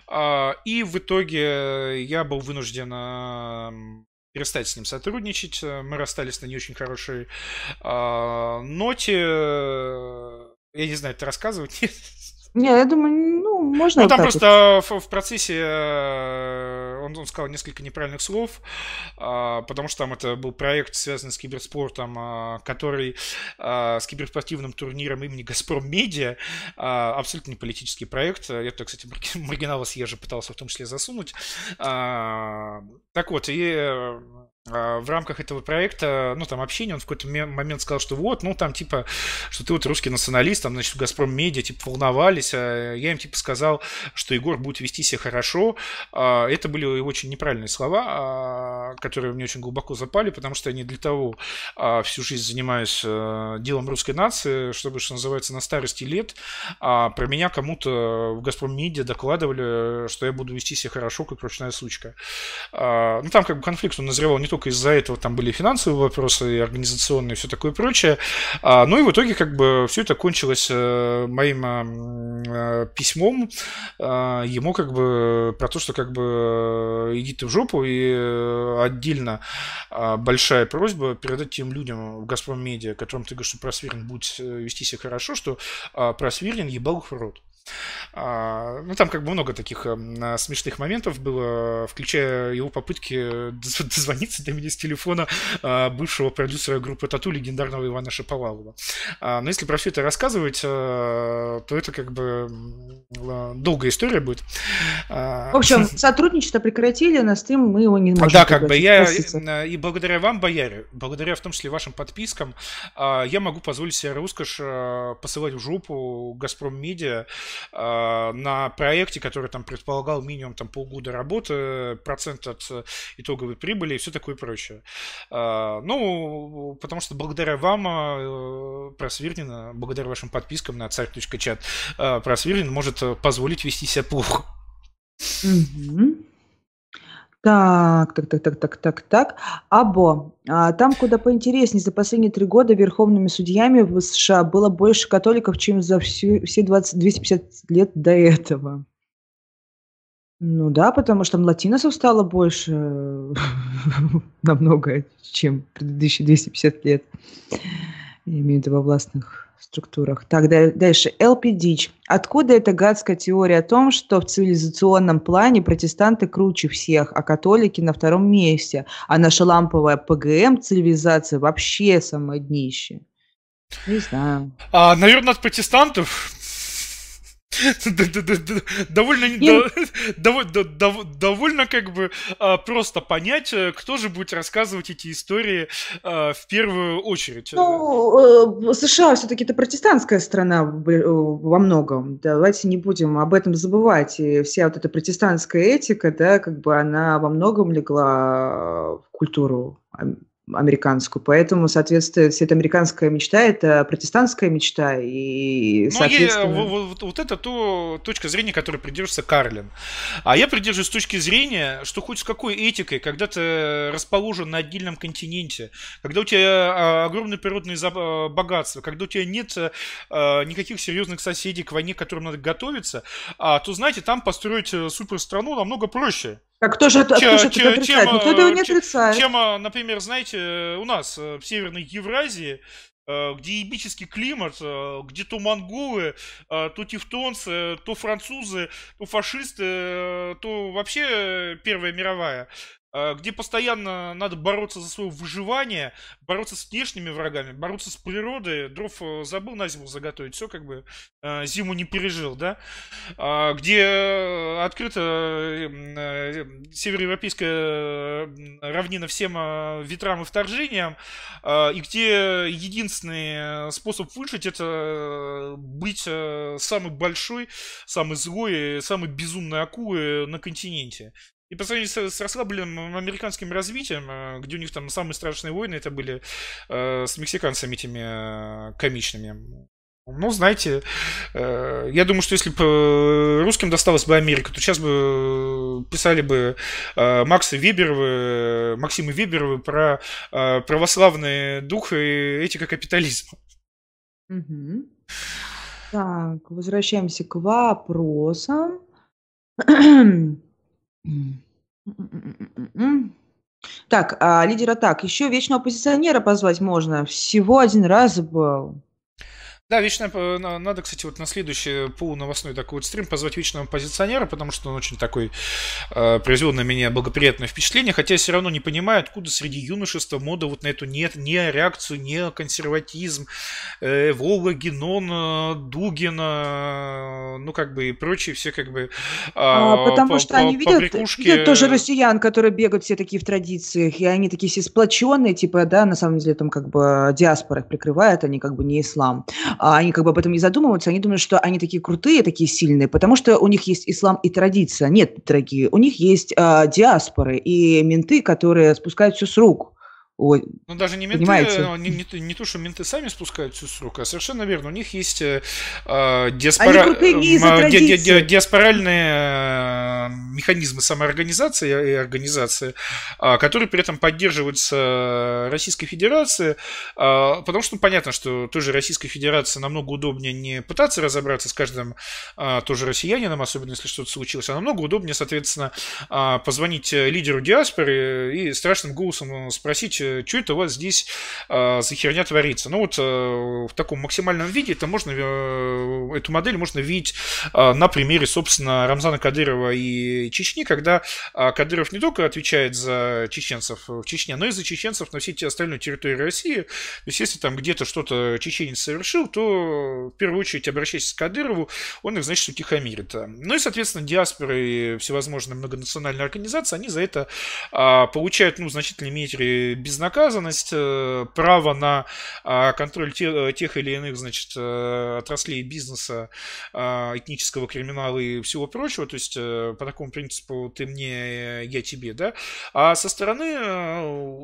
а, и в итоге я был вынужден перестать с ним сотрудничать. Мы расстались на не очень хорошей а, ноте. Я не знаю, это рассказывать? Не, я думаю, ну, можно. Ну, там просто в, в процессе э, он, он сказал несколько неправильных слов, а, потому что там это был проект, связанный с киберспортом, а, который а, с киберспортивным турниром имени Газпром Медиа, абсолютно не политический проект. Я туда, кстати, маргинала съезжа пытался в том числе засунуть. Так вот, и э, в рамках этого проекта, ну, там, общения, он в какой-то момент сказал, что вот, ну, там, типа, что ты вот русский националист, там, значит, «Газпром Медиа», типа, волновались, а я им, типа, сказал, что Егор будет вести себя хорошо. А, это были очень неправильные слова, а, которые мне очень глубоко запали, потому что я не для того всю жизнь занимаюсь делом русской нации, чтобы, что называется, на старости лет про меня кому-то в «Газпром Медиа» докладывали, что я буду вести себя хорошо, как ручная сучка. Ну, там, как бы, конфликт, он назревал не только из-за этого там были финансовые вопросы, и организационные, и все такое прочее. А, ну и в итоге как бы все это кончилось э, моим э, письмом э, ему как бы про то, что как бы иди ты в жопу, и отдельно большая просьба передать тем людям в Газпром Медиа, которым ты говоришь, что Просвирин будет вести себя хорошо, что Просвирин ебал их в рот. А, ну, там как бы много таких а, смешных моментов было, включая его попытки дозвониться до меня с телефона а, бывшего продюсера группы Тату, легендарного Ивана Шаповалова. А, но если про все это рассказывать, а, то это как бы долгая история будет. В общем, сотрудничество прекратили, на стрим мы его не можем Да, как бы я и благодаря вам, Бояре, благодаря в том числе вашим подпискам, я могу позволить себе роскошь посылать в жопу Газпром Медиа на проекте, который там предполагал минимум там полгода работы, процент от итоговой прибыли и все такое прочее. Ну, потому что благодаря вам э, Просвирнина, благодаря вашим подпискам на царь.чат, Просвирнин может позволить вести себя плохо. Угу. Так, так, так, так, так, так, так. Або. А, там куда поинтереснее. За последние три года верховными судьями в США было больше католиков, чем за всю, все 20, 250 лет до этого. Ну да, потому что там латиносов стало больше намного, чем предыдущие 250 лет. Я имею в виду во властных структурах. Так, дальше. LP Дич. Откуда эта гадская теория о том, что в цивилизационном плане протестанты круче всех, а католики на втором месте, а наша ламповая ПГМ цивилизация вообще самое днище? Не знаю. А, наверное, от протестантов довольно, довольно как бы а, просто понять, э, кто же будет рассказывать эти истории а, в первую очередь. Ну, э, США все-таки это протестантская страна э, во многом. Давайте не будем об этом забывать. И вся вот эта протестантская этика, да, как бы она во многом легла в культуру американскую. Поэтому, соответственно, вся эта американская мечта – это протестантская мечта. И, ну, соответственно... я, вот, вот это то точка зрения, которой придерживается Карлин. А я придерживаюсь точки зрения, что хоть с какой этикой, когда ты расположен на отдельном континенте, когда у тебя а, огромное природное а, богатство, когда у тебя нет а, никаких серьезных соседей к войне, к которым надо готовиться, то, знаете, там построить э, суперстрану намного проще. Так кто же, кто же это отрицает? Чем, Никто этого не отрицает. Чем, например, знаете, у нас э, в Северной Евразии э, где ебический климат, э, где то монголы, то тевтонцы, то французы, то фашисты, то вообще Первая мировая. А, где постоянно надо бороться за свое выживание, бороться с внешними врагами, бороться с природой. Дров э, забыл на зиму заготовить, все как бы э, зиму не пережил, да? А, где открыто э, североевропейская равнина всем ветрам и вторжениям, а, и где единственный способ выжить это быть самый большой, самый злой, самый безумной акулой на континенте. И по сравнению с, с расслабленным американским развитием, э, где у них там самые страшные войны, это были э, с мексиканцами этими э, комичными. Ну, знаете, э, я думаю, что если бы э, русским досталась бы Америка, то сейчас бы писали бы э, Макса Веберовы, Максима Веберовы про э, православный дух и этика капитализма. Угу. Так, возвращаемся к вопросам. Так, а лидера так. Еще вечного оппозиционера позвать можно. Всего один раз был. Да, вечно надо, кстати, вот на следующий полуновостной такой вот стрим позвать вечного позиционера, потому что он очень такой э, произвел на меня благоприятное впечатление, хотя я все равно не понимаю, откуда среди юношества мода вот на эту нет, не реакцию, не консерватизм, э, Волга, Генон, э, ну как бы и прочие все как бы э, а, Потому по, что по, они видят, видят тоже россиян, которые бегают все такие в традициях, и они такие все сплоченные, типа, да, на самом деле там как бы диаспора их прикрывает, они как бы не ислам. А они как бы об этом не задумываются, они думают, что они такие крутые, такие сильные, потому что у них есть ислам и традиция. Нет, дорогие, у них есть э, диаспоры и менты, которые спускают все с рук. Ой, ну, даже не менты, э, не, не, не то, что менты сами спускают всю с рук, а совершенно верно. У них есть э, э диаспора... э, ди, ди, диаспоральные э, механизмы самоорганизации и организации, э, которые при этом поддерживаются Российской Федерацией, э, потому что ну, понятно, что тоже Российской Федерации намного удобнее не пытаться разобраться с каждым э, тоже россиянином, особенно если что-то случилось, а намного удобнее, соответственно, э, позвонить лидеру диаспоры и страшным голосом спросить, что это у вас здесь за херня творится. Ну вот в таком максимальном виде это можно, эту модель можно видеть на примере, собственно, Рамзана Кадырова и Чечни, когда Кадыров не только отвечает за чеченцев в Чечне, но и за чеченцев на всей остальной территории России. То есть если там где-то что-то чеченец совершил, то в первую очередь обращайся к Кадырову, он их, значит, утихомирит. Ну и, соответственно, диаспоры и всевозможные многонациональные организации, они за это а, получают, ну, в значительной мере безнаказанность, а, право на а, контроль те, тех или иных, значит, э, отраслей бизнеса, а, этнического криминала и всего прочего, то есть а, по такому принципу ты мне, я тебе, да, а со стороны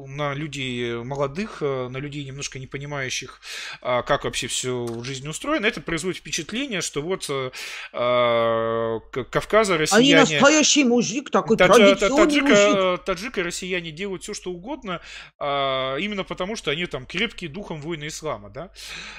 на людей молодых, на людей немножко не понимающих, как вообще все в жизни устроено, это производит впечатление, что вот Кавказа россияне... Они настоящий мужик, такой Тадж, традиционный таджика, мужик. Таджика россияне делают все, что угодно, а, именно потому, что они там крепкие духом воины ислама, да,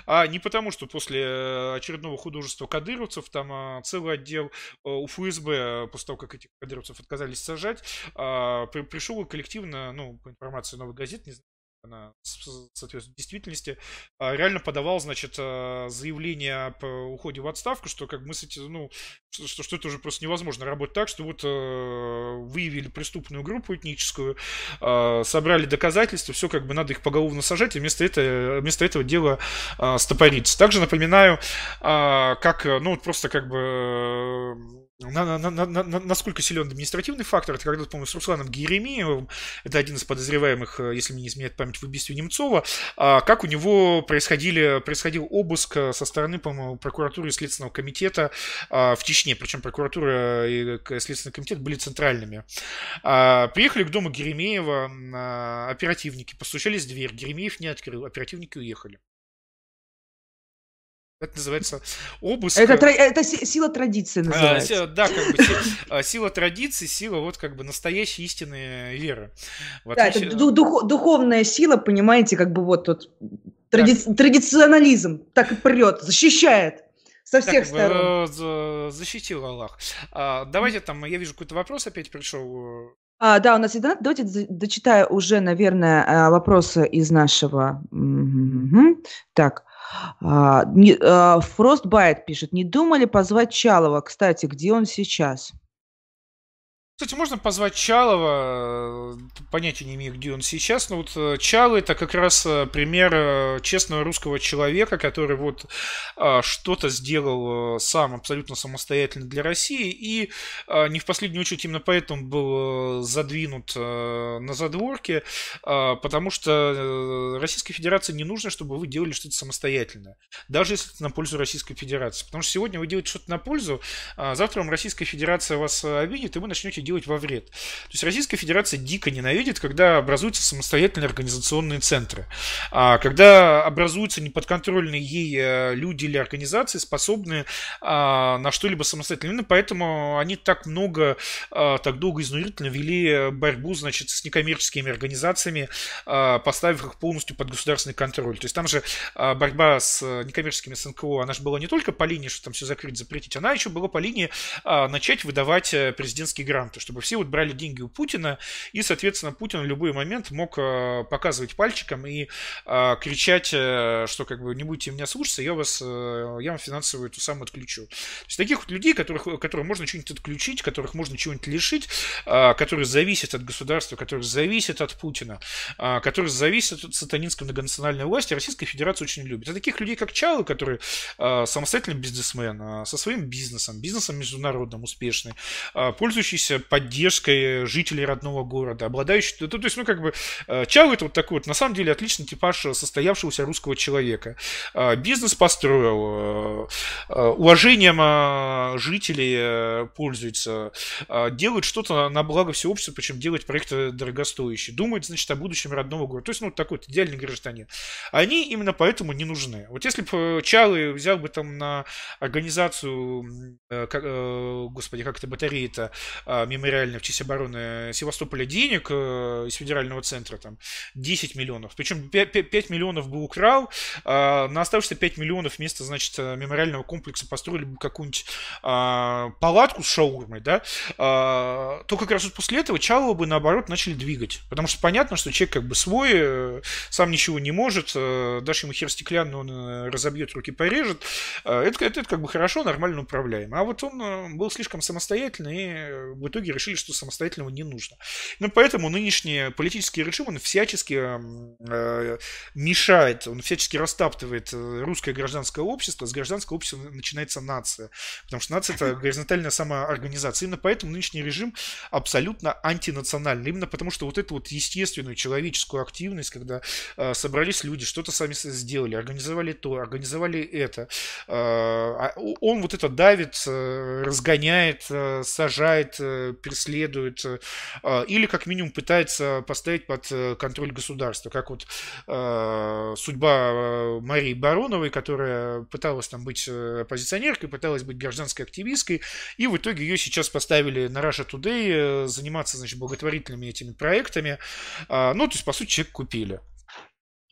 а не потому, что после очередного художества кадыровцев там а, целый отдел а, у ФСБ, после того, как этих кадыровцев отказались сажать, а, пришел и коллективно, ну, по информации новой газеты, не знаю, она соответствует действительности, а, реально подавал, значит, а, заявление по уходе в отставку, что как мы с этим, ну, что, что это уже просто невозможно работать так, что вот а, выявили преступную группу этническую, собрали доказательства, все как бы надо их поголовно сажать, и вместо этого, вместо этого дело стопорится. Также напоминаю, как, ну, вот просто как бы на, на, на, на, насколько силен административный фактор, это когда, помню, с Русланом Геремеевым, это один из подозреваемых, э, если мне не изменяет память, в убийстве Немцова, а как у него происходили, происходил обыск э, со стороны, по-моему, прокуратуры и Следственного комитета а, в Чечне, причем прокуратура и Следственный комитет были центральными. А, приехали к дому Геремеева а, оперативники, постучались в дверь, Геремеев не открыл, оперативники уехали. Это называется обыск. Это, это сила традиции называется. А, да, как бы а, сила традиции, сила вот как бы настоящей истинной веры. Да, отличие... это дух, духовная сила, понимаете, как бы вот тут тради... традиционализм так и прет, защищает со всех так, сторон. Э, защитил Аллах. А, давайте там, я вижу, какой-то вопрос опять пришел. А, да, у нас есть донат. Давайте дочитаю уже, наверное, а, вопросы из нашего... Так. А, а, Frostbite пишет, не думали позвать Чалова? Кстати, где он сейчас? Кстати, можно позвать Чалова, э, понятия не имею, где он сейчас, но вот э, Чалы это как раз э, пример честного русского человека, который вот что-то сделал сам абсолютно самостоятельно для России и не в последнюю очередь именно поэтому был задвинут на задворке, потому что Российской Федерации не нужно, чтобы вы делали что-то самостоятельно, даже если это на пользу Российской Федерации, потому что сегодня вы делаете что-то на пользу, а завтра вам Российская Федерация вас обидит, и вы начнете делать во вред. То есть Российская Федерация дико ненавидит, когда образуются самостоятельные организационные центры. А когда образуются неподконтрольные ей э, люди или организации, способные а, на что-либо самостоятельно. Именно поэтому они так много, а, так долго изнурительно вели борьбу, значит, с некоммерческими организациями, поставив их полностью под государственный контроль. То есть там же борьба с некоммерческими СНКО, она же была не только по линии, что там все закрыть, запретить, она еще была по линии начать выдавать э, президентские гранты гранты, чтобы все вот брали деньги у Путина, и, соответственно, Путин в любой момент мог э, показывать пальчиком и э, кричать, э, что как бы не будете меня слушаться, я вас, я вам финансовую эту самую отключу. То есть таких вот людей, которых, которых можно что-нибудь отключить, которых можно чего-нибудь лишить, которые зависят от государства, которые зависят от Путина, которые зависят от сатанинской многонациональной власти, Российская Федерация очень любит. А таких людей, как Чалы, которые самостоятельный бизнесмен, со своим бизнесом, бизнесом международным успешный, пользующийся поддержкой жителей родного города, обладающий... То, то есть, ну, как бы, э, Чао это вот такой вот, на самом деле, отличный типаж состоявшегося русского человека. Э, бизнес построил, э, уважением жителей пользуется, делает что-то на благо всего общества, причем делает проекты дорогостоящие, думает, значит, о будущем родного города. То есть, ну, такой вот идеальный гражданин. Они именно поэтому не нужны. Вот если бы Чалы взял бы там на организацию, господи, как это батарея-то, мемориальной в честь обороны Севастополя денег э, из федерального центра, там 10 миллионов. Причем 5, 5 миллионов бы украл, а на оставшиеся 5 миллионов вместо, значит, мемориального комплекса построили бы какую-нибудь а, палатку с шаурмой, да, а, то как раз вот после этого Чалова бы, наоборот, начали двигать. Потому что понятно, что человек как бы свой, э, сам ничего не может, э, дашь ему хер стеклянный, он э, разобьет руки, порежет. Э, это, это, это как бы хорошо, нормально управляемо. А вот он э, был слишком самостоятельный, и э, в итоге решили, что самостоятельного не нужно. Ну, поэтому нынешний политический режим, он всячески э, мешает, он всячески растаптывает русское гражданское общество. С гражданского общества начинается нация. Потому что нация – это горизонтальная самоорганизация. Именно поэтому нынешний режим абсолютно антинациональный. Именно потому, что вот эту вот естественную человеческую активность, когда э, собрались люди, что-то сами сделали, организовали то, организовали это, э, а он вот это давит, э, разгоняет, э, сажает, э, преследует, э, или как минимум пытается поставить под э, контроль государства, как вот э, судьба э, Марии Бароновой, которая пыталась там быть э, оппозиционеркой, пыталась быть гражданской активисткой, и в итоге ее сейчас поставили на Russia Today э, заниматься, значит, благотворительными этими проектами. А, ну, то есть, по сути, человек купили.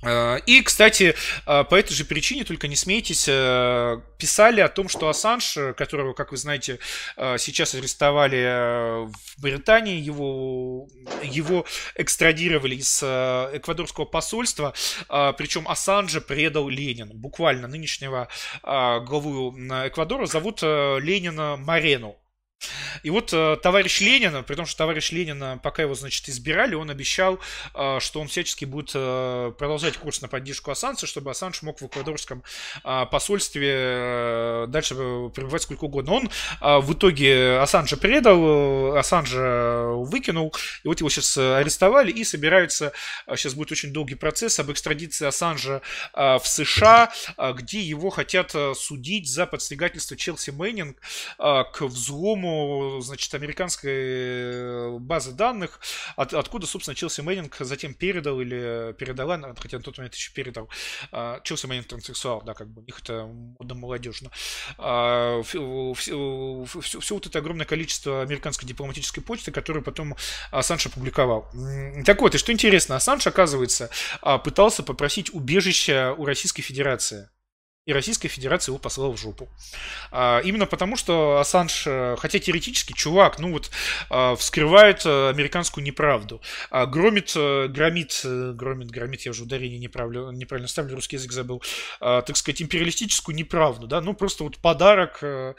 А, и, кстати, а, по этой же причине, только не смейтесь, э, писали о том, что Ассанж, которого, как вы знаете, э, сейчас арестовали э, в Британии, его, его экстрадировали из эквадорского посольства, причем Ассанжа предал Ленин. Буквально нынешнего главу Эквадора зовут Ленина Марену. И вот э, товарищ Ленин, при том, что товарищ Ленин, пока его, значит, избирали, он обещал, э, что он всячески будет э, продолжать курс на поддержку Ассанжа, чтобы Ассанж мог в эквадорском э, посольстве э, дальше пребывать сколько угодно. Он э, в итоге Ассанжа предал, Ассанжа выкинул, и вот его сейчас арестовали и собираются, сейчас будет очень долгий процесс об экстрадиции Ассанжа э, в США, э, где его хотят судить за подстригательство Челси Мэннинг э, к взлому значит, американской э, базы данных, от, откуда, собственно, Челси Мэннинг затем передал или передала, хотя на тот момент еще передал, а, Челси Мэннинг транссексуал, да, как бы у них это модно молодежно. А, все, все, все, вот это огромное количество американской дипломатической почты, которую потом Ассанж опубликовал. Так вот, и что интересно, Ассанж, оказывается, а, пытался попросить убежища у Российской Федерации и Российская Федерация его послала в жопу. А, именно потому, что Ассанж, э, хотя теоретически, чувак, ну вот, а, вскрывает э, американскую неправду, а, громит, э, громит, громит, громит, я уже ударение неправильно, неправильно ставлю, русский язык забыл, а, так сказать, империалистическую неправду, да, ну просто вот подарок а,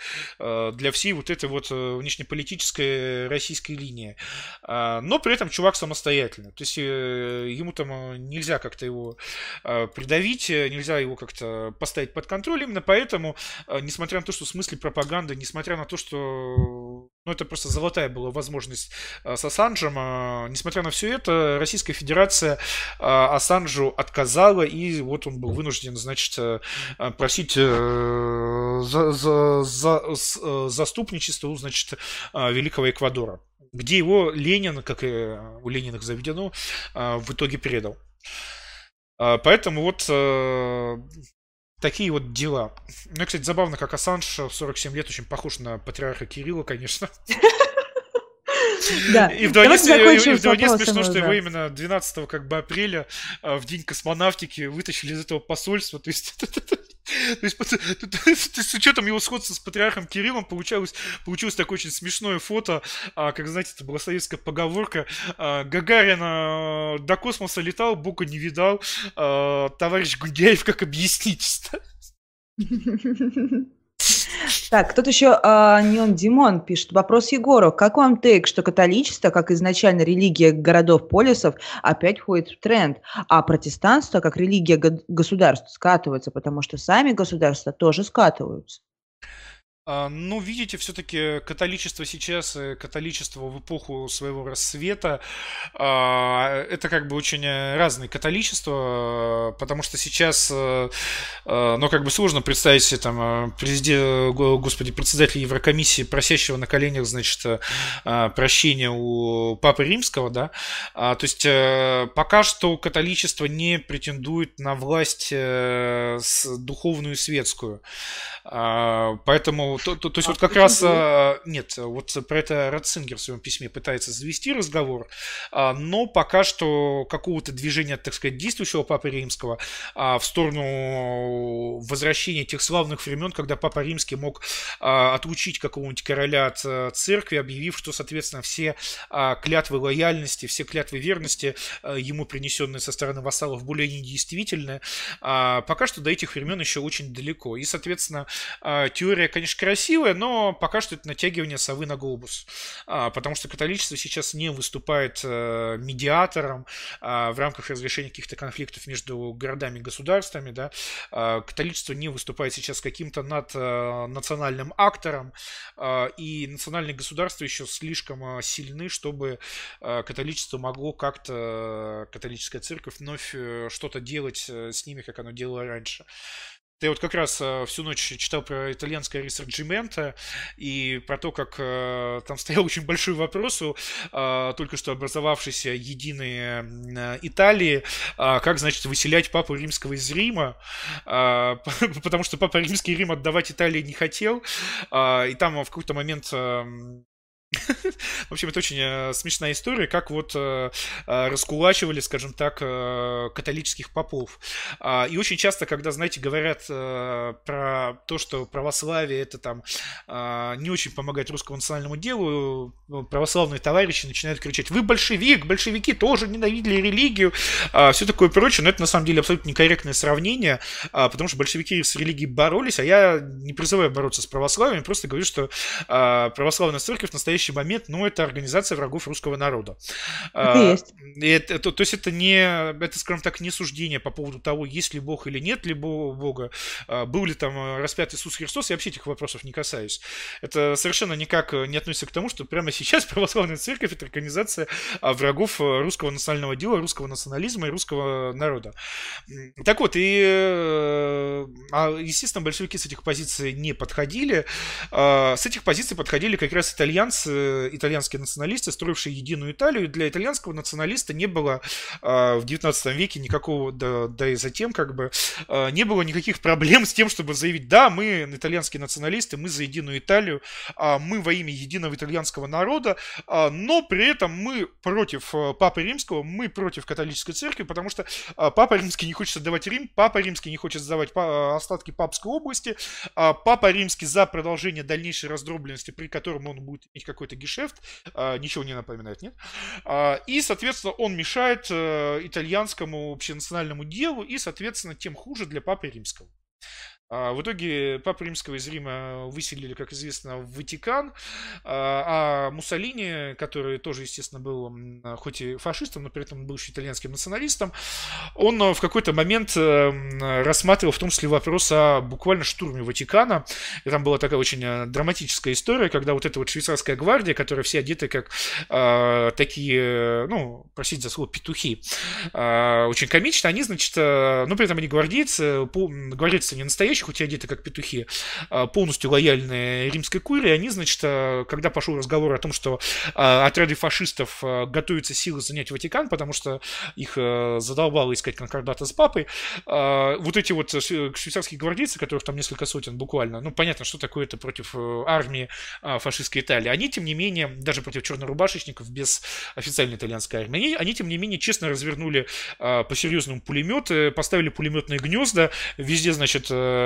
для всей вот этой вот внешнеполитической российской линии. А, но при этом чувак самостоятельный, то есть ему там нельзя как-то его придавить, нельзя его как-то поставить под контроль. Именно поэтому, э, несмотря на то, что в смысле пропаганды, несмотря на то, что ну, это просто золотая была возможность э, с Ассанжем, э, несмотря на все это, Российская Федерация Ассанжу отказала, и вот он был вынужден, значит, просить за, за, за, заступничество, значит, Великого Эквадора где его Ленин, как и у Лениных заведено, в итоге передал. Поэтому вот Такие вот дела. Ну, кстати, забавно, как Ассанж в 47 лет очень похож на патриарха Кирилла, конечно. Да. И вдвойне, и, и вдвойне смешно, что его именно 12 как бы апреля а, в день космонавтики вытащили из этого посольства. То есть То есть, с учетом его сходства с патриархом Кириллом получалось, получилось такое очень смешное фото, а, как, знаете, это была советская поговорка, а, Гагарин а, до космоса летал, Бога не видал, а, товарищ Гундяев, как объяснить Так, тут еще а, Димон пишет. Вопрос Егору. Как вам тейк, что католичество, как изначально религия городов-полисов, опять входит в тренд, а протестанство, как религия государств, скатывается, потому что сами государства тоже скатываются? А, ну, видите, все-таки католичество сейчас, католичество в эпоху своего рассвета, а, это как бы очень разные католичества, потому что сейчас, э, э, ну, как бы сложно представить себе там президент, господи, председателя Еврокомиссии, просящего на коленях, значит, э, прощения у Папы Римского, да, а, то есть пока что католичество не претендует на власть духовную и светскую, поэтому Ну, то, то, то есть а, вот как раз... А, нет, вот про это Ратцингер в своем письме пытается завести разговор, а, но пока что какого-то движения, так сказать, действующего Папы Римского а, в сторону возвращения тех славных времен, когда Папа Римский мог а, отлучить какого-нибудь короля от а, церкви, объявив, что, соответственно, все клятвы лояльности, все клятвы верности а, ему принесенные со стороны вассалов более недействительны, пока что до этих времен еще очень далеко. И, соответственно, теория, конечно, красивая, но пока что это натягивание совы на глобус. А, потому что католичество сейчас не выступает а, медиатором а, в рамках разрешения каких-то конфликтов между городами и государствами. Да? А, католичество не выступает сейчас каким-то над а, национальным актором. А, и национальные государства еще слишком а, сильны, чтобы а, католичество могло как-то, католическая церковь, вновь э, что-то делать э, с ними, как оно делало раньше. Я вот как раз э, всю ночь читал про итальянское ресорджимента и про то, как э, там стоял очень большой вопрос у э, только что образовавшейся единой э, Италии, э, как, значит, выселять папу римского из Рима, э, потому что папа римский Рим отдавать Италии не хотел, и там в какой-то момент В общем, это очень э, смешная история, как вот э, э, раскулачивали, скажем так, католических попов. А, и очень часто, когда, знаете, говорят про то, что православие это там не очень помогает русскому национальному делу, православные товарищи начинают кричать, вы большевик, большевики тоже ненавидели религию, а, все такое прочее, но это на самом деле абсолютно некорректное сравнение, а, потому что большевики с религией боролись, а я не призываю бороться с православием, просто говорю, что православная церковь в настоящий момент, ну, это организация врагов русского народа. Это а, есть. Это, то, то есть это не, это, скажем так, не суждение по поводу того, есть ли Бог или нет ли Бога, а, был ли там э, распят Иисус Христос, я вообще этих вопросов не касаюсь. Это совершенно никак э, не относится к тому, что прямо сейчас православная церковь это организация а, врагов э, русского национального дела, русского национализма и русского народа. Так вот, и, естественно, большевики с этих позиций не подходили. С этих позиций подходили как раз итальянцы, итальянские националисты, строившие единую Италию. Для итальянского националиста не было а, в 19 веке никакого, да, да и затем как бы, а, не было никаких проблем с тем, чтобы заявить, да, мы итальянские националисты, мы за единую Италию, а, мы во имя единого итальянского народа, но при этом мы против э, Папы Римского, мы против католической церкви, потому что Папа Римский не хочет отдавать Рим, Папа Римский не хочет сдавать остатки Папской области, Папа Римский за продолжение дальнейшей раздробленности, при котором он будет иметь какой-то гешефт, а, ничего не напоминает, нет? А, и, соответственно, он мешает э, итальянскому общенациональному делу, и, соответственно, тем хуже для Папы Римского. А, в итоге Папу Римского из Рима выселили, как известно, в Ватикан, а, а Муссолини, который тоже, естественно, был хоть и фашистом, но при этом был еще итальянским националистом, он в какой-то момент э, рассматривал в том числе вопрос о буквально штурме Ватикана. И там была такая очень э, драматическая история, когда вот эта вот швейцарская гвардия, которая все одеты как э, такие, ну, простите за слово, петухи, очень комично, они, значит, ну, при этом они гвардейцы, гвардейцы не настоящие, настоящих, хоть и одеты как петухи, а, полностью лояльные римской куре, они, значит, а, когда пошел разговор о том, что а, отряды фашистов готовятся силы занять Ватикан, потому что их задолбало искать конкордата с папой, вот эти вот швейцарские гвардейцы, которых там несколько сотен буквально, ну, понятно, что такое это против э, армии фашистской Италии, они, тем не менее, даже против чернорубашечников без официальной итальянской армии, они, они тем не менее, честно развернули по-серьезному пулеметы, поставили пулеметные гнезда, везде, значит, Э,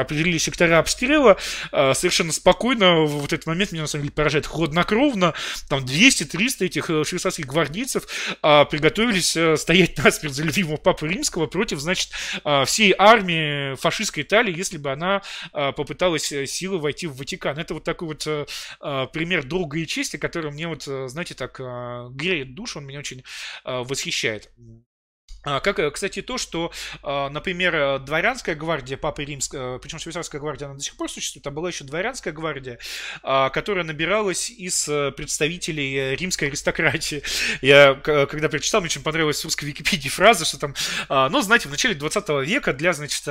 определили сектора обстрела, э, совершенно спокойно в этот момент меня на самом деле поражает хладнокровно, там 200-300 этих э, швейцарских гвардейцев приготовились стоять насмерть за любимого папы римского против, значит, всей армии фашистской Италии, если бы она попыталась силой войти в Ватикан. Это вот такой вот пример долга и чести, который мне вот, знаете, так греет душу, он меня очень восхищает. А, как, э, кстати, то, что, а, например, э, дворянская гвардия Папы Римского, э, причем швейцарская гвардия, она до сих пор существует, а была еще дворянская гвардия, а, которая набиралась из представителей римской аристократии. Я, когда прочитал, мне очень понравилась в русской Википедии фраза, что там, ну, знаете, в начале 20 века для, значит,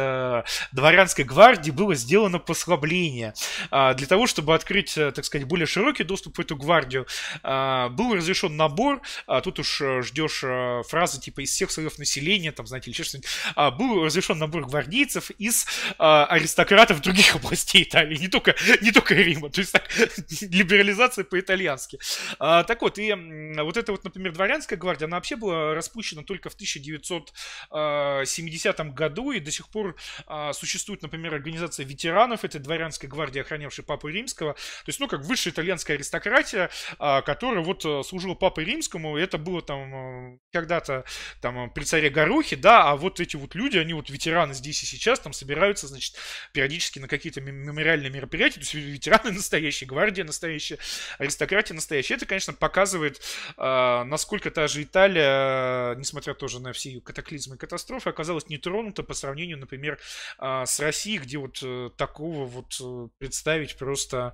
дворянской гвардии было сделано послабление. Для того, чтобы открыть, так сказать, более широкий доступ в эту гвардию, был разрешен набор, тут уж ждешь фразы типа из всех слоев населения, там, знаете, или еще что-нибудь, а, был разрешен набор гвардейцев из а, аристократов других областей Италии, не только, не только Рима, то есть так, либерализация по-итальянски. А, так вот, и вот эта вот, например, дворянская гвардия, она вообще была распущена только в 1970 году, и до сих пор а, существует, например, организация ветеранов этой дворянской гвардии, охранявшей Папу Римского, то есть, ну, как высшая итальянская аристократия, а, которая вот э, служила Папой Римскому, это было там э, когда-то там при царе Горохе, да, а вот эти вот люди, они вот ветераны здесь и сейчас, там собираются, значит, периодически на какие-то мемориальные мероприятия, то есть ветераны настоящие, гвардия настоящая, аристократия настоящая. Это, конечно, показывает, э, насколько та же Италия, несмотря тоже на все ее катаклизмы и катастрофы, оказалась не тронута по сравнению, например, э, с Россией, где вот э, такого вот представить просто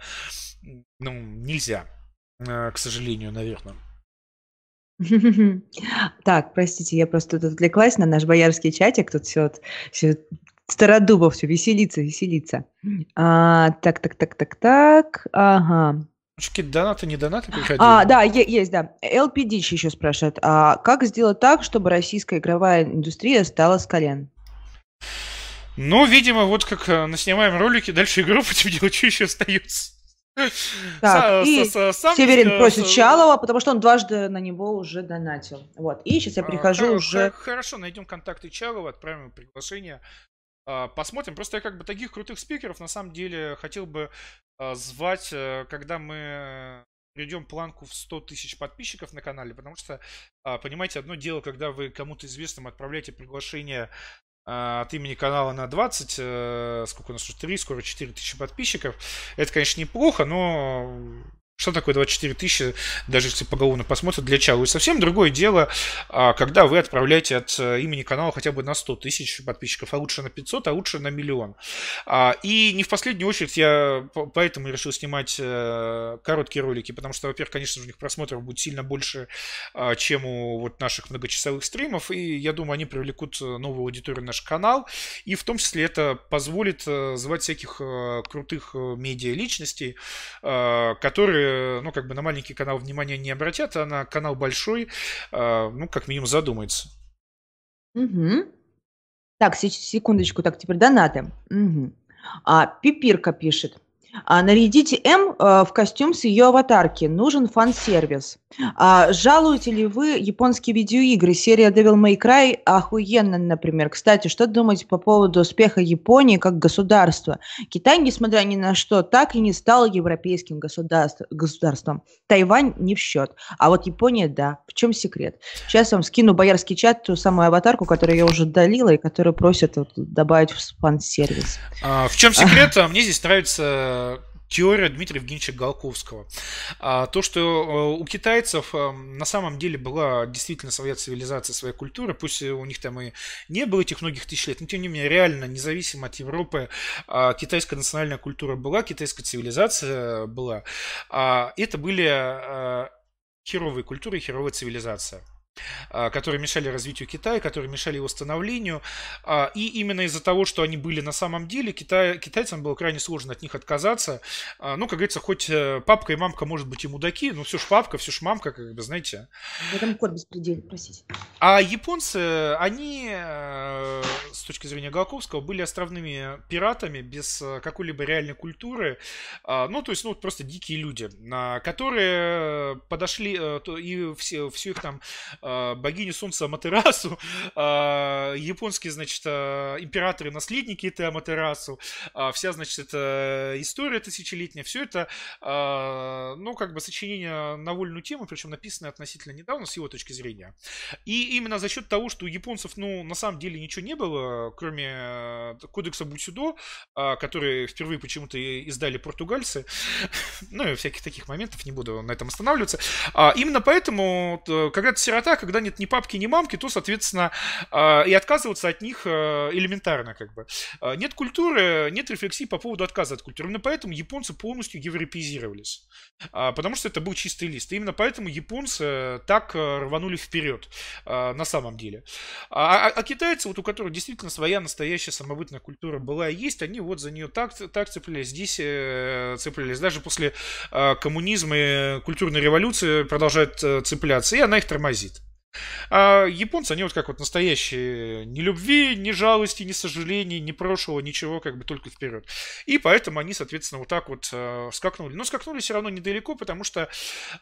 ну, нельзя, к сожалению, наверное. Так, простите, я просто тут отвлеклась на наш боярский чатик. Тут все, все Стародубов, все веселится, веселится. А, так, так, так, так, так. Ага. Какие донаты, не донаты приходили? А, да, есть, да. LPD еще спрашивает. А как сделать так, чтобы российская игровая индустрия стала с колен? Ну, видимо, вот как э, наснимаем ролики, дальше игру будем делать, что еще остается. Так, и Северин просит Чалова, потому что он дважды на него уже донатил. Вот, и сейчас я а, перехожу уже... Хорошо, найдем контакты Чалова, отправим приглашение. А, посмотрим. Просто я как бы таких крутых спикеров на самом деле хотел бы а, звать, э, когда мы придем планку в 100 тысяч подписчиков на канале, потому что, понимаете, одно дело, когда вы кому-то известному отправляете приглашение от имени канала на 20, э, сколько у нас уже, 3, скоро 4 тысячи подписчиков. Это, конечно, неплохо, но что такое 24 тысячи, даже если поголовно посмотрят, для чего? И совсем другое дело, а, когда вы отправляете от э, имени канала хотя бы на 100 тысяч подписчиков, а лучше на 500, а лучше на миллион. А, и не в последнюю очередь я поэтому решил снимать э, короткие ролики, потому что, во-первых, конечно же, у них просмотров будет сильно больше, а, чем у вот наших многочасовых стримов, и я думаю, они привлекут э, новую аудиторию на наш канал, и в том числе это позволит звать всяких крутых медиа-личностей, которые ну, как бы на маленький канал внимания не обратят, а на канал большой, а, ну, как минимум задумается. Угу. Так, секундочку, так, теперь донаты. Угу. А, Пипирка пишет. А, нарядите М а, в костюм с ее аватарки. Нужен фан-сервис. А, жалуете ли вы японские видеоигры? Серия Devil May Cry охуенно, например. Кстати, что думаете по поводу успеха Японии как государства? Китай, несмотря ни на что, так и не стал европейским государств, государством. Тайвань не в счет. А вот Япония, да. В чем секрет? Сейчас вам скину боярский чат, ту самую аватарку, которую я уже удалила и которую просят вот, добавить в фан-сервис. А, в чем секрет? Мне здесь нравится теория Дмитрия Евгеньевича Голковского. А, то, что э, у китайцев э, на самом деле была действительно своя цивилизация, своя культура, пусть у них там и не было этих многих тысяч лет, но тем не менее реально, независимо от Европы, а, китайская национальная культура была, китайская цивилизация была. А, это были э, херовые культуры, херовая цивилизация. А, которые мешали развитию Китая, которые мешали его становлению. А, и именно из-за того, что они были на самом деле, Китай, китайцам было крайне сложно от них отказаться. А, ну, как говорится, хоть э, папка и мамка, может быть, и мудаки, но все ж папка, все ж мамка, как бы, знаете. В этом код беспредельный, простите. А японцы, они, э, с точки зрения Голковского, были островными пиратами без э, какой-либо реальной культуры. Ну, то есть, ну, просто дикие люди, которые подошли, и все, все их там а, богини солнца Аматерасу, а, японские, значит, а, императоры, наследники этой Аматерасу, вся, значит, эта история тысячелетняя, все это, ну, как бы сочинение на вольную тему, причем написанное относительно недавно, с его точки зрения. И именно за счет того, что у японцев, ну, на самом деле ничего не было, кроме э, кодекса Бусюдо, который впервые почему-то издали португальцы, ну, и всяких таких моментов, не буду на этом останавливаться. Именно поэтому, когда ты сирота, когда нет ни папки, ни мамки, то, соответственно, а, и отказываться от них э, элементарно, как бы. А, нет культуры, нет рефлексии по поводу отказа от культуры. Именно поэтому японцы полностью европеизировались. А, потому что это был чистый лист. И именно поэтому японцы так э, рванули вперед на самом деле. А, а, китайцы, вот у которых действительно своя настоящая самобытная культура была и есть, они вот за нее так, так цеплялись, здесь э, цеплялись. Даже после коммунизма и культурной революции продолжают цепляться, и она их тормозит. А японцы, они вот как вот настоящие, ни любви, ни жалости, ни сожалений, ни прошлого, ничего, как бы только вперед. И поэтому они, соответственно, вот так вот э, скакнули. Но скакнули все равно недалеко, потому что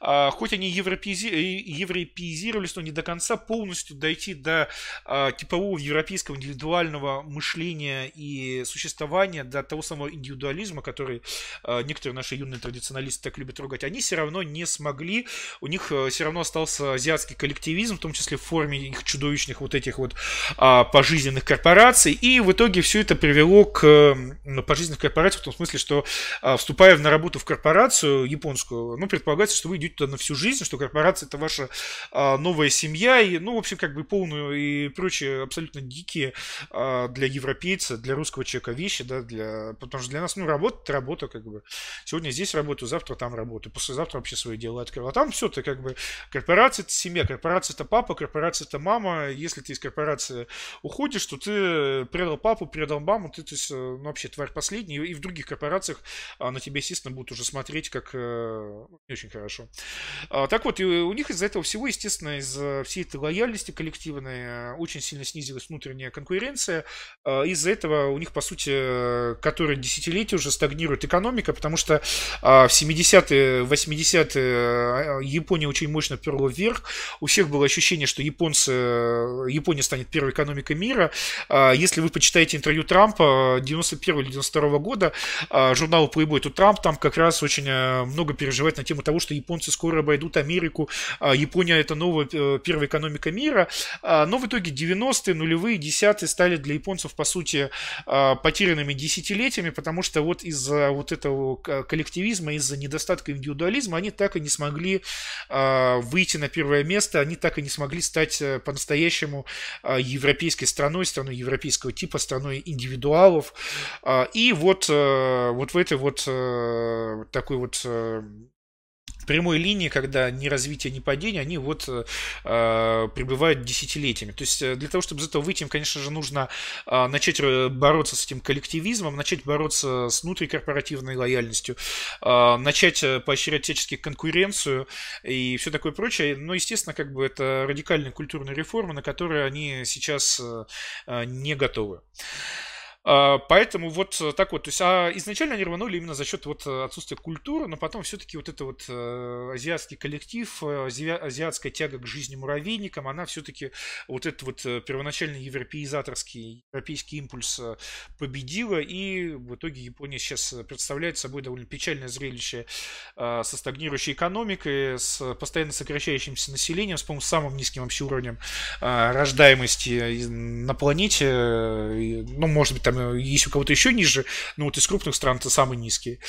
э, хоть они европеизи... европеизировались, но не до конца полностью дойти до э, типового европейского индивидуального мышления и существования, до того самого индивидуализма, который э, некоторые наши юные традиционалисты так любят ругать, они все равно не смогли. У них э, все равно остался азиатский коллективизм, том числе в форме их чудовищных вот этих вот а, пожизненных корпораций. И в итоге все это привело к ну, пожизненных корпорациям в том смысле, что а, вступая на работу в корпорацию японскую, ну, предполагается, что вы идете туда на всю жизнь, что корпорация это ваша а, новая семья, и, ну, в общем, как бы полную и прочие абсолютно дикие а, для европейца, для русского человека вещи, да, для, потому что для нас, ну, работа это работа, как бы. Сегодня здесь работаю, завтра там работаю, послезавтра вообще свои дела открыл. А там все, ты как бы, корпорация это семья, корпорация это папа, корпорация это мама. Если ты из корпорации уходишь, то ты предал папу, предал маму, ты, то есть, э, ну, вообще тварь последний. И в других корпорациях а, на тебя, естественно, будут уже смотреть как э, не очень хорошо. А, так вот, и у них из-за этого всего, естественно, из-за всей этой лояльности коллективной э, очень сильно снизилась внутренняя конкуренция. А, из-за этого у них, по сути, которые десятилетия уже стагнирует экономика, потому что в 70-е, 80-е Япония очень мощно перла вверх. У всех было ощущение ощущение, что японцы, э, Япония станет первой экономикой мира. А, если вы почитаете интервью Трампа 91 или 92 года, а, журнал Playboy, то Трамп там как раз очень э, много переживает на тему того, что японцы скоро обойдут Америку, а, Япония это новая э, первая экономика мира. Но в итоге 90-е, нулевые, десятые стали для японцев, по сути, потерянными десятилетиями, потому что вот из-за вот этого коллективизма, из-за недостатка индивидуализма они так и не смогли выйти на первое место, они так и не смогли стать э, по-настоящему а, европейской страной, страной европейского типа, страной индивидуалов. А, и вот, э, вот в этой вот э, такой вот прямой линии, когда ни развитие, ни падение, они вот э, пребывают десятилетиями. То есть для того, чтобы из этого выйти, им, конечно же, нужно э, начать бороться с этим коллективизмом, начать бороться с внутрикорпоративной лояльностью, э, начать поощрять всячески конкуренцию и все такое прочее. Но, естественно, как бы это радикальные культурные реформы, на которые они сейчас э, не готовы. А, поэтому вот э, так вот, то есть, а изначально они рванули именно за счет вот э, отсутствия культуры, но потом все-таки вот это вот э, азиатский коллектив, азиатская тяга к жизни муравейникам, она все-таки вот этот вот первоначальный европеизаторский, европейский импульс победила, и в итоге Япония сейчас представляет собой довольно печальное зрелище со стагнирующей экономикой, с постоянно сокращающимся населением, с, по-моему, самым низким вообще уровнем рождаемости на планете, ну, может быть, там там есть у кого-то еще ниже, но вот из крупных стран это самый низкий.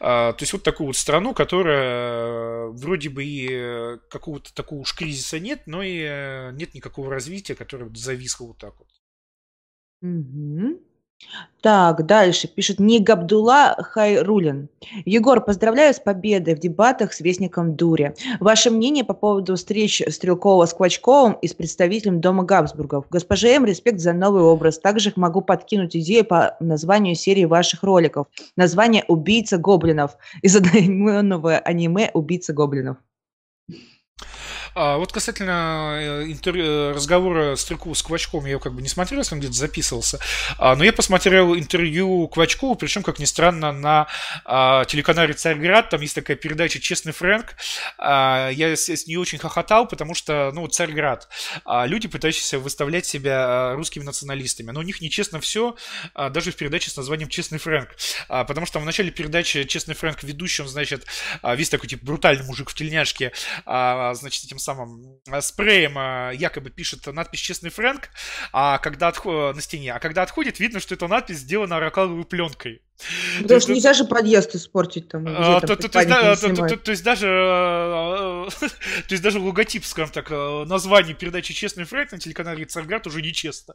А, то есть вот такую вот страну, которая э, вроде бы и э, какого-то такого уж кризиса нет, но и э, нет никакого развития, которое зависло вот так вот. Угу. Так, дальше пишет Нигабдулла Хайрулин. Егор, поздравляю с победой в дебатах с Вестником Дуре. Ваше мнение по поводу встреч Стрелкова с Квачковым и с представителем Дома Габсбургов. Госпоже М, респект за новый образ. Также могу подкинуть идею по названию серии ваших роликов. Название «Убийца гоблинов» из одноименного аниме «Убийца гоблинов». А вот касательно э, интервью, э, разговора Стрелкова с Квачковым, я как бы не смотрел, если он где-то записывался, а, но я посмотрел интервью Квачкова, причем, как ни странно, на а, телеканале «Царьград», там есть такая передача «Честный Фрэнк», а, я с, с нее очень хохотал, потому что, ну, Царьград, люди, пытающиеся выставлять себя русскими националистами, но у них нечестно все, даже в передаче с названием «Честный Фрэнк», потому что в начале передачи «Честный Фрэнк» ведущий, он, значит, весь такой, типа, брутальный мужик в тельняшке, значит, этим самым э, спреем э, якобы пишет надпись «Честный Фрэнк», а когда отход... на стене, а когда отходит, видно, что эта надпись сделана ракаловой пленкой. Потому что нельзя же подъезд испортить там. А, то, есть даже э, то есть даже логотип, скажем так, название передачи «Честный Фрэнк» на телеканале Царград уже нечестно.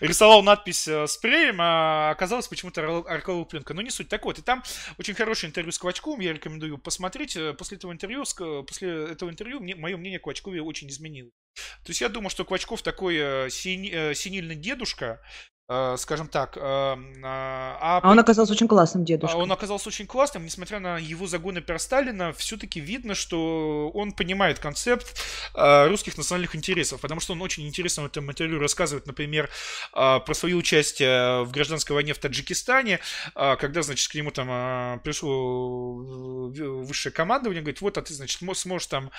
Рисовал надпись спреем, а оказалось почему-то аркаловая пленка. Но не суть. Так вот, и там очень хорошее интервью с Квачковым, я рекомендую посмотреть. После этого интервью, после этого интервью мое мнение Квачкове очень изменилось. То есть я думаю, что Квачков такой э, сини, э, синильный дедушка, Э, скажем так. Э, а, а он оказался очень классным дедушкой. Он оказался очень классным, несмотря на его загоны про Сталина, все-таки видно, что он понимает концепт э, русских национальных интересов, потому что он очень интересно в этом интервью рассказывает, например, про свое участие в гражданской войне в Таджикистане, когда, значит, к нему там пришло высшее командование, говорит, вот, а ты, значит, сможешь там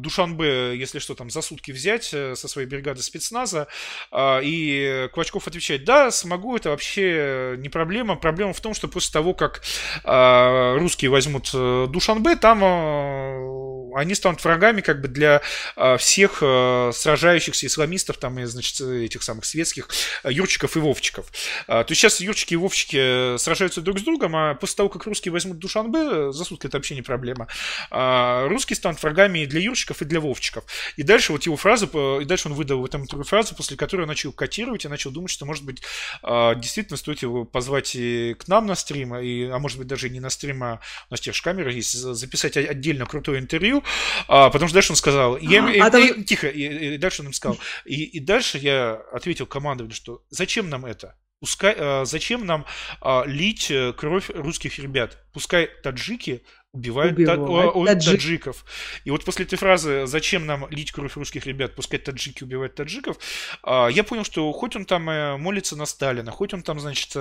Душанбе, если что, там за сутки взять со своей бригады спецназа, и Квачков отвечать, да, смогу, это вообще не проблема. Проблема в том, что после того, как э, русские возьмут э, Душанбе, там э, они станут врагами как бы для э, всех э, сражающихся исламистов, там, и, значит, этих самых светских э, юрчиков и вовчиков. Э, то есть сейчас юрчики и вовчики сражаются друг с другом, а после того, как русские возьмут Душанбе, за сутки это вообще не проблема. Э, русские станут врагами и для юрчиков, и для вовчиков. И дальше вот его фраза, и дальше он выдал в этом интервью фразу, после которой начал котировать и начал думать, что, может быть, а, действительно стоит его позвать к нам на стрим, и, а может быть, даже не на стрим, а у нас теперь же камера есть, записать отдельно крутое интервью, а, потому что дальше он сказал, я, а, и, там... и, тихо, и, и дальше он им сказал, и, и дальше я ответил командованию, что зачем нам это? Пускай, а, зачем нам а, лить э, кровь русских ребят? Пускай таджики убивают, та, таджик. таджиков. И вот после этой фразы «Зачем нам лить кровь русских ребят, пускай таджики убивают таджиков», а, я понял, что хоть он там э, молится на Сталина, хоть он там, значит,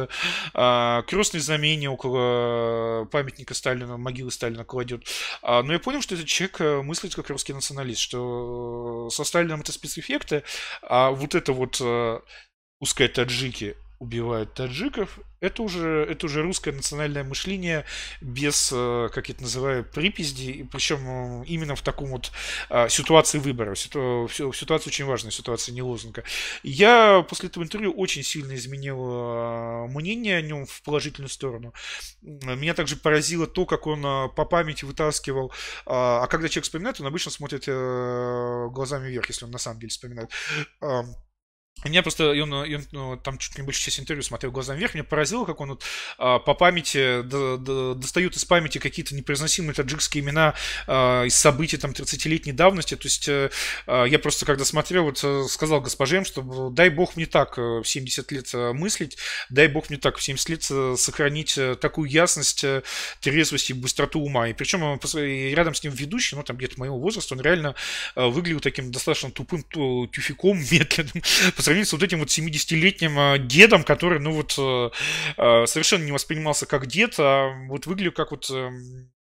а, крестное знамение около памятника Сталина, могилы Сталина кладет, а, но я понял, что этот человек э, мыслит как русский националист, что со Сталином это спецэффекты, а вот это вот э, пускай таджики убивают таджиков, это уже, это уже русское национальное мышление без, э, как я это называю, припизди, причем э, именно в таком вот а, ситуации выбора, ситу, ситуация очень важная, ситуация не лозунга. Я после этого интервью очень сильно изменил мнение о нем в положительную сторону. Меня также поразило то, как он по памяти вытаскивал, а когда человек вспоминает, он обычно смотрит э, глазами вверх, если он на самом деле вспоминает меня просто, он, он, ну, там чуть не больше часть интервью смотрел глазами вверх, меня поразило, как он вот, а, по памяти до, до, достает из памяти какие-то непроизносимые таджикские имена а, из событий там 30-летней давности. То есть а, я просто когда смотрел, вот э, сказал госпоже, что дай бог мне так в 70 лет мыслить, дай бог мне так в 70 лет сохранить такую ясность, трезвость и быстроту ума. И причем рядом с ним ведущий, ну там где-то моего возраста, он реально выглядел таким достаточно тупым тюфиком, медленным по сравнению с вот этим вот 70-летним а, дедом, который, ну вот, э, э, совершенно не воспринимался как дед, а вот выглядел как вот эм,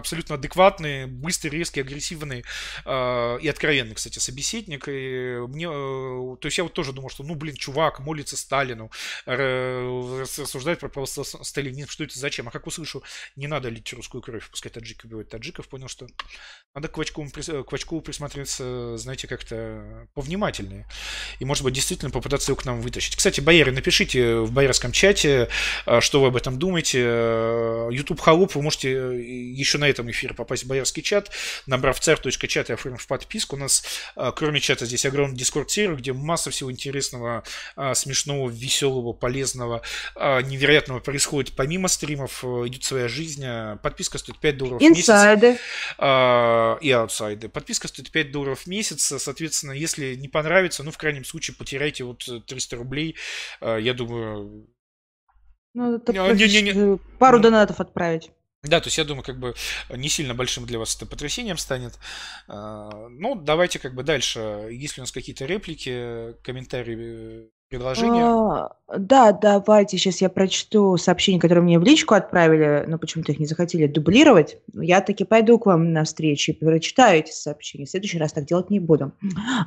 абсолютно адекватный, быстрый, резкий, агрессивный э, и откровенный, кстати, собеседник. И мне, э, то есть я вот тоже думал, что, ну, блин, чувак молится Сталину, э, рассуждает про сталинизм, что это зачем? А как услышу, не надо лить русскую кровь, пускай таджики убивают таджиков, понял, что надо к Квачкову, к Квачкову присмотреться, знаете, как-то повнимательнее. И, может быть, действительно попытаться его к нам вытащить. Кстати, бояры, напишите в боярском чате, э, что вы об этом думаете. YouTube Холоп вы можете э, еще на этом эфире попасть в боярский чат, набрав царь.чат и оформив подписку. У нас, а, кроме чата, здесь огромный дискорд-сервер, где масса всего интересного, а, смешного, веселого, полезного, а, невероятного происходит. Помимо стримов идет своя жизнь. Подписка стоит 5 долларов Инсайды. в месяц. И аутсайды. Подписка стоит 5 долларов в месяц. Соответственно, если не понравится, ну, в крайнем случае, потеряйте вот 300 рублей. Я думаю, ну, это не, не, не. пару донатов отправить. Да, то есть я думаю, как бы не сильно большим для вас это потрясением станет. А, ну, давайте как бы дальше. Есть ли у нас какие-то реплики, комментарии предложение? А, да, давайте сейчас я прочту сообщение, которое мне в личку отправили, но почему-то их не захотели дублировать. Я таки пойду к вам на встречу и прочитаю эти сообщения. В следующий раз так делать не буду.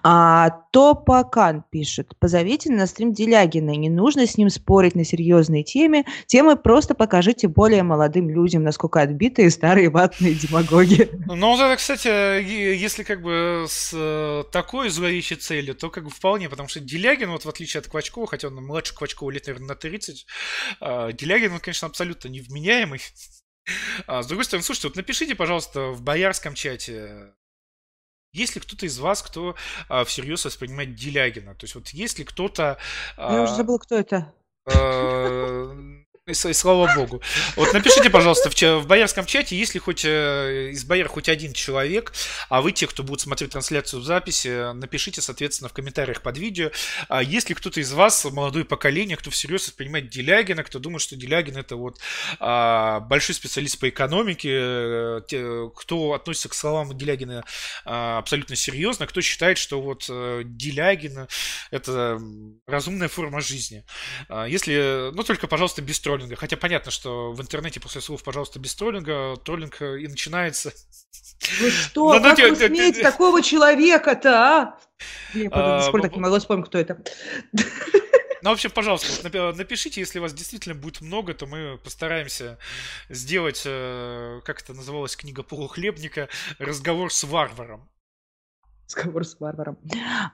А, Топакан пишет. Позовите на стрим Делягина. Не нужно с ним спорить на серьезные темы. Темы просто покажите более молодым людям, насколько отбитые старые ватные демагоги. Ну, вот это, кстати, если как бы с э, такой зловещей целью, то как бы вполне, потому что Делягин, вот в отличие от Квачкова, хотя он младше Квачкова лет, наверное, на 30. А, Делягин, он, конечно, абсолютно невменяемый. А, с другой стороны, слушайте, вот напишите, пожалуйста, в боярском чате, есть ли кто-то из вас, кто а, всерьез воспринимает Делягина? То есть вот есть ли кто-то... А, Я уже забыл, кто это. А, И, слава богу. Вот напишите, пожалуйста, в, в боярском чате, если хоть э, из бояр хоть один человек, а вы, те, кто будут смотреть трансляцию в записи, напишите, соответственно, в комментариях под видео, а если кто-то из вас, молодое поколение, кто всерьез воспринимает Делягина, кто думает, что Делягин это вот а, большой специалист по экономике, э, те, кто относится к словам Делягина а, абсолютно серьезно, кто считает, что вот а, Делягин это разумная форма жизни. Если, ну только, пожалуйста, без тролля троллинга. Хотя понятно, что в интернете после слов «пожалуйста, без троллинга» троллинг э, и начинается. Вы что, Но, как ну, вы смеете такого человека-то, а? Я а, до пор так не могла вспомнить, кто это. Ну, в общем, пожалуйста, напишите, если вас действительно будет много, то мы постараемся сделать, э, как это называлась книга полухлебника, разговор с варваром разговор с варваром.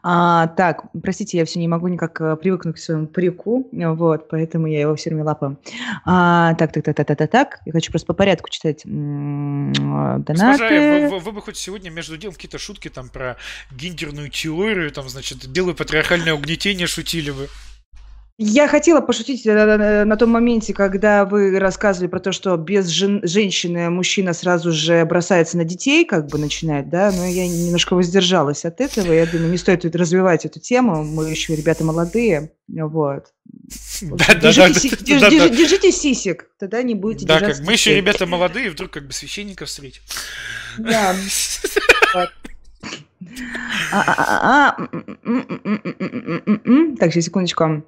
А, так, простите, я все не могу никак э, привыкнуть к своему парику, вот, поэтому я его все время лапаю. А, так, так, так, так, так, так, так. Я хочу просто по порядку читать донаты. Госпожа, вы, вы, вы бы хоть сегодня между делом какие-то шутки там про гендерную теорию, там, значит, белое патриархальное угнетение шутили бы. Я хотела пошутить э, на том моменте, когда вы рассказывали про то, что без жен- женщины мужчина сразу же бросается на детей, как бы начинает, да, но я немножко воздержалась от этого. Я думаю, не стоит развивать эту тему. Мы еще ребята молодые, вот. Держите, сисек, тогда не будете да, как мы еще ребята молодые, вдруг как бы священников встретим. Да. Так, сейчас, секундочку.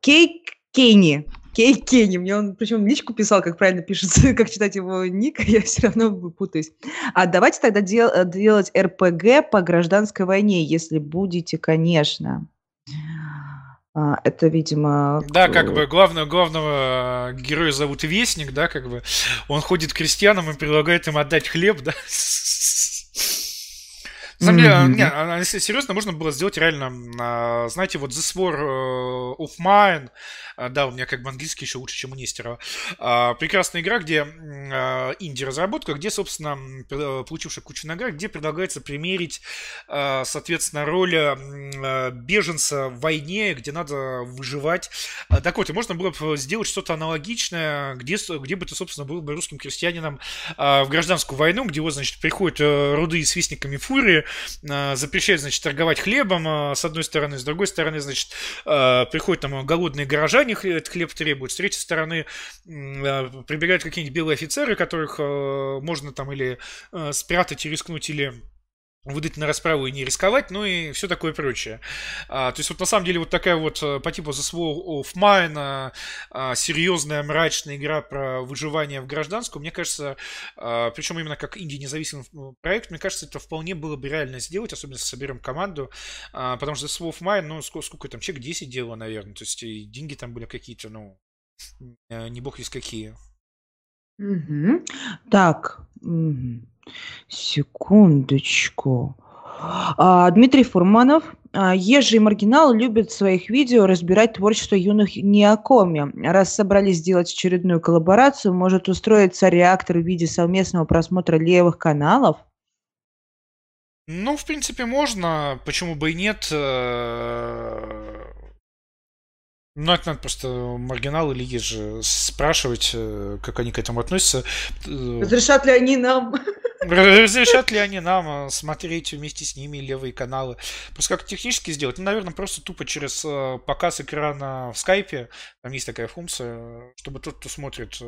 Кейк Кенни. Кейк Кенни. Мне он, причем личку писал, как правильно пишется, как читать его ник, я все равно путаюсь. А давайте тогда дел, делать РПГ по гражданской войне, если будете, конечно. А, это, видимо... Да, как бы главного, главного героя зовут Вестник, да, как бы он ходит к крестьянам и предлагает им отдать хлеб, да, на деле, mm-hmm. не, а, если серьезно, можно было сделать реально, а, знаете, вот The War э, of Mine, а, да, у меня как бы английский еще лучше, чем у Нестерова. Прекрасная игра, где инди-разработка, где, собственно, получившая кучу наград, где предлагается примерить, соответственно, роль беженца в войне, где надо выживать. Так вот, и можно было бы сделать что-то аналогичное, где, где бы ты, собственно, был бы русским крестьянином в гражданскую войну, где вот, значит, приходят э, руды с вестниками фурии, запрещают, значит, торговать хлебом, с одной стороны, с другой стороны, значит, приходят там голодные горожане, этот хлеб требует. С третьей стороны, прибегают какие-нибудь белые офицеры, которых э, можно там или э, спрятать и рискнуть, или выдать на расправу и не рисковать, ну и все такое прочее. А, то есть вот на самом деле вот такая вот э, по типу The Swall of Mine а, а, серьезная мрачная игра про выживание в гражданском, мне кажется, а, причем именно как инди-независимый проект, мне кажется, это вполне было бы реально сделать, особенно если соберем команду, а, потому что The Swall of Mine, ну сколько, сколько там, человек 10 делал, наверное, то есть и деньги там были какие-то, ну, не бог есть какие. Угу. Так, угу. Секундочку. А, Дмитрий Фурманов. А, Ежи и Маргинал любят в своих видео разбирать творчество юных неокоми. Раз собрались сделать очередную коллаборацию, может устроиться реактор в виде совместного просмотра левых каналов? Ну, в принципе, можно. Почему бы и нет? Э, ну, это надо просто маргиналы лиги же спрашивать, э, как они к этому относятся. Разрешат ли они нам? Разрешат ли они нам э, смотреть вместе с ними левые каналы? Просто как технически сделать? Ну, наверное, просто тупо через э, показ экрана в скайпе. Там есть такая функция, чтобы тот, кто смотрит,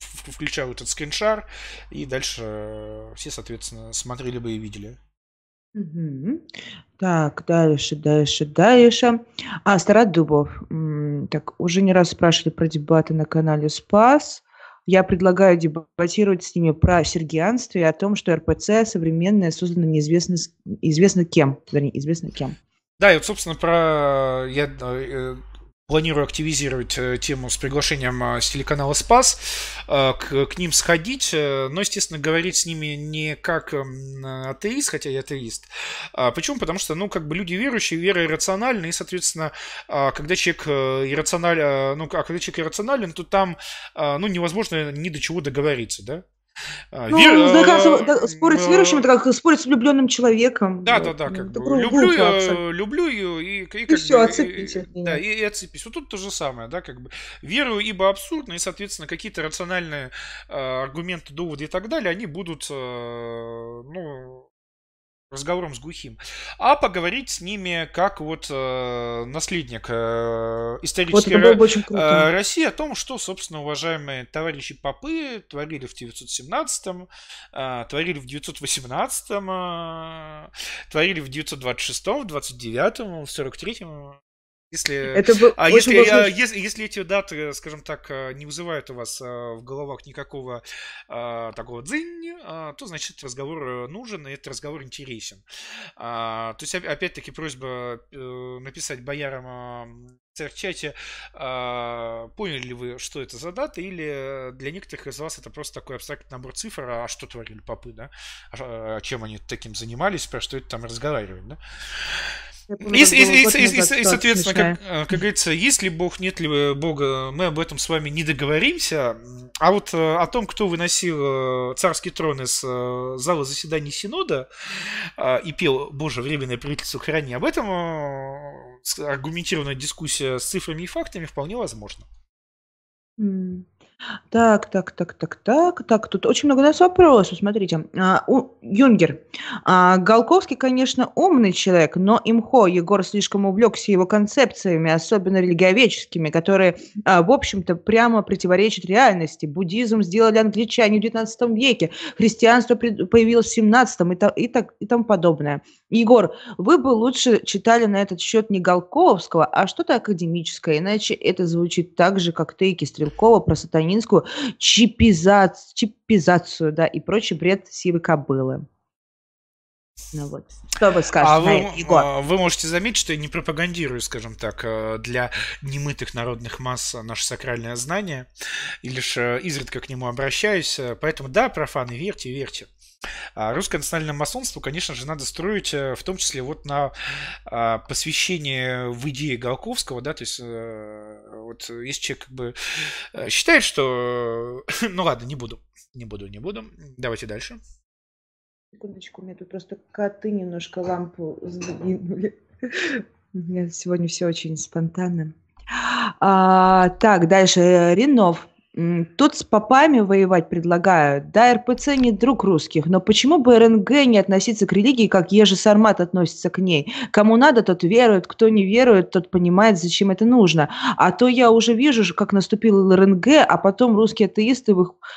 включал этот скриншар, и дальше все, соответственно, смотрели бы и видели. Так, дальше, дальше, дальше. А, Старат Дубов. Так, уже не раз спрашивали про дебаты на канале Спас. Я предлагаю дебатировать с ними про сергианство и о том, что РПЦ современное создано неизвестно известно кем, вернее, известно кем. Да, и вот, собственно, про я э, планирую активизировать э, тему с приглашением э, с телеканала Спас, э, к, к ним сходить, но, естественно, говорить с ними не как эм, атеист, хотя я атеист. А почему? Потому что, ну, как бы люди верующие, вера иррациональна, и, соответственно, когда человек иррационален, ну, а когда человек иррационален, то там, ну, невозможно ни до чего договориться, да? А, ну, Вер... да, как, да, спорить с верующим, это как спорить с влюбленным человеком. Да, да, да, как бы. Люблю, я, люблю ее и, и, и как все, бы, отцепись от Да, и, и отцепись. Вот тут то же самое, да, как бы. Верую, ибо абсурдно, и, соответственно, какие-то рациональные э, аргументы, доводы и так далее, они будут, э, ну, разговором с глухим, а поговорить с ними как вот э, наследник э, исторической вот э, России о том, что, собственно, уважаемые товарищи попы творили в 917-м, э, творили в 918-м, э, творили в 926-м, в 29-м, в 43-м. Если, это а если, важно... если, если эти даты, скажем так, э, не вызывают у вас э, в головах никакого а, такого дзынь, а, то значит разговор нужен, и этот разговор интересен. А, то есть, опять-таки, просьба написать боярам в чате, а, поняли ли вы, что это за дата, или для некоторых из вас это просто такой абстрактный набор цифр, а что творили попы, да, а, чем они таким занимались, про что это там разговаривать, да. И, и, и, и, соответственно, как, э, как говорится, есть ли Бог, нет ли э, Бога, мы об этом с вами не договоримся. А вот э, о том, кто выносил царский трон из зала заседаний Синода и пел «Боже, временное правительство храни», об этом аргументированная дискуссия с цифрами и фактами вполне возможна. Так, так, так, так, так, так, тут очень много у нас вопросов, смотрите. А, у, Юнгер. А, Голковский, конечно, умный человек, но имхо Егор слишком увлекся его концепциями, особенно религиоведческими, которые, а, в общем-то, прямо противоречат реальности. Буддизм сделали англичане в XIX веке, христианство появилось в XVII и, та, и, так, и тому подобное. Егор, вы бы лучше читали на этот счет не Голковского, а что-то академическое, иначе это звучит так же, как тейки Стрелкова про сатанинскую чипизацию, чипизацию да, и прочий бред сивой кобылы. Ну вот, что вы скажете а вы, Егор? А, вы можете заметить, что я не пропагандирую, скажем так, э, для немытых народных масс наше сакральное знание, и лишь э, изредка к нему обращаюсь. Поэтому да, профаны, верьте, верьте. А русское национальное масонство, конечно же, надо строить э, в том числе вот на а, посвящение в идеи Голковского, да, то есть э, вот если человек как бы э, считает, что... Ну ладно, не буду, не буду, не буду. Давайте дальше. Секундочку, у меня тут просто коты немножко лампу сдвинули. У меня сегодня все очень спонтанно. А, так, дальше. Ренов. Тут с попами воевать предлагают. Да, РПЦ не друг русских, но почему бы РНГ не относиться к религии, как Ежи Сармат относится к ней? Кому надо, тот верует, кто не верует, тот понимает, зачем это нужно. А то я уже вижу, как наступил РНГ, а потом русские атеисты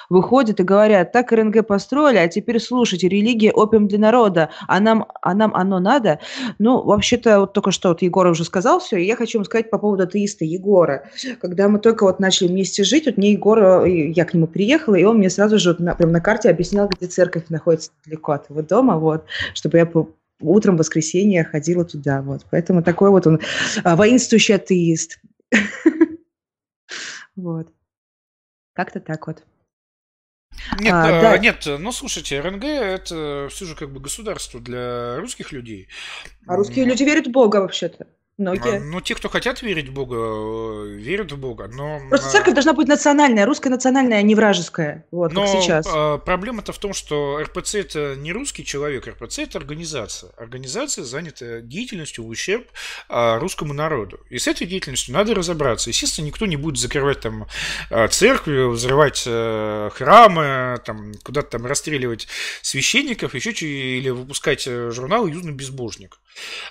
выходят и говорят, так РНГ построили, а теперь слушайте, религия опиум для народа, а нам, а нам оно надо? Ну, вообще-то, вот только что вот Егор уже сказал все, и я хочу вам сказать по поводу атеиста Егора. Когда мы только вот начали вместе жить, вот мне Егор Егор, я к нему приехала, и он мне сразу же на, прям на карте объяснял, где церковь находится далеко от его дома, вот, чтобы я по, утром в воскресенье ходила туда, вот. Поэтому такой вот он а, воинствующий атеист. Вот. Как-то так вот. Нет, а, э, да. нет, ну слушайте, РНГ это все же как бы государство для русских людей. А русские люди верят в Бога вообще-то. Многие. Ну, те, кто хотят верить в Бога, э, верят в Бога, но... Просто церковь должна быть национальная, русская национальная, а не вражеская, вот, но как сейчас. А, проблема-то в том, что РПЦ это не русский человек, РПЦ это организация. Организация занята деятельностью в ущерб а, русскому народу. И с этой деятельностью надо разобраться. Естественно, никто не будет закрывать там а, церкви, взрывать а, храмы, там, куда-то там расстреливать священников, еще или выпускать э, журнал «Южный безбожник».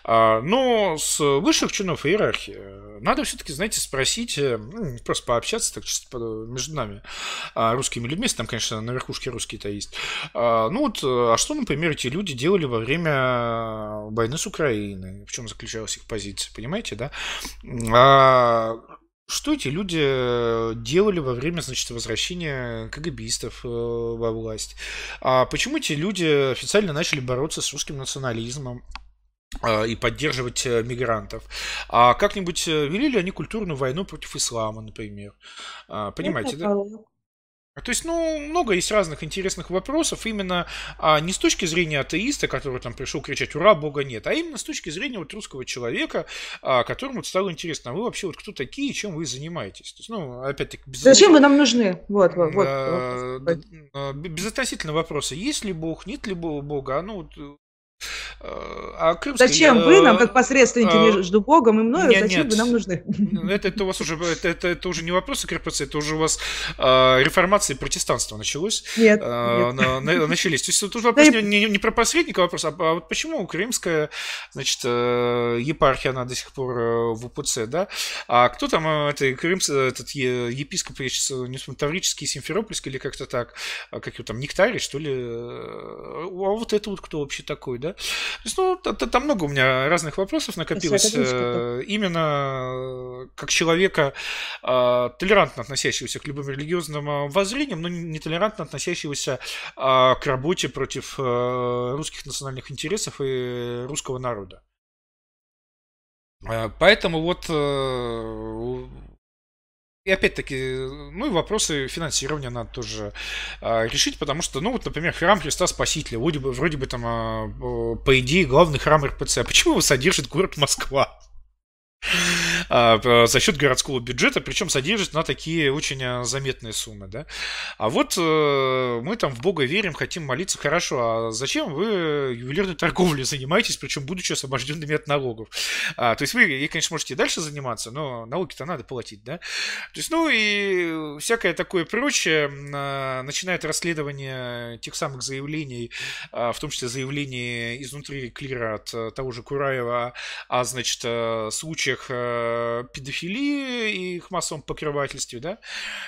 А, но с высших чинов иерархии надо все-таки, знаете, спросить, э, ну, просто пообщаться так чисто между нами, а, русскими людьми, если там, конечно, на верхушке русские-то есть. А, ну вот, а что, например, эти люди делали во время войны с Украиной? В чем заключалась их позиция, понимаете, да? Что эти люди делали во время, значит, возвращения КГБистов э, во власть? А почему эти люди официально начали бороться с русским национализмом? А, и поддерживать э, мигрантов. А как-нибудь э, вели ли они культурную войну против ислама, например? А, понимаете, да? То есть, ну, много есть разных интересных вопросов, именно а, не с точки зрения атеиста, который там пришел кричать «Ура, Бога нет», а именно с точки зрения вот русского человека, а, которому стало интересно, а вы вообще вот кто такие, чем вы занимаетесь? То есть, ну, опять-таки... Без... Зачем вы нам нужны? Вот, вот, вот. э, безотносительно вопроса, есть ли Бог, нет ли Бога, а ну, а крымская, зачем вы нам, как посредственники а, между Богом и мною, нет, зачем нет. вы нам нужны? Это, это у вас уже это, это, это уже не вопрос КРПЦ, это уже у вас а, реформация и протестанство началось. Нет, а, нет. На, на, начались. То есть это уже вопрос не, не, не про посредника вопрос, а, а вот почему крымская, значит, э, епархия, она до сих пор э, в УПЦ, да? А кто там, э, это крымский, этот епископ, я сейчас не помню, Таврический, Симферопольский или как-то так, как его там, Нектарий, что ли? А вот это вот кто вообще такой, да? То есть, ну, там много у меня разных вопросов накопилось. Э, именно как человека, а, толерантно относящегося к любым религиозным воззрениям, но не толерантно относящегося к работе против э, русских национальных интересов и русского народа. Поэтому вот э, и опять-таки, ну и вопросы финансирования надо тоже а, решить, потому что, ну вот, например, храм Христа Спасителя, вроде бы, вроде бы там, а, по идее, главный храм РПЦ. А почему его содержит город Москва? А, за счет городского бюджета, причем содержит на такие очень а, заметные суммы, да. А вот э, мы там в Бога верим, хотим молиться, хорошо, а зачем вы ювелирной торговлей занимаетесь, причем будучи освобожденными от налогов? А, то есть вы, и, конечно, можете дальше заниматься, но налоги-то надо платить, да. То есть, ну и всякое такое прочее, а, начинает расследование тех самых заявлений, в том числе заявлений изнутри клира от э, того же Кураева, а, значит, э, случаях педофилии и их массовом покрывательстве, да,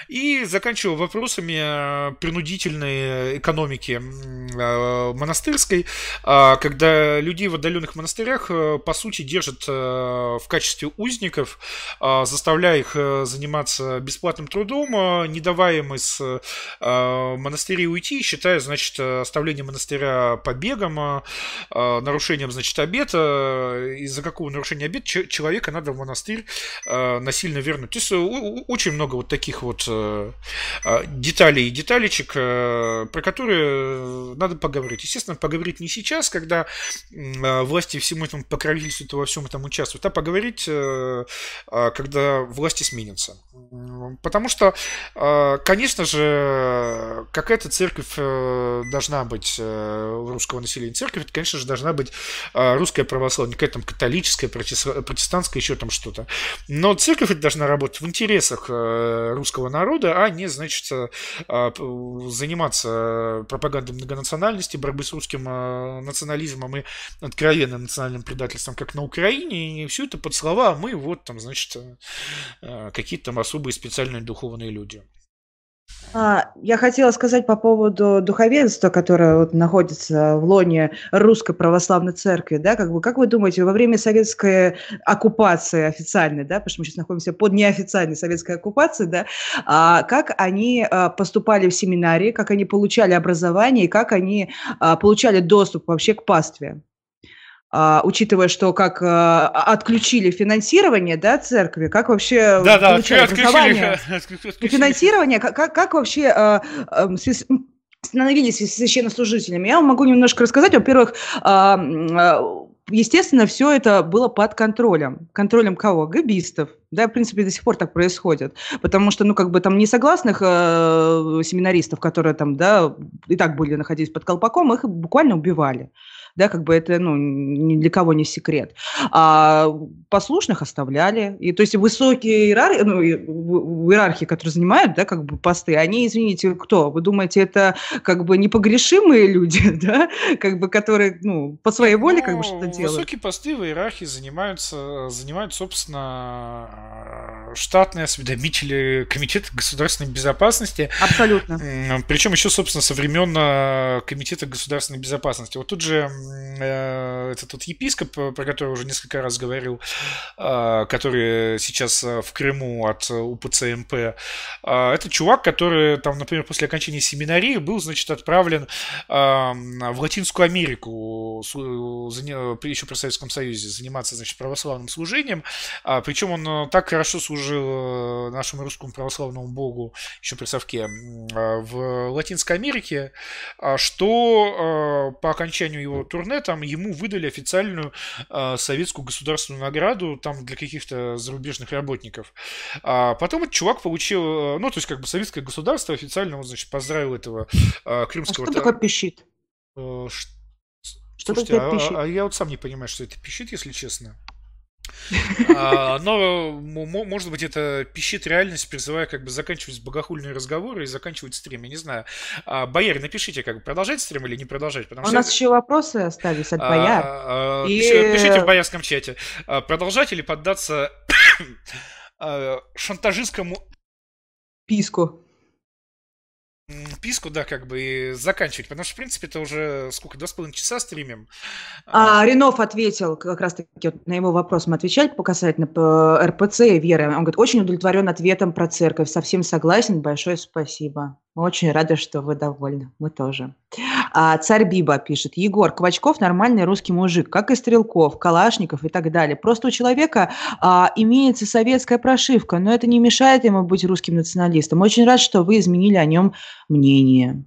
и заканчивал вопросами принудительной экономики э, монастырской, э, когда людей в отдаленных монастырях, э, по сути, держат э, в качестве узников, э, заставляя их заниматься бесплатным трудом, не давая им из э, монастырей уйти, считая, значит, оставление монастыря побегом, нарушением, значит, обета, из-за какого нарушения обета человека надо в монастырь э, насильно вернуть. То есть э, очень много вот таких вот э, деталей и деталечек, про которые надо поговорить. Естественно, поговорить не сейчас, когда власти всему этому покровительствуют и во всем этом участвуют, а поговорить, когда власти сменятся. Потому что, конечно же, какая-то церковь должна быть э, русского населения. Церковь, конечно же, должна быть русская православная, какая-то там католическая, протестантская, еще там что-то. Но церковь должна работать в интересах э, русского народа, а не, значит, э, заниматься пропагандой многонациональности, борьбы с русским э, национализмом и откровенным национальным предательством, как на Украине, и все это под слова, а мы вот там, значит, какие-то там особые специальные духовные люди. А, я хотела сказать по поводу духовенства, которое вот находится в лоне Русской Православной Церкви, да, как бы, как вы думаете, во время советской оккупации официальной, да, потому что мы сейчас находимся под неофициальной советской оккупацией, да, а, как они а, поступали в семинарии, как они получали образование и как они а, получали доступ вообще к пастве? А, учитывая, что как а, отключили финансирование, да, церкви, как вообще да, да, отключили, отключили. финансирование, как, как вообще а, а, становились священнослужителями. Я вам могу немножко рассказать. Во-первых, а, а, естественно, все это было под контролем. Контролем кого? Габистов. Да, в принципе, до сих пор так происходит. Потому что, ну, как бы там несогласных э, семинаристов, которые там, да, и так были находились под колпаком, их буквально убивали да, как бы это, ну, ни для кого не секрет. А послушных оставляли, и то есть высокие иерархи, ну, иерархии, которые занимают, да, как бы посты, они, извините, кто? Вы думаете, это как бы непогрешимые люди, да, как бы, которые, ну, по своей воле как бы ну, что-то делают? Высокие посты в иерархии занимаются, занимают, собственно, штатные осведомители Комитета государственной безопасности. Абсолютно. Причем еще, собственно, со времен э, Комитета государственной безопасности. Вот тут же э, это тот епископ, про которого уже несколько раз говорил, э, который сейчас в Крыму от УПЦ МП. Это чувак, который, там, например, после окончания семинарии был, значит, отправлен в Латинскую Америку, еще при Советском Союзе, заниматься, значит, православным служением. Причем он так хорошо служил нашему русскому православному богу еще при Совке в Латинской Америке, что по окончанию его турне там ему выдали официальную советскую государственную награду там для каких-то зарубежных работников. А потом этот чувак получил, ну, то есть как бы советское государство официально, вот, значит, поздравил этого крымского... А что такое пищит? Что Слушайте, а, пищит? а я вот сам не понимаю, что это пищит, если честно. А, но, может быть, это пищит реальность, призывая как бы заканчивать богохульные разговоры и заканчивать стрим. Я не знаю. А, бояре, напишите, как бы продолжать стрим или не продолжать. У нас еще вопросы остались от бояр. Пишите в боярском чате. Продолжать или поддаться шантажистскому писку писку, да, как бы заканчивать, потому что, в принципе, это уже сколько, два с половиной часа стримим. А, Ренов ответил, как раз-таки вот на его вопрос мы отвечали по касательно по РПЦ и веры. Он говорит, очень удовлетворен ответом про церковь, совсем согласен, большое спасибо. Мы очень рады, что вы довольны. Мы тоже. А, царь Биба пишет. Егор, Квачков нормальный русский мужик, как и Стрелков, Калашников и так далее. Просто у человека а, имеется советская прошивка, но это не мешает ему быть русским националистом. Очень рад, что вы изменили о нем мнение.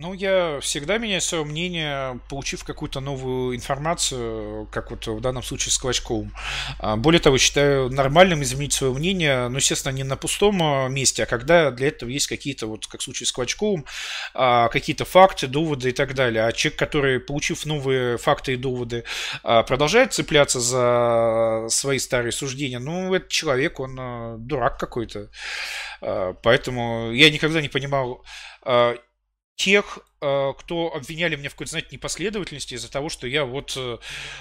Ну, я всегда меняю свое мнение, получив какую-то новую информацию, как вот в данном случае с Клочковым. А, более того, считаю нормальным изменить свое мнение, ну, естественно, не на пустом а, месте, а когда для этого есть какие-то, вот как в случае с Клочковым, а, какие-то факты, доводы и так далее. А человек, который, получив новые факты и доводы, продолжает цепляться за свои старые суждения, ну, этот человек, он дурак какой-то. Поэтому я никогда не понимал тех, э, кто обвиняли меня в какой-то, знаете, непоследовательности из-за того, что я вот э,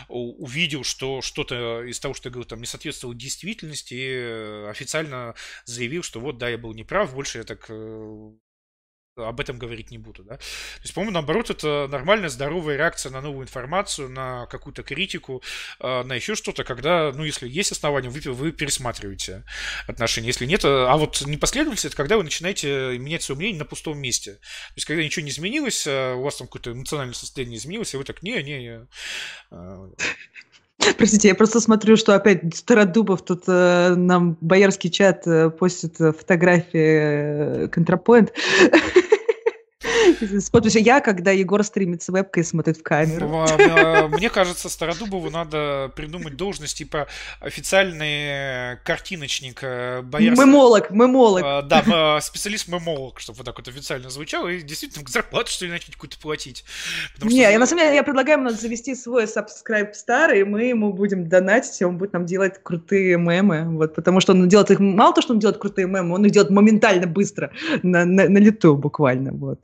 увидел, что что-то из того, что я говорил, там не соответствовало действительности, и э, официально заявил, что вот, да, я был неправ, больше я так об этом говорить не буду, да. То есть, по-моему, наоборот, это нормальная, здоровая реакция на новую информацию, на какую-то критику, а, на еще что-то, когда, ну, если есть основания, вы, вы пересматриваете отношения. Если нет, а, а вот непоследовательность, это когда вы начинаете менять свое мнение на пустом месте. То есть, когда ничего не изменилось, а у вас там какое-то эмоциональное состояние изменилось, и вы так, не, не, не. Простите, я просто смотрю, что опять Стародубов тут э, нам боярский чат э, постит фотографии э, контрапоинт. С подписью «Я», когда Егор стримит с вебкой и смотрит в камеру. А, мне кажется, Стародубову надо придумать должность типа официальный картиночник э, боярский. Мемолог, мемолог. Да, специалист-мемолог, чтобы вот так вот официально звучало, и действительно зарплату, что ли, начать какую-то платить. Не, я на самом деле, я предлагаю ему завести свой subscribe старый, и мы ему будем донатить, и он будет нам делать крутые мемы, вот, потому что он делает их, мало то, что он делает крутые мемы, он их делает моментально, быстро, на, на, на лету буквально, вот.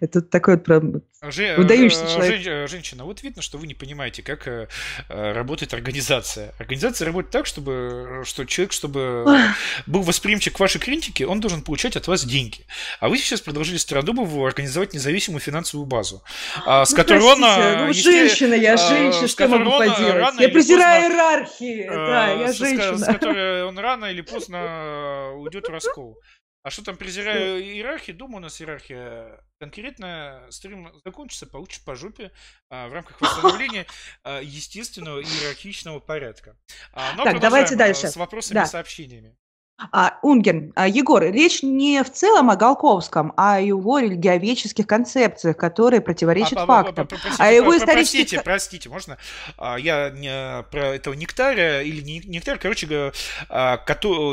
Это такой вот прям Жен, выдающийся э, человек. Жен, э, женщина, вот видно, что вы не понимаете, как э, работает организация. Организация работает так, чтобы что человек, чтобы был восприимчив к вашей критике, он должен получать от вас деньги. А вы сейчас предложили Стародубову организовать независимую финансовую базу, а, с ну, которой простите, он... Ну, женщина, я а, женщина, что могу поделать? Я презираю поздно, иерархии, да, я женщина. С, с которой он рано или поздно уйдет в раскол. А что там, презираю иерархии? Думаю, у нас иерархия конкретно. Стрим закончится, получишь по жопе а, в рамках восстановления а, естественного иерархичного порядка. А, но так, давайте дальше. С вопросами и сообщениями. А, Унген, а, Егор, речь не в целом о Голковском, а о его религиоведческих концепциях, которые противоречат а, фактам. Простите, а его исторических... Простите, простите, можно? А, я не про этого Нектаря, или не Нектарь, короче, а,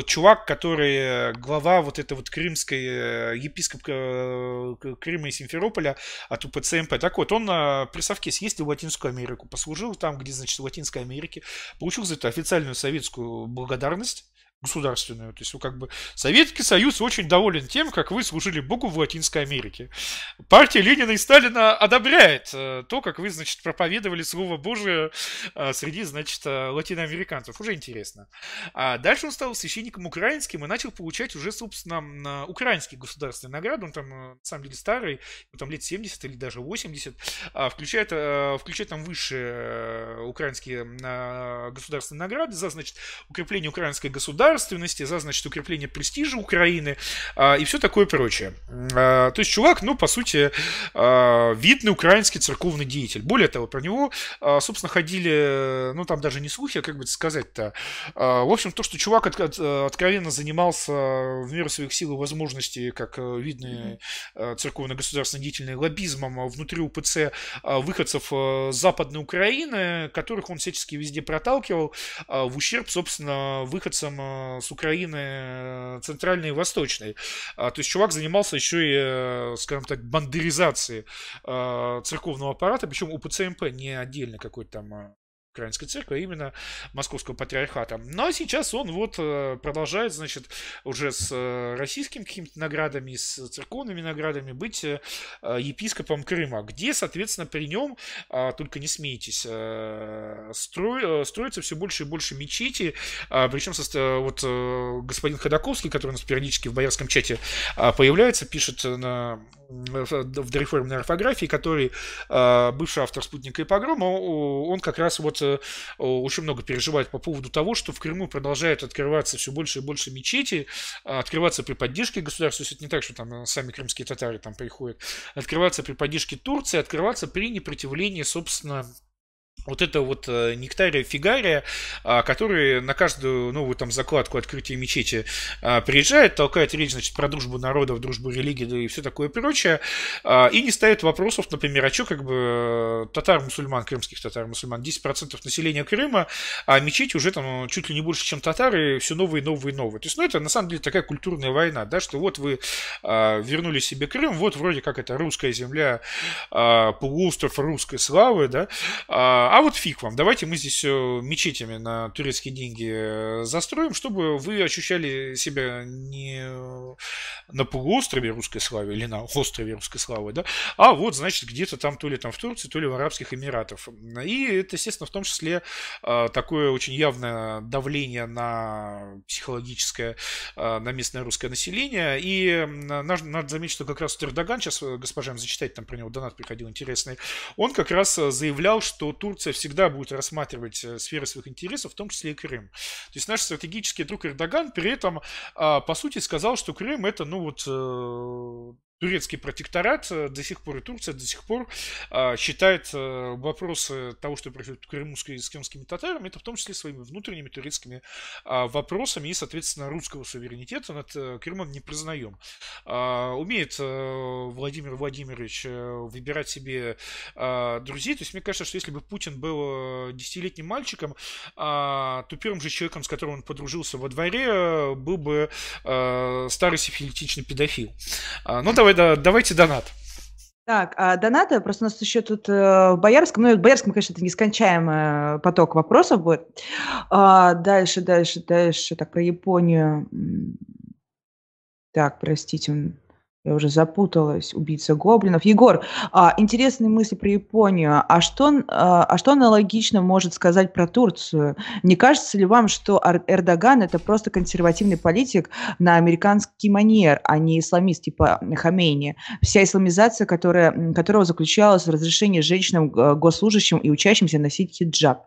чувак, который глава вот этой вот крымской, э, епископ э, Крыма и Симферополя от УПЦМП. Так вот, он при Совке съездил в Латинскую Америку, послужил там, где, значит, в Латинской Америке, получил за это официальную советскую благодарность, государственную. То есть, ну, как бы, Советский Союз очень доволен тем, как вы служили Богу в Латинской Америке. Партия Ленина и Сталина одобряет э, то, как вы, значит, проповедовали Слово Божие э, среди, значит, э, латиноамериканцев. Уже интересно. А дальше он стал священником украинским и начал получать уже, собственно, украинские государственные награды. Он там, на самом деле, старый, там лет 70 или даже 80, а, включает, включает там высшие украинские государственные награды за, значит, укрепление украинской государства государственности, за, значит, укрепление престижа Украины а, и все такое прочее. А, то есть чувак, ну, по сути, а, видный украинский церковный деятель. Более того, про него, а, собственно, ходили, ну, там даже не слухи, а как бы сказать-то. А, в общем, то, что чувак от, от, откровенно занимался в меру своих сил и возможностей, как э, видный а, церковно-государственный деятельный лоббизмом внутри УПЦ а, выходцев а, Западной Украины, которых он всячески везде проталкивал, а, в ущерб, собственно, выходцам а, с Украины э, центральной и восточной. А, то есть чувак занимался еще и, э, скажем так, бандеризацией церковного аппарата, причем УПЦ-МП, не отдельно какой-то там Украинской церкви, а именно Московского патриархата. Ну а сейчас он вот э, продолжает, значит, уже с э, российскими какими-то наградами, с церковными наградами быть э, епископом Крыма, где, соответственно, при нем, а, только не смейтесь, строй, строится все больше и больше мечети, а, причем вот господин Ходаковский, который у нас периодически в боярском чате появляется, пишет на в дореформенной орфографии, который бывший автор «Спутника и погрома», он как раз вот Э, очень много переживает по поводу того, что в Крыму продолжают открываться все больше и больше мечети, а, открываться при поддержке государства, то есть это не так, что там э, сами крымские татары там приходят, открываться при поддержке Турции, открываться при непротивлении, собственно, вот это вот э, нектария фигария, а, который на каждую новую там закладку открытия мечети а, приезжает, толкает речь, значит, про дружбу народов, дружбу религии и все такое прочее, а, и не ставит вопросов, например, а что как бы татар-мусульман, крымских татар-мусульман, 10% населения Крыма, а мечети уже там чуть ли не больше, чем татары, все новые, новые, новые. То есть, ну, это на самом деле такая культурная война, да, что вот вы вернули себе Крым, вот вроде как это русская земля, полуостров русской славы, да, а вот фиг вам, давайте мы здесь мечетями на турецкие деньги э, застроим, чтобы вы ощущали себя не на полуострове русской славы или на острове русской славы, да, а вот, значит, где-то там, то ли там в Турции, то ли в Арабских Эмиратах. И это, естественно, в том числе э, такое очень явное давление на психологическое, э, на местное русское население. И надо, надо заметить, что как раз Эрдоган, сейчас госпожам зачитать, там про него донат приходил интересный, он как раз заявлял, что Турция Турция всегда будет рассматривать э, сферы своих интересов, в том числе и Крым. То есть наш стратегический друг Эрдоган при этом, а, по сути, сказал, что Крым это, ну вот, э, турецкий протекторат э, до сих пор и Турция до сих пор а, считает а, вопросы того, что происходит в Крыму с, крымскими татарами, это в том числе своими внутренними турецкими а, вопросами и, соответственно, русского суверенитета над а, Крымом не признаем. А, умеет Владимир Владимирович выбирать себе друзей, то есть мне кажется, что если бы Путин был десятилетним мальчиком, то первым же человеком, с которым он подружился во дворе, был бы старый сифилитичный педофил. А, ну, давай давай, да, давайте донат. Так, а донаты, просто у нас еще тут э, в Боярском, ну, в Боярском, конечно, это нескончаемый поток вопросов будет. А, дальше, дальше, дальше, так, про Японию. Так, простите, я уже запуталась, убийца гоблинов. Егор, а, интересные мысли про Японию. А что, а, а что аналогично может сказать про Турцию? Не кажется ли вам, что Эрдоган это просто консервативный политик на американский манер, а не исламист типа Хамейни? Вся исламизация, которая, которого заключалась в разрешении женщинам, госслужащим и учащимся носить хиджаб.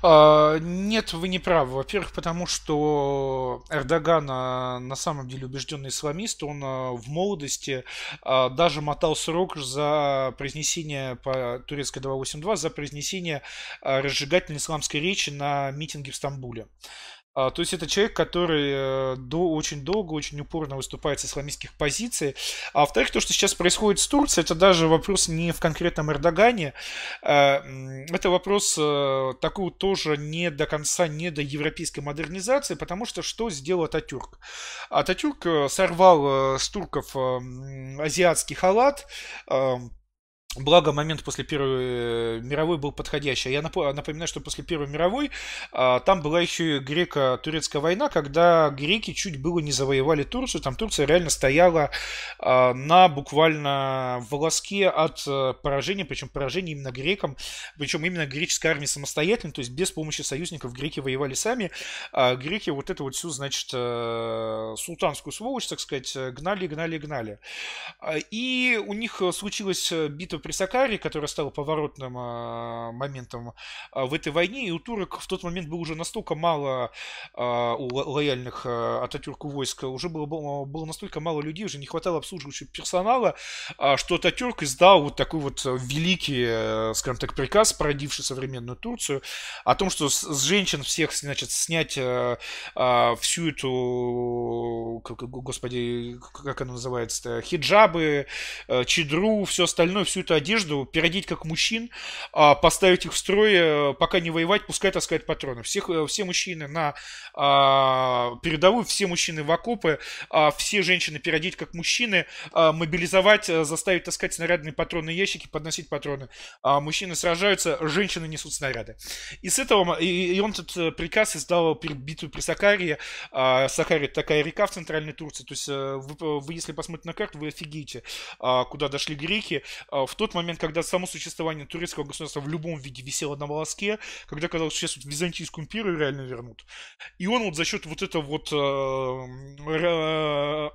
А, нет, вы не правы. Во-первых, потому что Эрдоган а, на самом деле убежденный исламист. Он а, в молодости даже мотал срок за произнесение по турецкой 282, за произнесение разжигательной исламской речи на митинге в Стамбуле. А, то есть это человек, который э, до, очень долго, очень упорно выступает с исламистских позиций. А во-вторых, то, что сейчас происходит с Турцией, это даже вопрос не в конкретном Эрдогане. А, это вопрос э, такого тоже не до конца, не до европейской модернизации, потому что что сделал Ататюрк? Ататюрк э, сорвал с турков азиатский халат, Благо, момент после Первой э, мировой был подходящий. Я напоминаю, что после Первой мировой а, там была еще и греко-турецкая война, когда греки чуть было не завоевали Турцию. Там Турция реально стояла а, на буквально волоске от э, поражения, причем поражение именно грекам, причем именно греческая армия самостоятельно, то есть без помощи союзников греки воевали сами. А греки вот эту вот всю, значит, э, султанскую сволочь, так сказать, гнали, гнали, гнали. И у них случилась битва при Сакаре, которая стала поворотным моментом в этой войне, и у турок в тот момент было уже настолько мало у лояльных Ататюрку войск, уже было, было настолько мало людей, уже не хватало обслуживающего персонала, что Ататюрк издал вот такой вот великий, скажем так, приказ, породивший современную Турцию, о том, что с женщин всех, значит, снять всю эту, господи, как она называется, хиджабы, э, чедру, все остальное, всю эту одежду, переодеть как мужчин, а, поставить их в строй, э, пока не воевать, пускай таскают патроны. Всех, э, все мужчины на а, передовую, все мужчины в окопы, а, все женщины переодеть как мужчины, мобилизовать, заставить таскать снарядные патронные ящики, подносить патроны. Мужчины сражаются, женщины несут снаряды. И с этого, и он этот приказ издал перед битвой при Сакарии. Сакария такая река в центральной Турции, то есть вы, вы если посмотрите на карту, вы офигеете, куда дошли греки. В тот момент, когда само существование турецкого государства в любом виде висело на волоске, когда казалось, что сейчас вот Византийскую империю реально вернут. И он вот за счет вот этого вот э,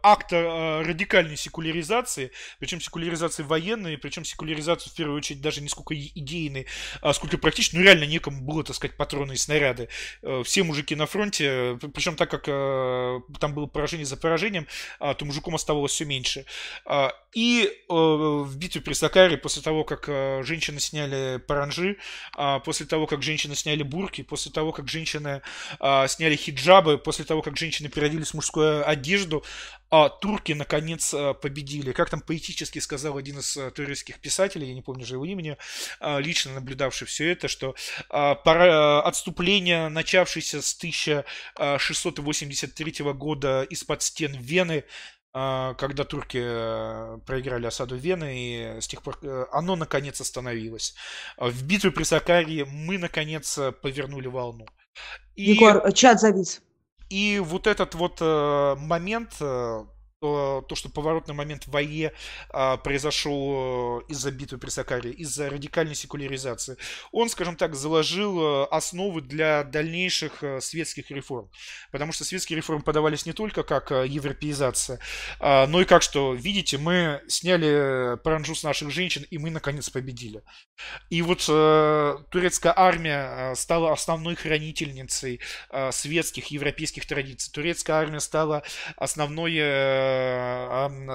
акта э, радикальной секуляризации, причем секуляризации военной, причем секуляризацию в первую очередь даже не сколько идейной, а сколько практически, ну реально некому было, так сказать, патроны и снаряды. Э, все мужики на фронте, причем так как там было поражение за поражением, а, то мужиком оставалось все меньше. А, и в битве при Сакаре, после того, как женщины сняли паранжи, а, после того, как женщины сняли бурки, после того, как женщины сняли хиджабы, после того, как женщины переоделись в мужскую одежду, а турки наконец а, победили. Как там поэтически сказал один из а, турецких писателей, я не помню же его имени, а, лично наблюдавший все это, что отступление, начавшееся с 1683 года из-под стен Вены, когда турки э, проиграли осаду Вены, и с тех пор э, оно наконец остановилось. В битве при Сакарии мы наконец повернули волну. И, Егор, чат завис. И вот этот вот э, момент, э, то, то, что поворотный момент в войне а, произошел э, из-за битвы при Сакаре, из-за радикальной секуляризации, он, скажем так, заложил э, основы для дальнейших а, светских реформ. Потому что светские реформы подавались не только как европеизация, а, но и как, что, видите, мы сняли паранжу с наших женщин, и мы, наконец, победили. И вот турецкая армия стала основной хранительницей светских европейских традиций. Турецкая армия стала основной Э,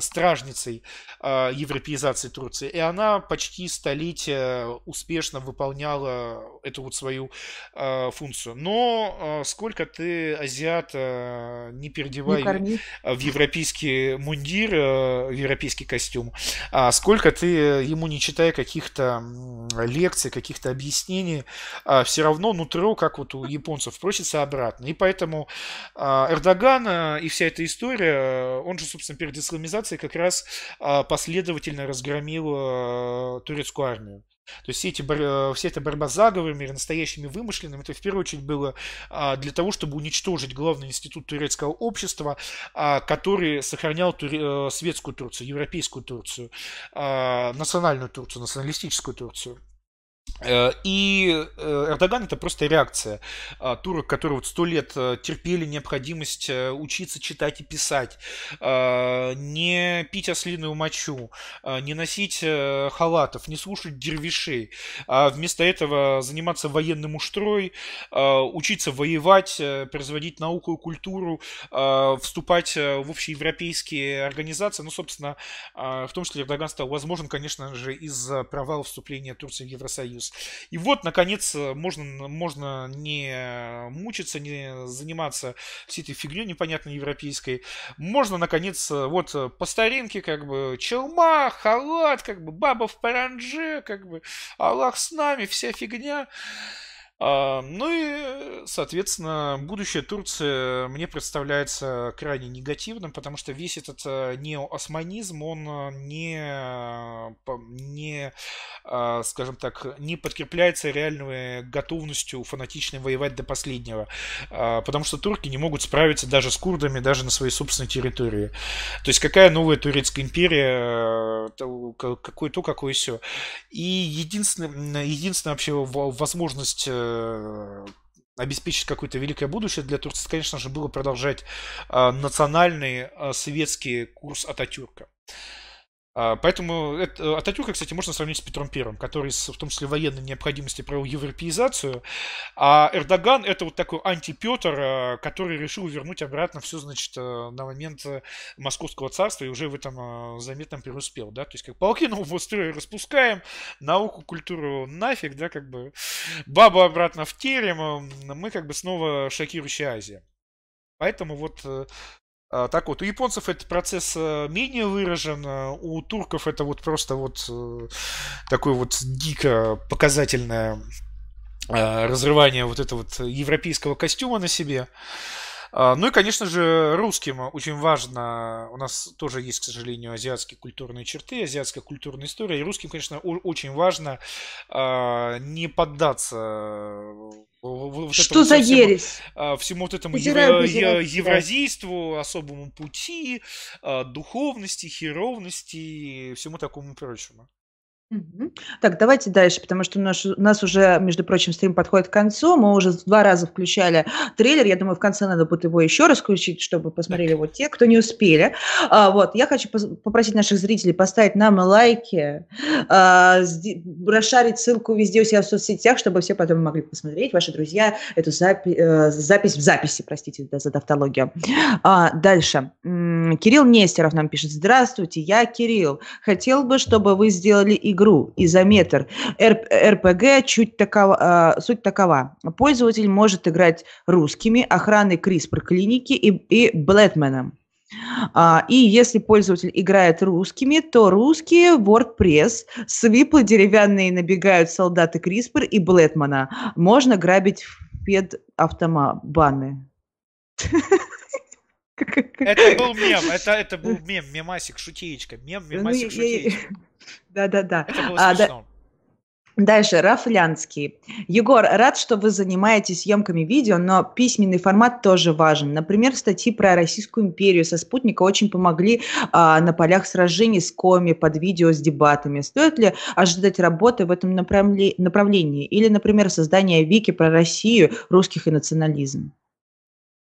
стражницей э, европеизации Турции. И она почти столетие успешно выполняла эту вот свою э, функцию. Но сколько ты, азиат, не переодевай не в европейский мундир, в европейский костюм, а сколько ты ему не читая каких-то лекций, каких-то объяснений, все равно нутро, как вот у японцев, просится обратно. И поэтому Эрдоган и вся эта история, он же собственно, перед исламизацией как раз а, последовательно разгромил а, турецкую армию. То есть все, эти, э, вся эта борьба с заговорами, настоящими вымышленными, это в первую очередь было а, для того, чтобы уничтожить главный институт турецкого общества, который сохранял э, светскую Турцию, европейскую Турцию, национальную Турцию, националистическую Турцию. Э, и э, Эрдоган это просто реакция а, турок, которые вот сто лет э, терпели необходимость учиться читать и писать, не пить ослиную мочу, не носить халатов, не слушать дервишей, а вместо этого заниматься военным уштрой, учиться воевать, производить науку и культуру, вступать в общеевропейские организации. Ну, собственно, в том числе Эрдоган стал возможен, конечно же, из-за провала вступления Турции в Евросоюз. И вот, наконец, можно, можно не мучиться, не заниматься всей этой фигней непонятной европейской. Можно, наконец, вот по старинке, как бы, челма, халат, как бы, баба в паранже, как бы, Аллах с нами, вся фигня. А, ну и, соответственно, будущее Турции мне представляется крайне негативным, потому что весь этот э, неоосманизм, он э, не, не, а, скажем так, не подкрепляется реальной готовностью фанатично воевать до последнего. А, потому что турки не могут справиться даже с курдами, даже на своей собственной территории. То есть какая новая турецкая империя, э, какой то, какой все. И единственная, единственная вообще возможность Э, обеспечить какое-то великое будущее для Турции, конечно же, было продолжать э, национальный э, советский курс Ататюрка. А, поэтому это, Ататюрка, кстати, можно сравнить с Петром Первым, который в том числе военной необходимости провел европеизацию, а Эрдоган это вот такой антипетр, а, который решил вернуть обратно все, значит, а, на момент Московского царства и уже в этом заметном преуспел, да, то есть как полки нового строя распускаем, науку, культуру нафиг, да, как бы бабу обратно в терем, мы как бы снова шокирующая Азия. Поэтому вот э, так вот, у японцев этот процесс э, менее выражен, а у турков это вот просто вот э, такое вот дико показательное а, разрывание вот этого вот европейского костюма на себе. Ну и, конечно же, русским очень важно, у нас тоже есть, к сожалению, азиатские культурные черты, азиатская культурная история, и русским, конечно, очень важно не поддаться вот Что за всему, ересь? А, всему вот этому евро, евразийству, особому пути, а, духовности, херовности, всему такому прочему. Так, давайте дальше, потому что у нас, у нас уже, между прочим, стрим подходит к концу. Мы уже два раза включали трейлер. Я думаю, в конце надо будет его еще раз включить, чтобы посмотрели его те, кто не успели. А, вот, я хочу попросить наших зрителей поставить нам лайки, а, расшарить ссылку везде у себя в соцсетях, чтобы все потом могли посмотреть, ваши друзья, эту запи- э, запись в записи, простите да, за тавтологию. А, дальше. Кирилл Нестеров нам пишет. Здравствуйте, я Кирилл. Хотел бы, чтобы вы сделали игру игру изометр РПГ чуть такова, э, суть такова. Пользователь может играть русскими, охраной CRISPR клиники и, и Блэдменом. А, и если пользователь играет русскими, то русские WordPress, свиплы деревянные набегают солдаты CRISPR и Блэдмана. Можно грабить фед автомабаны. Это был мем, это, это был мем, мемасик, шутеечка, мем, ну, мемасик, шутеечка. Да-да-да. А, да. Дальше, Рафлянский. Егор, рад, что вы занимаетесь съемками видео, но письменный формат тоже важен. Например, статьи про Российскую империю со спутника очень помогли а, на полях сражений с коми под видео с дебатами. Стоит ли ожидать работы в этом направлении? Или, например, создание вики про Россию, русских и национализм?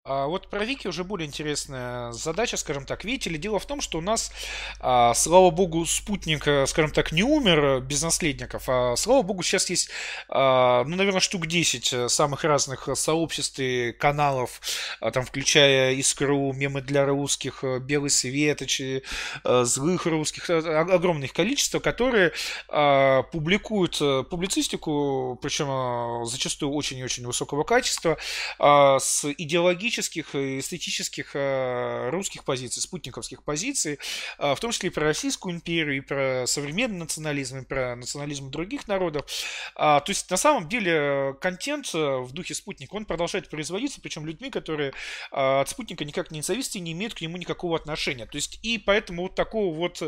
А вот про Вики уже более интересная задача, скажем так. Видите ли, дело в том, что у нас, а, слава богу, спутник, э, скажем так, не умер без наследников, а слава богу, сейчас есть, а, ну, наверное, штук 10 э, самых разных сообществ и каналов, а, там, включая Искру, мемы для русских, э, Белый Светоч, злых русских, огромное количество, которые публикуют публицистику, причем зачастую очень и очень высокого качества, с идеологическим политических, эстетических э, русских позиций, спутниковских позиций, э, в том числе и про Российскую империю, и про современный национализм, и про национализм других народов. А, то есть, на самом деле, контент э, в духе спутника, он продолжает производиться, причем людьми, которые от спутника никак не зависят и не имеют к нему никакого отношения. То есть, и поэтому вот такого вот...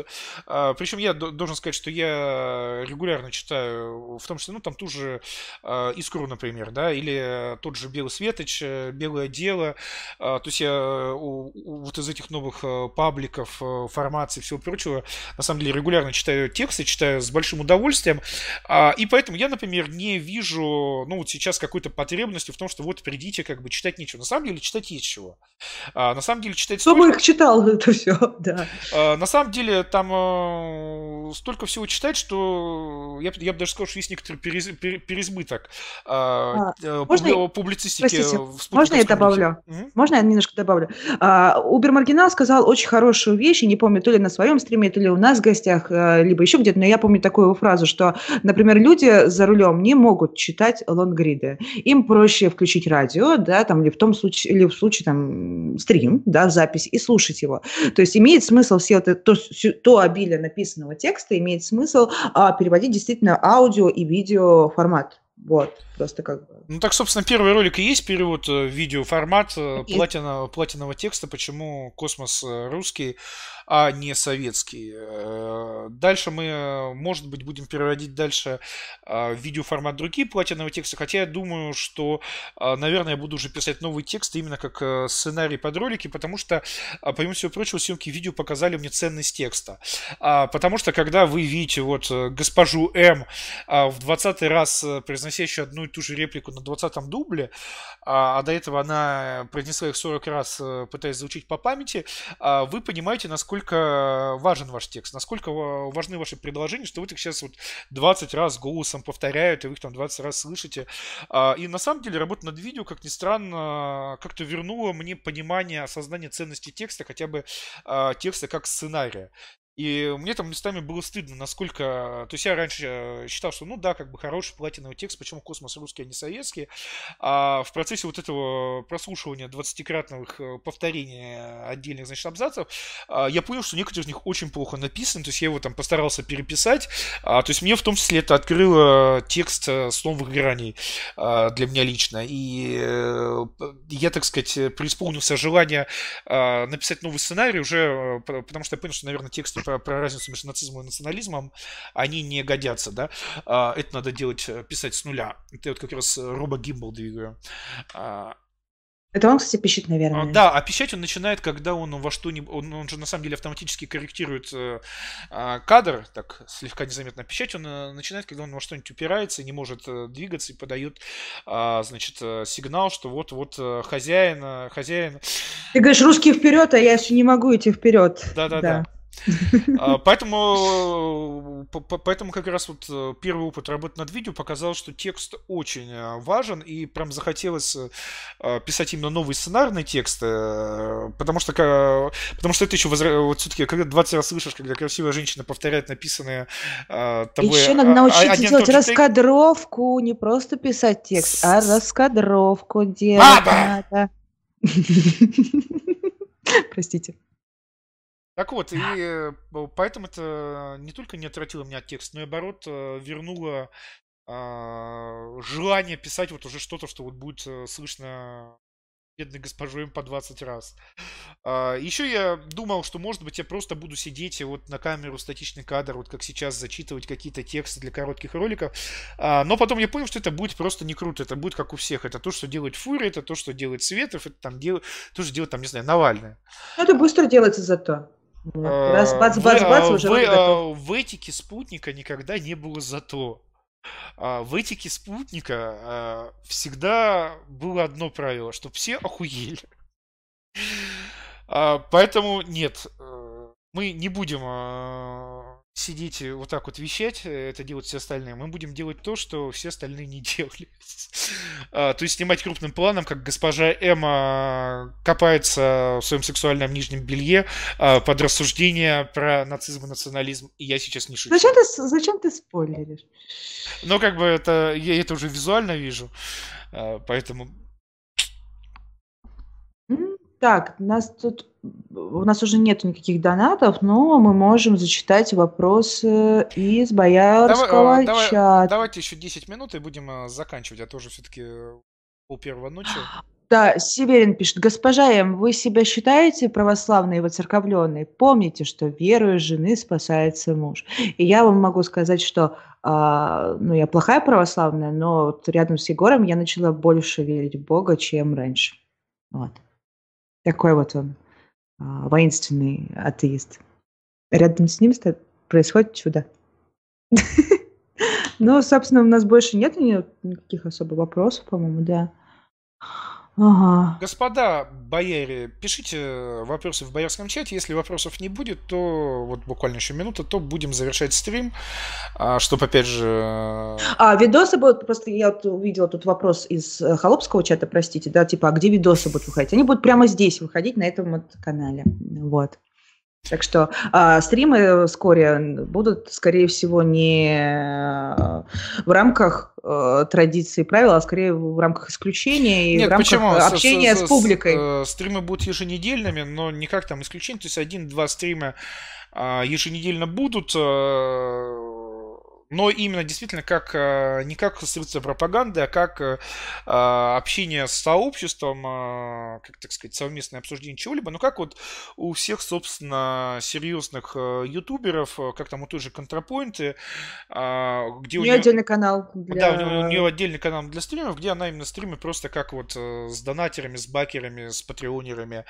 Причем я должен сказать, что я регулярно читаю, в том числе, ну, там ту же Искру, например, да, или тот же Белый Светоч, Белое дело, то есть я э, вот из этих новых э, пабликов, э, формаций, всего прочего, на самом деле регулярно читаю тексты, читаю с большим удовольствием. А, и поэтому я, например, не вижу, ну вот сейчас какой-то потребности в том, что вот придите, как бы читать нечего. На самом деле читать есть чего. А, на самом деле читать... Кто бы их читал это все, да. На самом деле там столько всего читать, что я, я бы даже сказал, что есть некоторый перез, переизбыток а, можно, публицистики. Простите, можно я добавлю? Угу. Можно я немножко добавлю? Убер Маргинал сказал очень хорошую вещь, и не помню, то ли на своем стриме, то ли у нас в гостях, э, либо еще где-то, но я помню такую фразу, что, например, люди за рулем не могут читать лонгриды. Им проще включить радио, да, там, или в том случае, или в случае, там, стрим, да, запись, и слушать его. То есть имеет смысл все это, то, то обилие написанного текста, имеет смысл а, переводить действительно аудио и видео формат. Вот, просто как бы. Ну так, собственно, первый ролик и есть перевод э, видеоформат э, платина, платинового текста, почему космос э, русский а не советский. Дальше мы, может быть, будем переводить дальше а, видеоформат другие платиновые тексты, хотя я думаю, что, а, наверное, я буду уже писать новый текст именно как сценарий под ролики, потому что, а, помимо всего прочего, съемки видео показали мне ценность текста. Потому что, когда вы видите вот госпожу М в 20 раз произносящую одну и ту же реплику на 20-м дубле, а до этого она произнесла их 40 раз, пытаясь звучить по памяти, вы понимаете, насколько важен ваш текст, насколько важны ваши предложения, что вы их сейчас вот 20 раз голосом повторяют, и вы их там 20 раз слышите. А, и на самом деле работа над видео, как ни странно, как-то вернула мне понимание, осознание ценности текста, хотя бы а, текста как сценария. И мне там местами было стыдно, насколько... То есть я раньше э, считал, что ну да, как бы хороший платиновый текст, почему космос русский, а не советский. А в процессе вот этого прослушивания 20-кратных э, повторений отдельных, значит, абзацев, а, я понял, что некоторые из них очень плохо написаны, то есть я его там постарался переписать. А, то есть мне в том числе это открыло текст э, с новых граней для меня лично. И я, так сказать, преисполнился желание написать новый сценарий уже, потому что я понял, что, наверное, текст про, про разницу между нацизмом и национализмом, они не годятся, да. А, это надо делать, э, писать с нуля. Это вот как раз Роба Гимбл двигаю. А, это он, кстати, пищит, наверное. А, да, а пищать он начинает, когда он во что-нибудь... Он, он же на самом деле автоматически корректирует э, э, кадр, так слегка незаметно. Пищать он э, начинает, когда он во что-нибудь упирается, не может э, двигаться и подает, э, значит, э, сигнал, что вот-вот э, хозяин, э, хозяин... Ты говоришь, русский вперед, а я еще не могу идти вперед. Да-да-да. А, поэтому, поэтому как раз вот э, первый опыт работы над видео показал, что текст очень э, важен, и прям захотелось э, писать именно новый сценарный текст, потому что, потому что это еще вот все-таки, когда 20 раз слышишь, когда красивая женщина повторяет написанное тобой... Еще надо научиться делать раскадровку, не просто писать текст, а раскадровку делать надо. Простите. Так вот, и э, поэтому это не только не отвратило меня от текста, но и наоборот э, вернуло а, желание писать вот уже что-то, что вот будет э, слышно бедной госпожой по 20 раз. А, еще я думал, что, может быть, я просто буду сидеть и вот на камеру статичный кадр, вот как сейчас, зачитывать какие-то тексты для коротких роликов. А, но потом я понял, что это будет просто не круто. Это будет как у всех. Это то, что делает Фури, это то, что делает Светов, это там дел... то, что делает, там, не знаю, Навальный. Это быстро делается зато. Раз бац, бац, бац, уже в, а, в этике спутника никогда не было зато. А, в этике спутника а, всегда было одно правило, что все охуели. Поэтому нет, э, мы не будем сидеть вот так вот вещать, э, это делают все остальные. Мы будем делать то, что все остальные не делали. а, то есть снимать крупным планом, как госпожа Эмма копается в своем сексуальном нижнем белье а, под рассуждение про нацизм и национализм. И я сейчас не шучу. Зачем ты, зачем ты спойлеришь? Ну, как бы это, я это уже визуально вижу, а, поэтому так, нас тут у нас уже нет никаких донатов, но мы можем зачитать вопросы из боярского давай, чата. давайте еще 10 минут и будем э, заканчивать, а то уже все-таки пол первого ночи. Да, Северин пишет. Госпожа М, вы себя считаете православной и воцерковленной? Помните, что верою жены спасается муж. И я вам могу сказать, что а, ну, я плохая православная, но вот рядом с Егором я начала больше верить в Бога, чем раньше. Вот. Такой вот он воинственный атеист. Рядом с ним происходит чудо. Ну, собственно, у нас больше нет никаких особо вопросов, по-моему, да. Ага. Господа бояре, пишите вопросы в боярском чате. Если вопросов не будет, то вот буквально еще минута, то будем завершать стрим, а, чтобы опять же... А, видосы будут, просто я вот увидела тут вопрос из э, холопского чата, простите, да, типа, а где видосы будут выходить? Они будут прямо здесь выходить, на этом вот канале, вот. Так что э, стримы вскоре будут, скорее всего, не э, в рамках э, традиций и правил, а скорее в рамках исключения и Нет, в рамках почему? общения с, с, с публикой. С, э, стримы будут еженедельными, но не как там исключение, то есть один-два стрима э, еженедельно будут. Э, но именно действительно как э, не как средство пропаганды, а как э, а, общение с сообществом, э, как так сказать, совместное обсуждение чего-либо, ну как вот у всех, собственно, серьезных ютуберов, как там у той же Контрапоинты, где у, у нее отдельный канал. Для... Да, у нее, у нее отдельный канал для стримов, где она именно стримы просто как вот с донатерами, с бакерами, с патреонерами,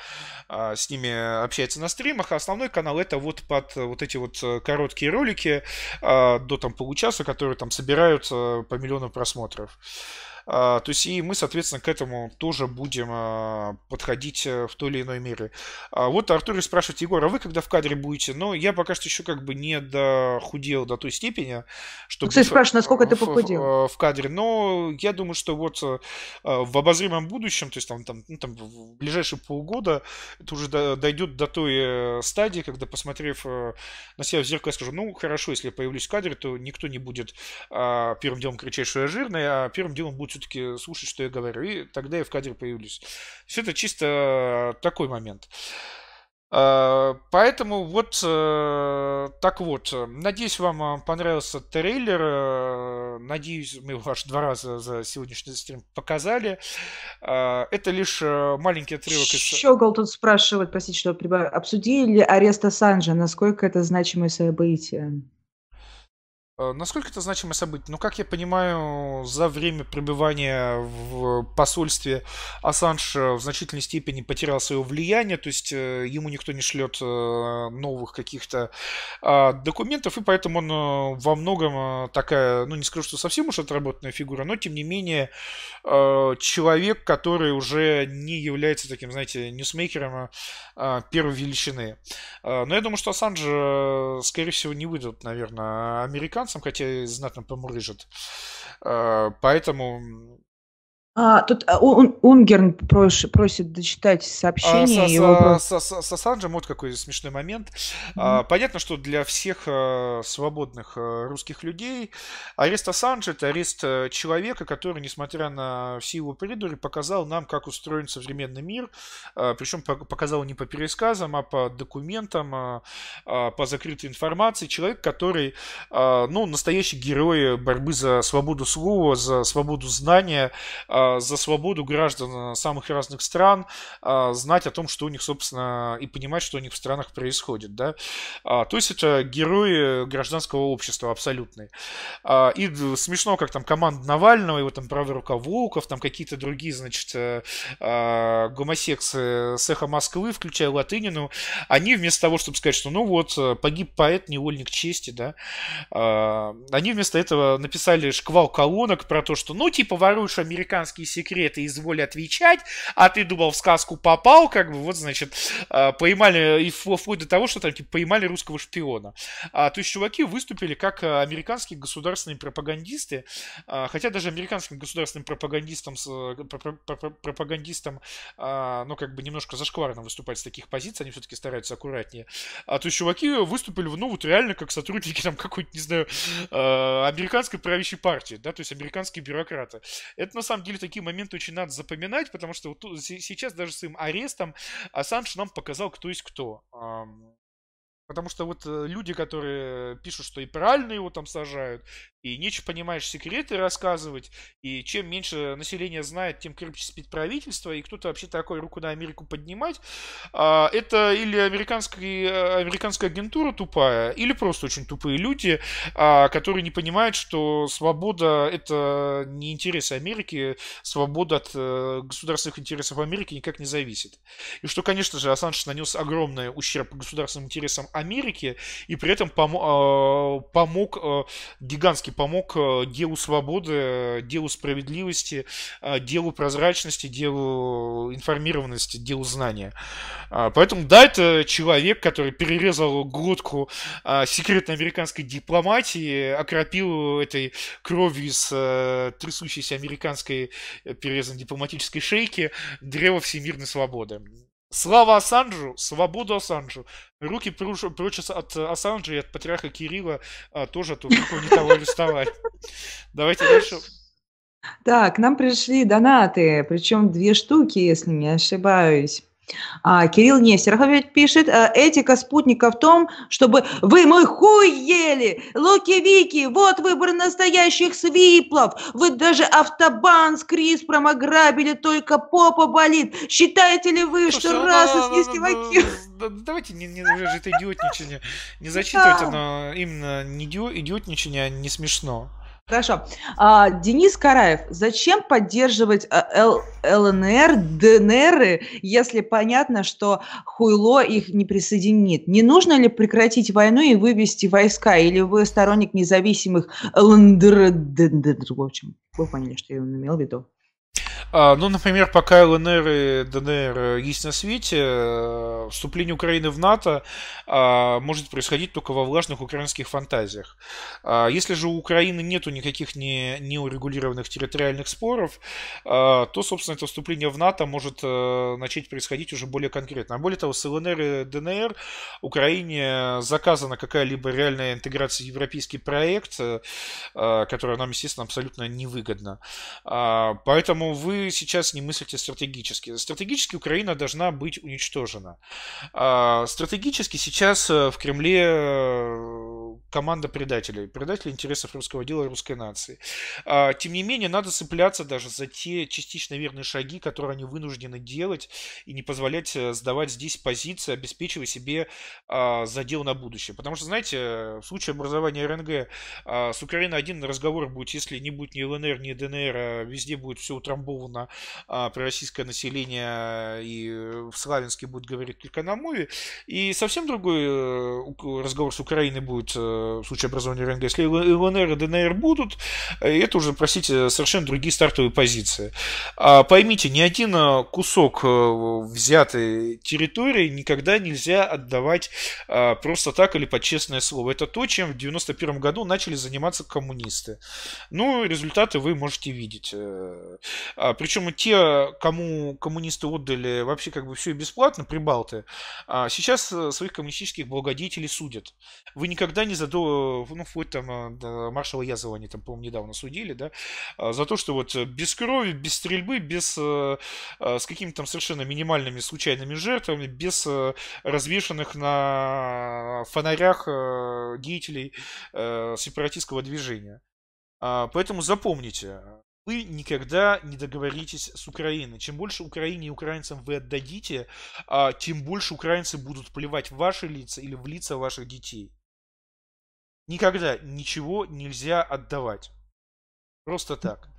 с ними общается на стримах, а основной канал это вот под вот эти вот короткие ролики до там получаса, которые там собираются по миллиону просмотров. А, то есть и мы, соответственно, к этому тоже будем подходить в той или иной мере. Вот Артур спрашивает, Егор, а вы когда в кадре будете? Ну, я пока что еще как бы не дохудел до той степени, чтобы... Кстати, спрашиваю, насколько ты похудел? В, в кадре. Но я думаю, что вот в обозримом будущем, то есть там, там, ну, там в ближайшие полгода, это уже дойдет до той э, стадии, когда, посмотрев э, на себя в зеркало, я скажу, ну, хорошо, если я появлюсь в кадре, то никто не будет а, первым делом кричать, что я жирный, а первым делом будет все-таки слушать, что я говорю. И тогда я в кадре появлюсь. Все это чисто такой момент. Э, поэтому вот э, так вот. Надеюсь, вам э, понравился трейлер. Надеюсь, мы его аж два раза за сегодняшний стрим показали. Это лишь маленький отрывок из... Щегол тут спрашивает, простите, что прибавил. Обсудили арест Ассанжа? Насколько это значимое событие? Э, насколько это значимое событие? Ну, как я понимаю, за время пребывания в посольстве Ассанж э, в значительной степени потерял свое влияние, то есть э, ему никто не шлет новых каких-то а, документов, и поэтому он во многом такая, ну, не скажу, что совсем уж отработанная фигура, но, тем не менее, человек, который уже не является таким, знаете, ньюсмейкером а, первой величины. Но я думаю, что Ассанж, скорее всего, не выйдут, наверное, американцам, американцам, хотя и знатно помурыжит. Э, поэтому а, тут а, Унгерн просит, просит дочитать сообщение. А, его... с, с, с Ассанджем вот какой смешной момент. Mm-hmm. А, понятно, что для всех а, свободных а, русских людей арест Ассанджа – это арест а, человека, который, несмотря на все его придуры, показал нам, как устроен современный мир. А, причем показал не по пересказам, а по документам, а, а, по закрытой информации. Человек, который, а, ну, настоящий герой борьбы за свободу слова, за свободу знания, а, за свободу граждан самых разных стран, а, знать о том, что у них, собственно, и понимать, что у них в странах происходит, да. А, то есть это герои гражданского общества абсолютные. А, и смешно, как там команда Навального, его там правый рука Волков, там какие-то другие, значит, э, гомосексы с эхо Москвы, включая Латынину, они вместо того, чтобы сказать, что ну вот, погиб поэт, невольник чести, да, они вместо этого написали шквал колонок про то, что ну типа воруешь американский государские секреты, изволь отвечать, а ты думал, в сказку попал, как бы, вот, значит, а, поймали, и вплоть до того, что там, типа, поймали русского шпиона. А, то есть чуваки выступили как а, американские государственные пропагандисты, хотя даже американским государственным пропагандистам, пропагандистам, ну, как бы немножко зашкварно выступать с таких позиций, они все-таки стараются аккуратнее. То есть чуваки выступили, ну, вот реально как сотрудники там какой-то, не знаю, американской правящей партии, да, то есть американские бюрократы. Это на самом деле такие моменты очень надо запоминать, потому что вот сейчас даже с им арестом Ассанж нам показал, кто есть кто. Потому что вот э, люди, которые пишут, что и правильно его там сажают, и нечего, понимаешь, секреты рассказывать, и чем меньше население знает, тем крепче спит правительство, и кто-то вообще такой руку на Америку поднимать, а, это или американская, э, американская агентура тупая, или просто очень тупые люди, а, которые не понимают, что свобода это не интересы Америки, свобода от э, государственных интересов Америки никак не зависит. И что, конечно же, Ассанж нанес огромный ущерб государственным интересам Америки, и при этом пом- а, помог гигантский помог э, делу свободы, делу справедливости, э, делу прозрачности, делу информированности, делу знания. А, поэтому, да, это человек, который перерезал глотку а, секретной американской дипломатии, окропил этой кровью из э, трясущейся американской перерезанной дипломатической шейки древо всемирной свободы. Слава Ассанжу, свободу Ассанжу. Руки прочь от Ассанжа и от патриарха Кирилла а, тоже, то не того арестовали. Давайте дальше. Так, нам пришли донаты, причем две штуки, если не ошибаюсь. А, Кирилл Нестеров пишет, «Э, этика спутника в том, чтобы вы мой хуй ели, луки-вики, вот выбор настоящих свиплов, вы даже автобан с Криспром ограбили, только попа болит. Считаете ли вы, Слушай, что ну, раз и снести ваки... Давайте не, не, это идиотничание. Не зачитывать, оно именно не идиотничание, а не смешно. Хорошо. А, Денис Караев, зачем поддерживать а, Л, ЛНР, ДНР, если понятно, что хуйло их не присоединит? Не нужно ли прекратить войну и вывести войска? Или вы сторонник независимых ЛНДР, ДНР, в общем? Вы поняли, что я имел в виду. А, ну, например, пока ЛНР и ДНР есть на свете, э, вступление Украины в НАТО а, может происходить только во влажных украинских фантазиях. А, если же у Украины нету никаких не, неурегулированных территориальных споров, то, собственно, это вступление в НАТО может э, начать происходить уже более конкретно. А более того, с ЛНР и ДНР Украине заказана какая-либо реальная интеграция в европейский проект, э, которая нам, естественно, абсолютно невыгодна. Поэтому вы сейчас не мыслите стратегически. Стратегически Украина должна быть уничтожена. А, стратегически сейчас э, в Кремле э, команда предателей, предателей интересов русского дела и русской нации. А, тем не менее, надо цепляться даже за те частично верные шаги, которые они вынуждены делать, и не позволять э, сдавать здесь позиции, обеспечивая себе а, задел на будущее. Потому что, знаете, в случае образования РНГ с Украиной один разговор будет, если не будет ни ЛНР, ни ДНР, а везде будет все утрамбовано а, пророссийское население и в Славянске будет говорить только на мове. И совсем другой э, разговор с Украиной будет э, в случае образования РНГ. Если ЛНР и ДНР будут, э, это уже, простите, совершенно другие стартовые позиции. А поймите, ни один кусок взятой территории никогда нельзя отдавать просто так или под честное слово. Это то, чем в 91 году начали заниматься коммунисты. Ну, результаты вы можете видеть. А, Причем те, кому коммунисты отдали вообще как бы все бесплатно, прибалты, а, сейчас э, своих коммунистических благодетелей судят. Вы никогда не задо... Ну, вплоть там э, маршала Язова они там, по-моему, недавно судили, да, а, за то, что вот без крови, без стрельбы, без... Э, с какими-то там совершенно минимальными случайными жертвами, без развешенных на фонарях деятелей сепаратистского движения. Поэтому запомните, вы никогда не договоритесь с Украиной. Чем больше Украине и украинцам вы отдадите, а, тем больше украинцы будут плевать в ваши лица или в лица ваших детей. Никогда ничего нельзя отдавать. Просто так.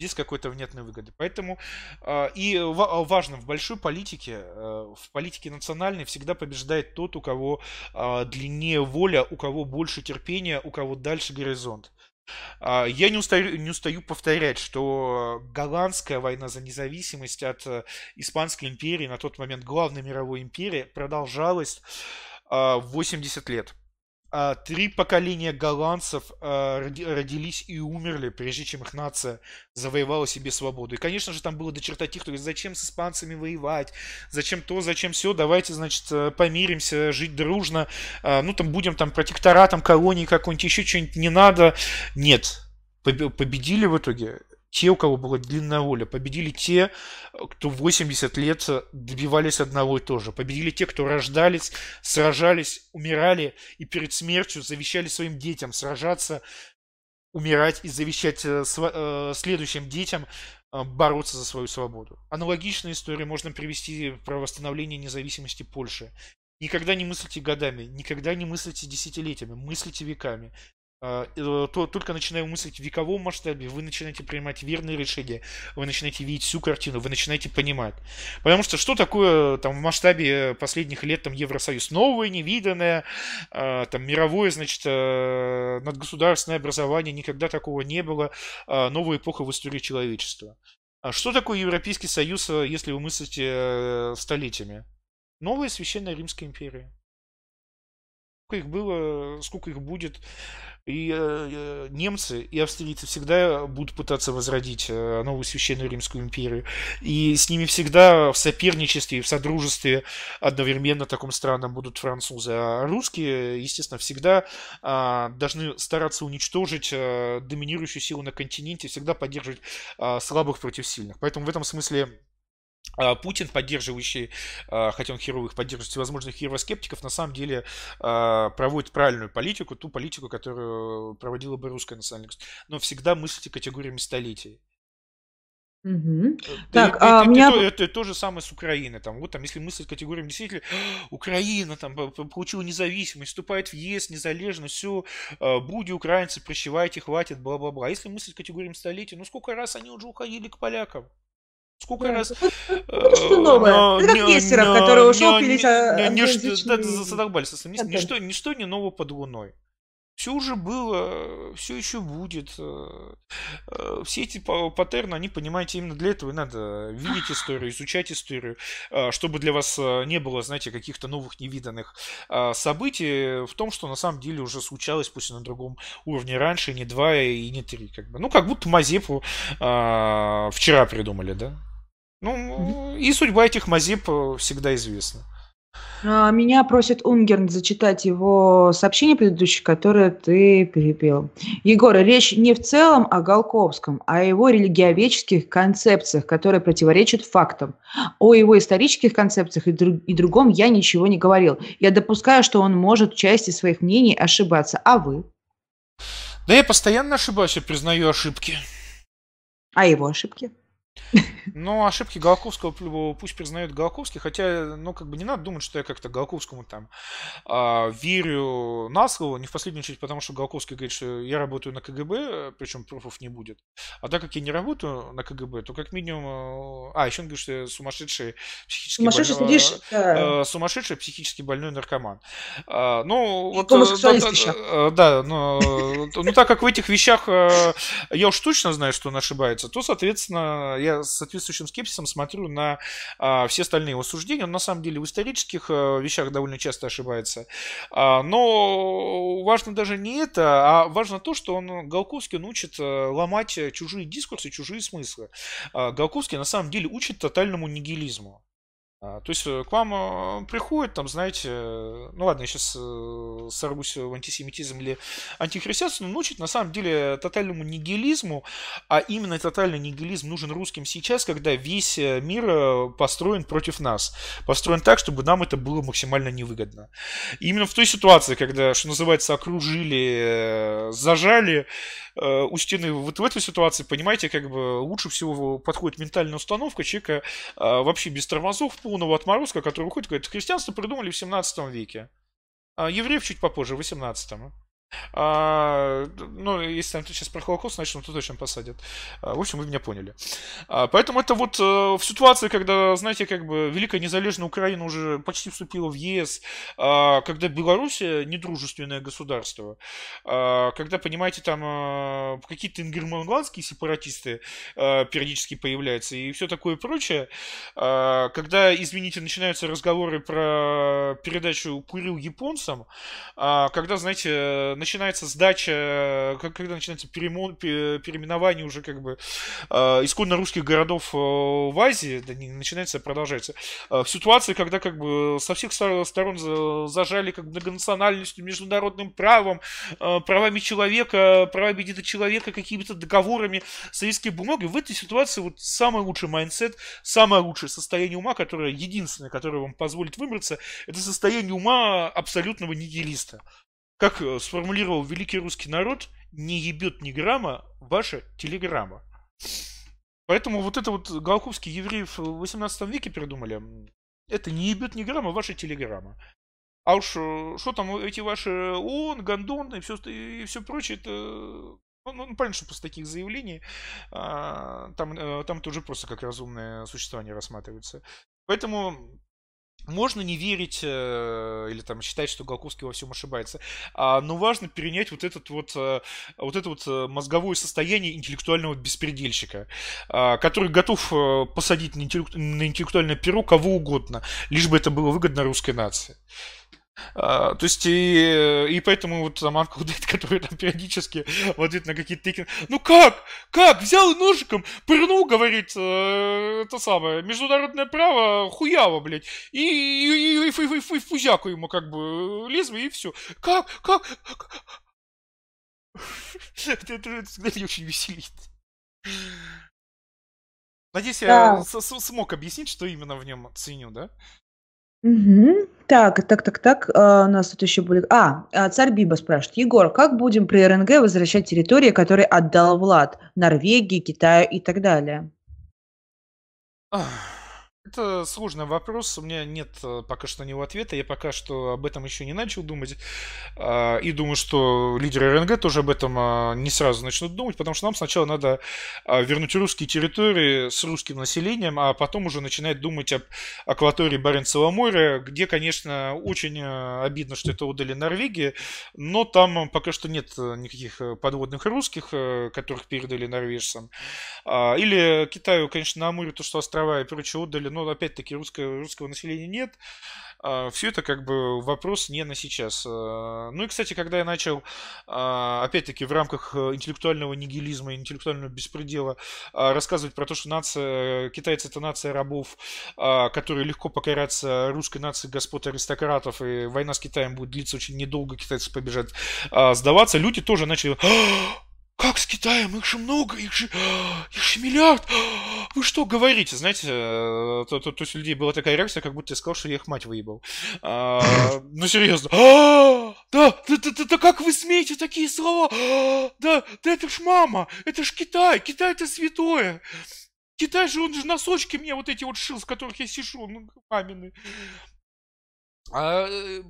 Здесь какой-то внятной выгоды. Поэтому а, и важно, в большой политике, э, в политике национальной всегда побеждает тот, у кого а, длиннее воля, у кого больше терпения, у кого дальше горизонт. А, я не устаю, не устаю повторять, что голландская война за независимость от э, Испанской империи, на тот момент главной мировой империи, продолжалась 80 а, лет. А, три поколения голландцев а, родились и умерли, прежде чем их нация завоевала себе свободу. И, конечно же, там было до черта кто говорит, зачем с испанцами воевать, зачем то, зачем все, давайте, значит, э, помиримся, жить дружно, а, ну, там, будем там протекторатом колонии какой-нибудь, еще что-нибудь не надо. Нет, победили в итоге те, у кого была длинная воля. Победили те, кто 80 лет добивались одного и того же. Победили те, кто рождались, сражались, умирали и перед смертью завещали своим детям сражаться, умирать и завещать э, э, следующим детям э, бороться за свою свободу. Аналогичную историю можно привести про восстановление независимости Польши. Никогда не мыслите годами, никогда не мыслите десятилетиями, мыслите веками. А, э, то только начиная мыслить в вековом масштабе, вы начинаете принимать верные решения, вы начинаете видеть всю картину, вы начинаете понимать. Потому что что такое там в масштабе последних лет там Евросоюз? Новое, невиданное, а, там мировое, значит, э, надгосударственное образование, никогда такого не было, а, новая эпоха в истории человечества. А что такое Европейский Союз, э, если вы мыслите столетиями? Новая Священная Римская империя. Сколько их было, сколько их будет, и э, э, немцы и австрийцы всегда будут пытаться возродить э, новую священную Римскую империю. И с ними всегда в соперничестве, в содружестве одновременно таком странном будут французы. А русские, естественно, всегда э, должны стараться уничтожить э, доминирующую силу на континенте, всегда поддерживать э, слабых против сильных. Поэтому в этом смысле Путин, поддерживающий, а, хотя он херовых поддерживает всевозможных херовоскептиков, на самом деле а, проводит правильную политику, ту политику, которую проводила бы русская национальность. Но всегда мыслите категориями столетий. Угу. Так, это, а это, меня... это, это, это то же самое с Украиной. Там, вот там, если мыслить категориями действительно, Украина там получила независимость, вступает в ЕС, незалежно, все, буди украинцы, прощевайте, хватит, бла-бла-бла. А если мыслить категориями столетий, ну сколько раз они уже уходили к полякам? Сколько раз... Что новое? Это как Нестеров, который ушел пилить... Задолбались. Ничто, не ново под луной. Все уже было, все еще будет. Э, э, все эти паттерны, они, понимаете, именно для этого и надо видеть историю, изучать историю, э, чтобы для вас не было, знаете, каких-то новых невиданных событий в том, что на самом деле уже случалось, пусть и на другом уровне раньше, не два и не три. Как бы. Ну, как будто Мазепу вчера придумали, да? Ну, и судьба этих Мазеп всегда известна. А, меня просит Унгерн зачитать его сообщение предыдущее, которое ты перебил. Егор, речь не в целом о Голковском, а о его религиоведческих концепциях, которые противоречат фактам. О его исторических концепциях и, друг, и другом я ничего не говорил. Я допускаю, что он может в части своих мнений ошибаться. А вы? Да я постоянно ошибаюсь, я признаю ошибки. А его ошибки? Ну, ошибки Голоковского пусть признают Голоковский, хотя, ну, как бы не надо думать, что я как-то Голоковскому там э, верю на слово, не в последнюю очередь, потому что Голоковский говорит, что я работаю на КГБ, причем пруфов не будет. А так как я не работаю на КГБ, то как минимум... А, еще он говорит, что я сумасшедший психически сумасшедший, больной... Сидишь, да. э, сумасшедший психически больной наркоман. А, ну, вот... Да, да, да, но, ну, так как в этих вещах я уж точно знаю, что он ошибается, то, соответственно, я с соответствующим скепсисом смотрю на а, все остальные его суждения. Он на самом деле в исторических а, вещах довольно часто ошибается. А, но важно даже не это, а важно то, что он, Голковский, он учит а, ломать чужие дискурсы, чужие смыслы. А, Голковский на самом деле учит тотальному нигилизму. А, то есть э, к вам э, приходит, там, знаете, э, ну ладно, я сейчас сорвусь в антисемитизм или антихристианство, но научит на самом деле тотальному нигилизму, а именно тотальный нигилизм нужен русским сейчас, когда весь мир построен против нас, построен так, чтобы нам это было максимально невыгодно. И именно в той ситуации, когда, что называется, окружили, зажали, у стены. Вот в этой ситуации, понимаете, как бы лучше всего подходит ментальная установка человека вообще без тормозов, полного отморозка, который выходит говорит, христианство придумали в 17 веке. А евреев чуть попозже, в 18 -м. А, ну, если там сейчас про Холокост начну, то точно посадят. А, в общем, вы меня поняли. А, поэтому это вот а, в ситуации, когда, знаете, как бы Великая Незалежная Украина уже почти вступила в ЕС, а, когда Белоруссия недружественное государство, а, когда, понимаете, там а, какие-то ингерманландские сепаратисты а, периодически появляются и все такое прочее, а, когда, извините, начинаются разговоры про передачу Курил японцам, а, когда, знаете, начинается сдача, когда начинается перемо, переименование уже как бы э, исконно русских городов э, в Азии, да, не начинается, а продолжается. Э, в ситуации, когда как бы со всех сторон зажали как многонациональностью, международным правом, правами человека, правами человека, какими-то договорами, советской бумагой, в этой ситуации вот самый лучший mindset, самое лучшее состояние ума, которое единственное, которое вам позволит выбраться, это состояние ума абсолютного нигилиста как э, сформулировал великий русский народ, не ебет ни грамма ваша телеграмма. Поэтому вот это вот Голковские евреи в 18 веке придумали. Это не ебет ни грамма ваша телеграмма. А уж э, что там эти ваши ООН, Гондон и все, и все прочее, это ну, ну, понятно, что после таких заявлений а, там, э, там это уже просто как разумное существование рассматривается. Поэтому можно не верить э, или там считать, что Голковский во всем ошибается, а, но важно перенять вот этот вот, э, вот это вот э, мозговое состояние интеллектуального беспредельщика, э, который готов посадить на интеллектуальное перо кого угодно, лишь бы это было выгодно русской нации. А, то есть, и, и поэтому вот там Анкл Дэйт, который там периодически в ответ на какие-то теки... Ну как? Как? Взял ножиком, пырнул, говорит, э, это самое, международное право, хуяво, блядь, и, и, и, и, и, и, и фузяку ему как бы лезвие, и все. Как? Как? это, это, это всегда меня очень веселит. Надеюсь, я смог объяснить, что именно в нем ценю, да? Угу. Так, так, так, так. А, у нас тут еще были. А, а, царь Биба спрашивает. Егор, как будем при РНГ возвращать территории, которые отдал Влад? Норвегии, Китаю и так далее. Это сложный вопрос, у меня нет э, пока что него ответа, я пока что об этом еще не начал думать, а, и думаю, что лидеры РНГ тоже об этом а, не сразу начнут думать, потому что нам сначала надо а, вернуть русские территории с русским населением, а потом уже начинать думать об акватории Баренцева моря, где, конечно, очень обидно, что это удали Норвегии, но там пока что нет никаких подводных русских, э, которых передали норвежцам. Или Китаю, конечно, на Амуре то, что острова и прочее отдали, но опять-таки русского, русского населения нет. А, Все это как бы вопрос не на сейчас. А, ну и, кстати, когда я начал, а, опять-таки, в рамках э, интеллектуального нигилизма интеллектуального беспредела рассказывать про то, что нация, китайцы это нация рабов, которые легко покорятся русской нации господ аристократов, и война с Китаем будет длиться очень недолго, китайцы побежат сдаваться, люди тоже начали как с Китаем? Их же много, их же, их же миллиард. Вы что говорите? Знаете, э, то, то, то есть у людей была такая реакция, как будто я сказал, что я их мать выебал. А, ну, серьезно. А, да, да, да, да, да, как вы смеете такие слова? А, да, да это ж мама, это ж Китай, Китай это святое. Китай же, он же носочки мне вот эти вот шил, с которых я сижу, ну, мамины. А, э,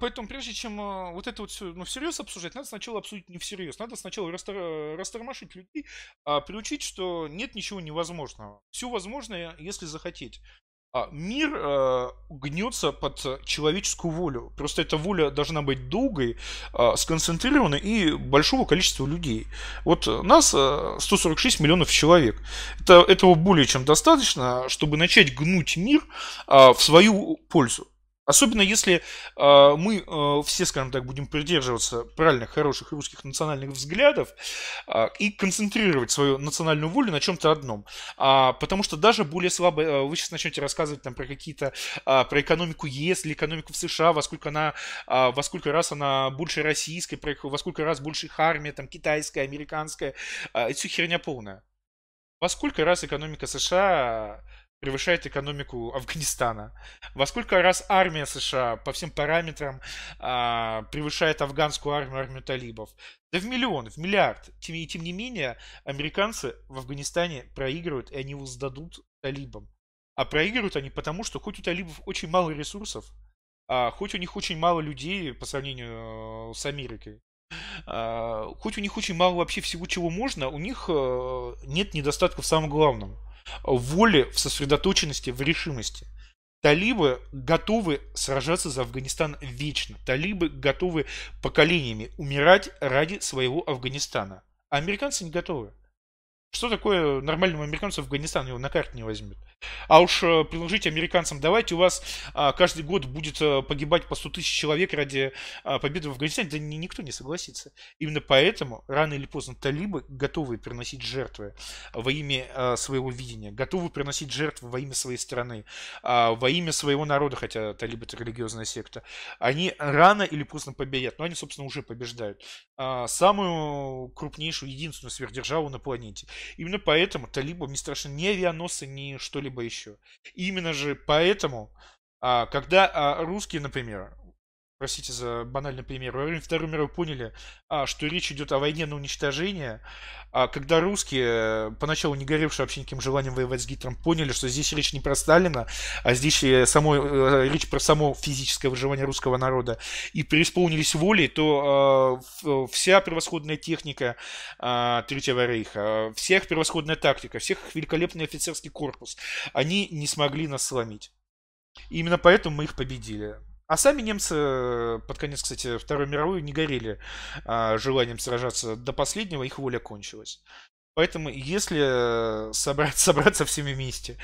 поэтому прежде чем а, вот это вот все ну, всерьез обсуждать, надо сначала обсудить не всерьез. Надо сначала растор... растормошить людей, а приучить, что нет ничего невозможного. Все возможно, если захотеть. А мир э, гнется под человеческую волю. Просто эта воля должна быть долгой, э, сконцентрированной и большого количества людей. Вот нас э, 146 миллионов человек. Это, этого более чем достаточно, чтобы начать гнуть мир э, в свою пользу. Особенно если э, мы э, все, скажем так, будем придерживаться правильных, хороших русских национальных взглядов э, и концентрировать свою национальную волю на чем-то одном. А, потому что даже более слабо, э, вы сейчас начнете рассказывать там про какие-то, э, про экономику ЕС или экономику в США, во сколько она, э, во сколько раз она больше российской, про, во сколько раз больше их армия, там, китайская, американская, э, это все херня полная. Во сколько раз экономика США превышает экономику Афганистана? Во сколько раз армия США по всем параметрам а, превышает афганскую армию, армию талибов? Да в миллион, в миллиард. Тем, и тем не менее, американцы в Афганистане проигрывают, и они его сдадут талибам. А проигрывают они потому, что хоть у талибов очень мало ресурсов, а, хоть у них очень мало людей по сравнению э, с Америкой, а, хоть у них очень мало вообще всего, чего можно, у них а, нет недостатков в самом главном – воли, в сосредоточенности, в решимости. Талибы готовы сражаться за Афганистан вечно. Талибы готовы поколениями умирать ради своего Афганистана. А американцы не готовы. Что такое нормальному американцу Афганистан его на карте не возьмет? А уж э, предложить американцам, давайте у вас а, каждый год будет а, погибать по 100 тысяч человек ради а, победы в Афганистане, да ни, никто не согласится. Именно поэтому рано или поздно талибы готовы приносить жертвы во имя а, своего видения, готовы приносить жертвы во имя своей страны, а, во имя своего народа, хотя талибы это религиозная секта. Они рано или поздно победят, но они, собственно, уже побеждают. Самую крупнейшую, единственную сверхдержаву на планете. Именно поэтому талибам не страшны ни авианосцы, ни что-либо еще. именно же поэтому, а, когда а, русские, например, простите за банальный пример, во время Второй мировой поняли, а, что речь идет о войне на уничтожение, а когда русские, поначалу не горевшие вообще никаким желанием воевать с Гитлером, поняли, что здесь речь не про Сталина, а здесь само, э, речь про само физическое выживание русского народа, и преисполнились волей, то а, вся превосходная техника а, Третьего Рейха, всех превосходная тактика, всех великолепный офицерский корпус, они не смогли нас сломить. И именно поэтому мы их победили. А сами немцы э, под конец, кстати, Второй мировой не горели а, желанием сражаться до последнего, их воля кончилась. Поэтому, если собрать, собраться всеми вместе,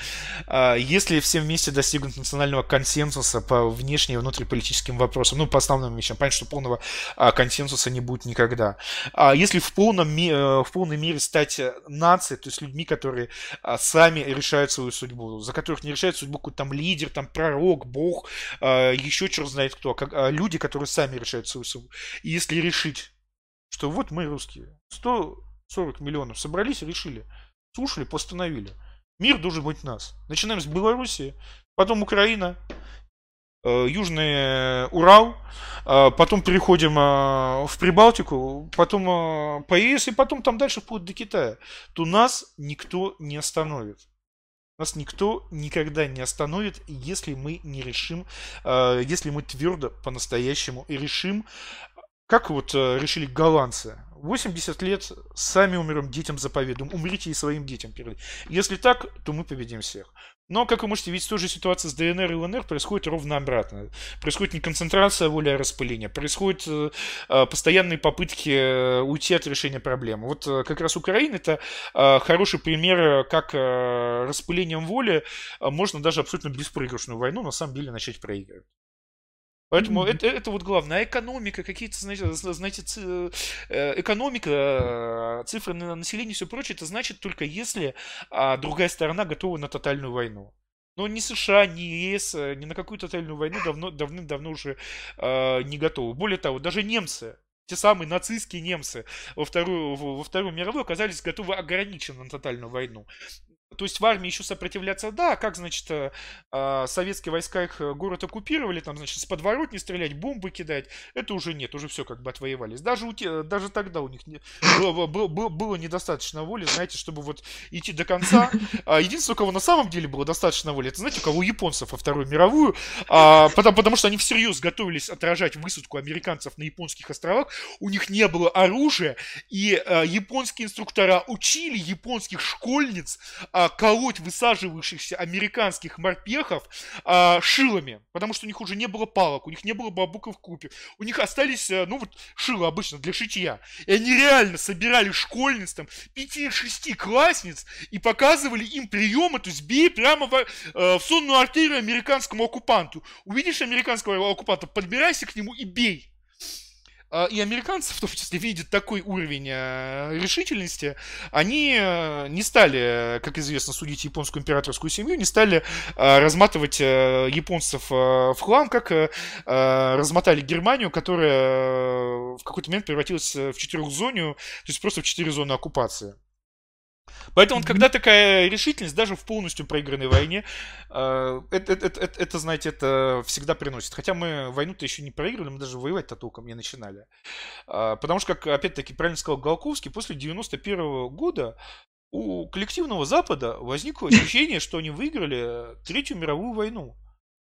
а, если все вместе достигнут национального консенсуса по внешним и внутриполитическим вопросам, ну, по основным вещам, понятно, что полного а, консенсуса не будет никогда. А если в, полном, э, в полной мере стать нацией, то есть людьми, которые сами решают свою судьбу, за которых не решает судьбу какой-то там лидер, там пророк, бог, еще черт знает кто, как, люди, которые сами решают свою судьбу. И если решить, что вот мы русские, 100 40 миллионов собрались решили. Слушали, постановили. Мир должен быть нас. Начинаем с Белоруссии, потом Украина, э, Южный Урал, э, потом переходим э, в Прибалтику, потом по ЕС, и потом там дальше вплоть до Китая. То нас никто не остановит. Нас никто никогда не остановит, если мы не решим, э, если мы твердо по-настоящему решим, как вот э, решили голландцы. 80 лет сами умрем, детям заповедуем. Умрите и своим детям перед. Если так, то мы победим всех. Но, как вы можете видеть, тоже ситуация с ДНР и ЛНР происходит ровно обратно. Происходит не концентрация воли, а распыление. Происходят э, э, постоянные попытки э, уйти от решения проблемы. Вот э, как раз Украина это э, хороший пример, как э, распылением воли можно даже абсолютно беспроигрышную войну на самом деле начать проигрывать. Поэтому mm-hmm. это, это вот главное. А экономика, какие-то, знаете, знаете э, экономика, э, цифры на население и все прочее, это значит только если а, другая сторона готова на тотальную войну. Но ни США, ни ЕС, э, ни на какую тотальную войну давно, давным-давно уже э, не готовы. Более того, даже немцы, те самые нацистские немцы во Вторую, во Вторую мировую оказались готовы ограниченно на тотальную войну. То есть в армии еще сопротивляться, да, как, значит, э, а, советские войска их э, город оккупировали, там, значит, с подворот не стрелять, бомбы кидать, это уже нет, уже все как бы отвоевались. Даже, у те, даже тогда у них не, было, было, было недостаточно воли, знаете, чтобы вот идти до конца. А единственное, у кого на самом деле было достаточно воли, это, знаете, у кого у японцев во Вторую мировую, а, потому, потому что они всерьез готовились отражать высадку американцев на японских островах, у них не было оружия, и а, японские инструктора учили японских школьниц а, колоть высаживающихся американских морпехов а, шилами, потому что у них уже не было палок, у них не было бабуков в купе, у них остались, э, ну вот, шило обычно для шитья. И они реально собирали школьниц, там, 5-6 классниц и показывали им приемы, то есть бей прямо в, э, в сонную артерию американскому оккупанту. Увидишь американского оккупанта, подбирайся к нему и бей. А, и американцы, в том числе, видят такой уровень э, решительности, они э, не стали, как известно, судить японскую императорскую семью, не стали э, разматывать японцев в хлам, как размотали Германию, которая в какой-то момент превратилась в четырехзонию, то есть просто в четыре зоны оккупации. Поэтому, mm-hmm. когда такая решительность, даже в полностью проигранной войне, э, это, это, это, это, знаете, это всегда приносит. Хотя мы войну-то еще не проиграли, мы даже воевать-то толком не начинали. Э, потому что, как опять-таки правильно сказал Голковский, после 91 года у коллективного Запада возникло ощущение, что они выиграли Третью мировую войну.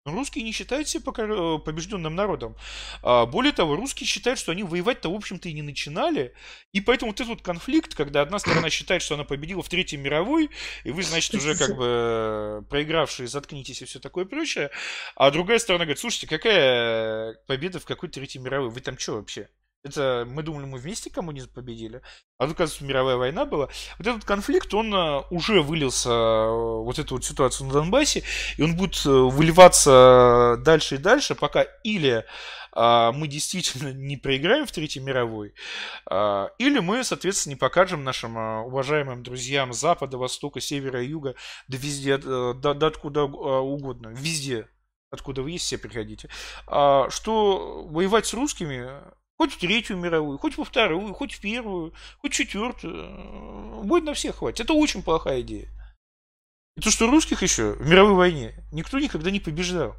Русские не считают себя э, побежденным народом. А, более того, русские считают, что они воевать-то, в общем-то, и не начинали. И поэтому вот этот вот конфликт, когда одна сторона считает, что она победила в Третьей мировой, и вы, значит, уже как бы проигравшие, заткнитесь и все такое прочее, а другая сторона говорит, слушайте, какая победа в какой Третьей мировой? Вы там что вообще? Это мы думали, мы вместе коммунизм победили. А тут, оказывается, мировая война была. Вот этот конфликт, он э, уже вылился, э, вот эту вот ситуацию на Донбассе, и он будет э, выливаться дальше и дальше, пока или а, мы действительно не проиграем в Третьей мировой, а, или мы, соответственно, не покажем нашим уважаемым друзьям Запада, Востока, Севера Юга, да везде, да, да откуда угодно, везде, откуда вы есть, все приходите, а, что воевать с русскими Хоть в Третью мировую, хоть во Вторую, хоть в Первую, хоть в Четвертую. Будет на всех хватит. Это очень плохая идея. И то, что русских еще в мировой войне никто никогда не побеждал.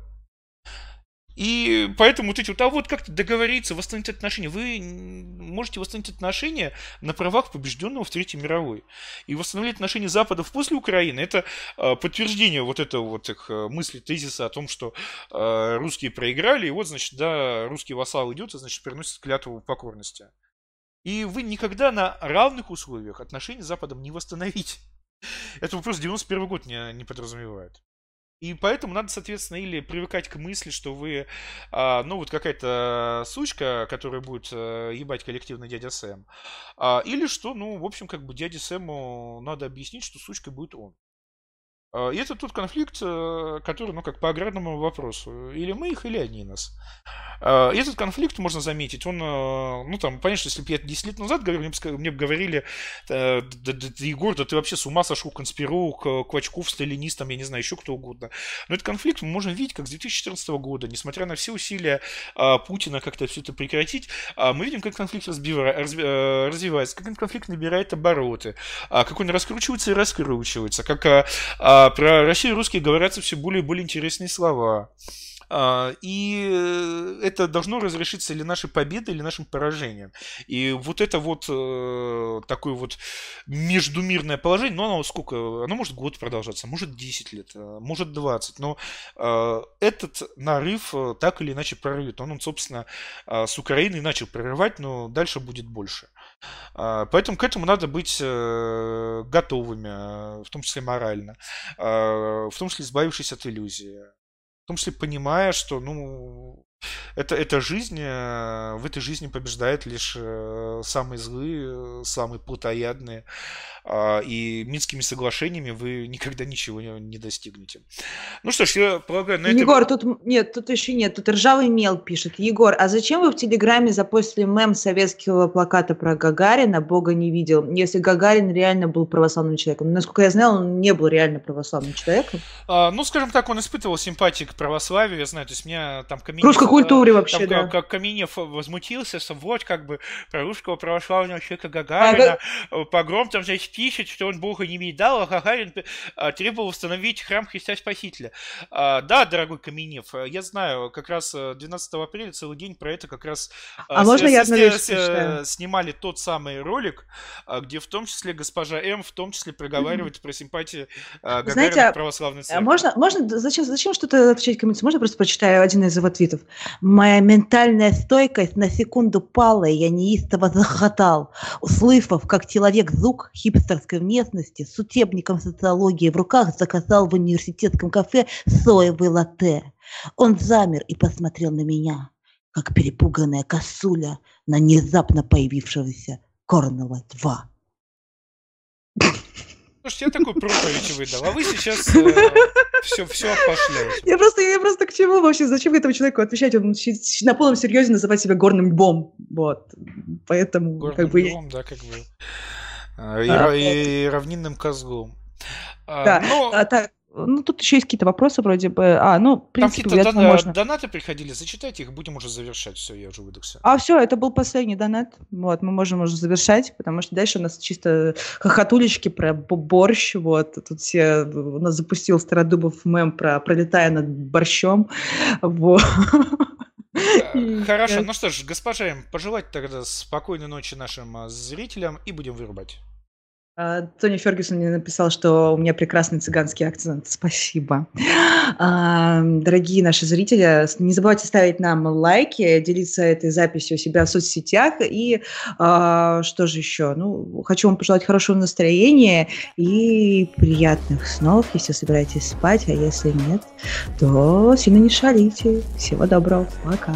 И поэтому вот эти вот, а вот как-то договориться, восстановить отношения. Вы можете восстановить отношения на правах побежденного в Третьей мировой. И восстановить отношения Запада после Украины, это э, подтверждение вот этого вот их э, мысли, тезиса о том, что э, русские проиграли, и вот, значит, да, русский вассал идет, и, значит, приносит клятву покорности. И вы никогда на равных условиях отношения с Западом не восстановите. Это вопрос 91 год не, не подразумевает. И поэтому надо, соответственно, или привыкать к мысли, что вы, а, ну, вот какая-то сучка, которая будет а, ебать коллективный дядя Сэм, а, или что, ну, в общем, как бы дяде Сэму надо объяснить, что сучкой будет он. А, и это тот конфликт, э, который, ну, как по аграрному вопросу. Или мы их, или они нас. А, этот конфликт, можно заметить, он, э, ну, там, понятно, если бы я 10 лет назад говорил, мне бы, говорили, э, да, да, да, Егор, да ты вообще с ума сошел, конспиролог, Квачков, сталинистом, я не знаю, еще кто угодно. Но этот конфликт мы можем видеть как с 2014 года, несмотря на все усилия а, Путина как-то все это прекратить, мы видим, как конфликт развивается, как этот конфликт набирает обороты, как он раскручивается и раскручивается, как про Россию русские говорятся все более и более интересные слова. А, и э, это должно разрешиться или нашей победой, или нашим поражением. И вот это вот э, такое вот междумирное положение, ну, оно сколько? Оно может год продолжаться, может 10 лет, э, может 20. Но этот нарыв так или иначе прорвет. Он, собственно, с Украиной начал прорывать, но дальше будет больше. Поэтому к этому надо быть готовыми, в том числе морально, в том числе избавившись от иллюзии. В том числе понимая, что, ну, это, это жизнь, э, в этой жизни побеждают лишь э, самые злые, самые плотоядные, а, и Минскими соглашениями вы никогда ничего не достигнете. Ну что ж, я полагаю, на этом... Егор, тут нет, тут еще нет, тут ржавый мел пишет. Егор, а зачем вы в Телеграме запостили мем советского плаката про Гагарина, Бога не видел, если Гагарин реально был православным человеком? Насколько я знаю, он не был реально православным человеком. А, ну, скажем так, он испытывал симпатии к православию, я знаю, то есть меня там Каменев... Культуре вообще, там, да. Как, как Каменев возмутился, что вот как бы про русского православного человека Гагарина, а, погром там, значит, пишет, что он Бога не видал, а Гагарин а, требовал установить храм Христа Спасителя. А, да, дорогой Каменев, я знаю, как раз 12 апреля целый день про это как раз а с, можно с, я вещь снимали тот самый ролик, где в том числе госпожа М в том числе проговаривает mm-hmm. про симпатии Гагарина Знаете, православной церкви. Можно, можно зачем, зачем что-то отвечать комментарий? Можно просто прочитаю один из его твитов? Моя ментальная стойкость на секунду пала, и я неистово захотал, услышав, как человек звук хипстерской местности с учебником социологии в руках заказал в университетском кафе соевый латте. Он замер и посмотрел на меня, как перепуганная косуля на внезапно появившегося Корнела 2. Слушайте, я такой проповедь выдал, а вы сейчас э, все, все опошляете. Я просто, я просто к чему вообще? Зачем этому человеку отвечать? Он на полном серьезе называет себя горным львом. Вот. Поэтому, горным как бы... львом, да, как бы. А, и, а, и, и равнинным козлом. А, да, но... а, так, ну, тут еще есть какие-то вопросы вроде бы. А, ну, в принципе, Там какие-то дон- можно... донаты приходили, зачитайте их, будем уже завершать. Все, я уже выдохся. А, все, это был последний донат. Вот, мы можем уже завершать, потому что дальше у нас чисто хохотулечки про борщ. Вот, тут все... У нас запустил Стародубов мем про «Пролетая над борщом». Вот. Хорошо, ну что ж, госпожа пожелать тогда спокойной ночи нашим а, зрителям и будем вырубать. А, Тони Фергюсон мне написал, что у меня прекрасный цыганский акцент. Спасибо. А, дорогие наши зрители, не забывайте ставить нам лайки, делиться этой записью у себя в соцсетях. И а, что же еще? Ну, хочу вам пожелать хорошего настроения и приятных снов, если собираетесь спать, а если нет, то сильно не шалите. Всего доброго. Пока.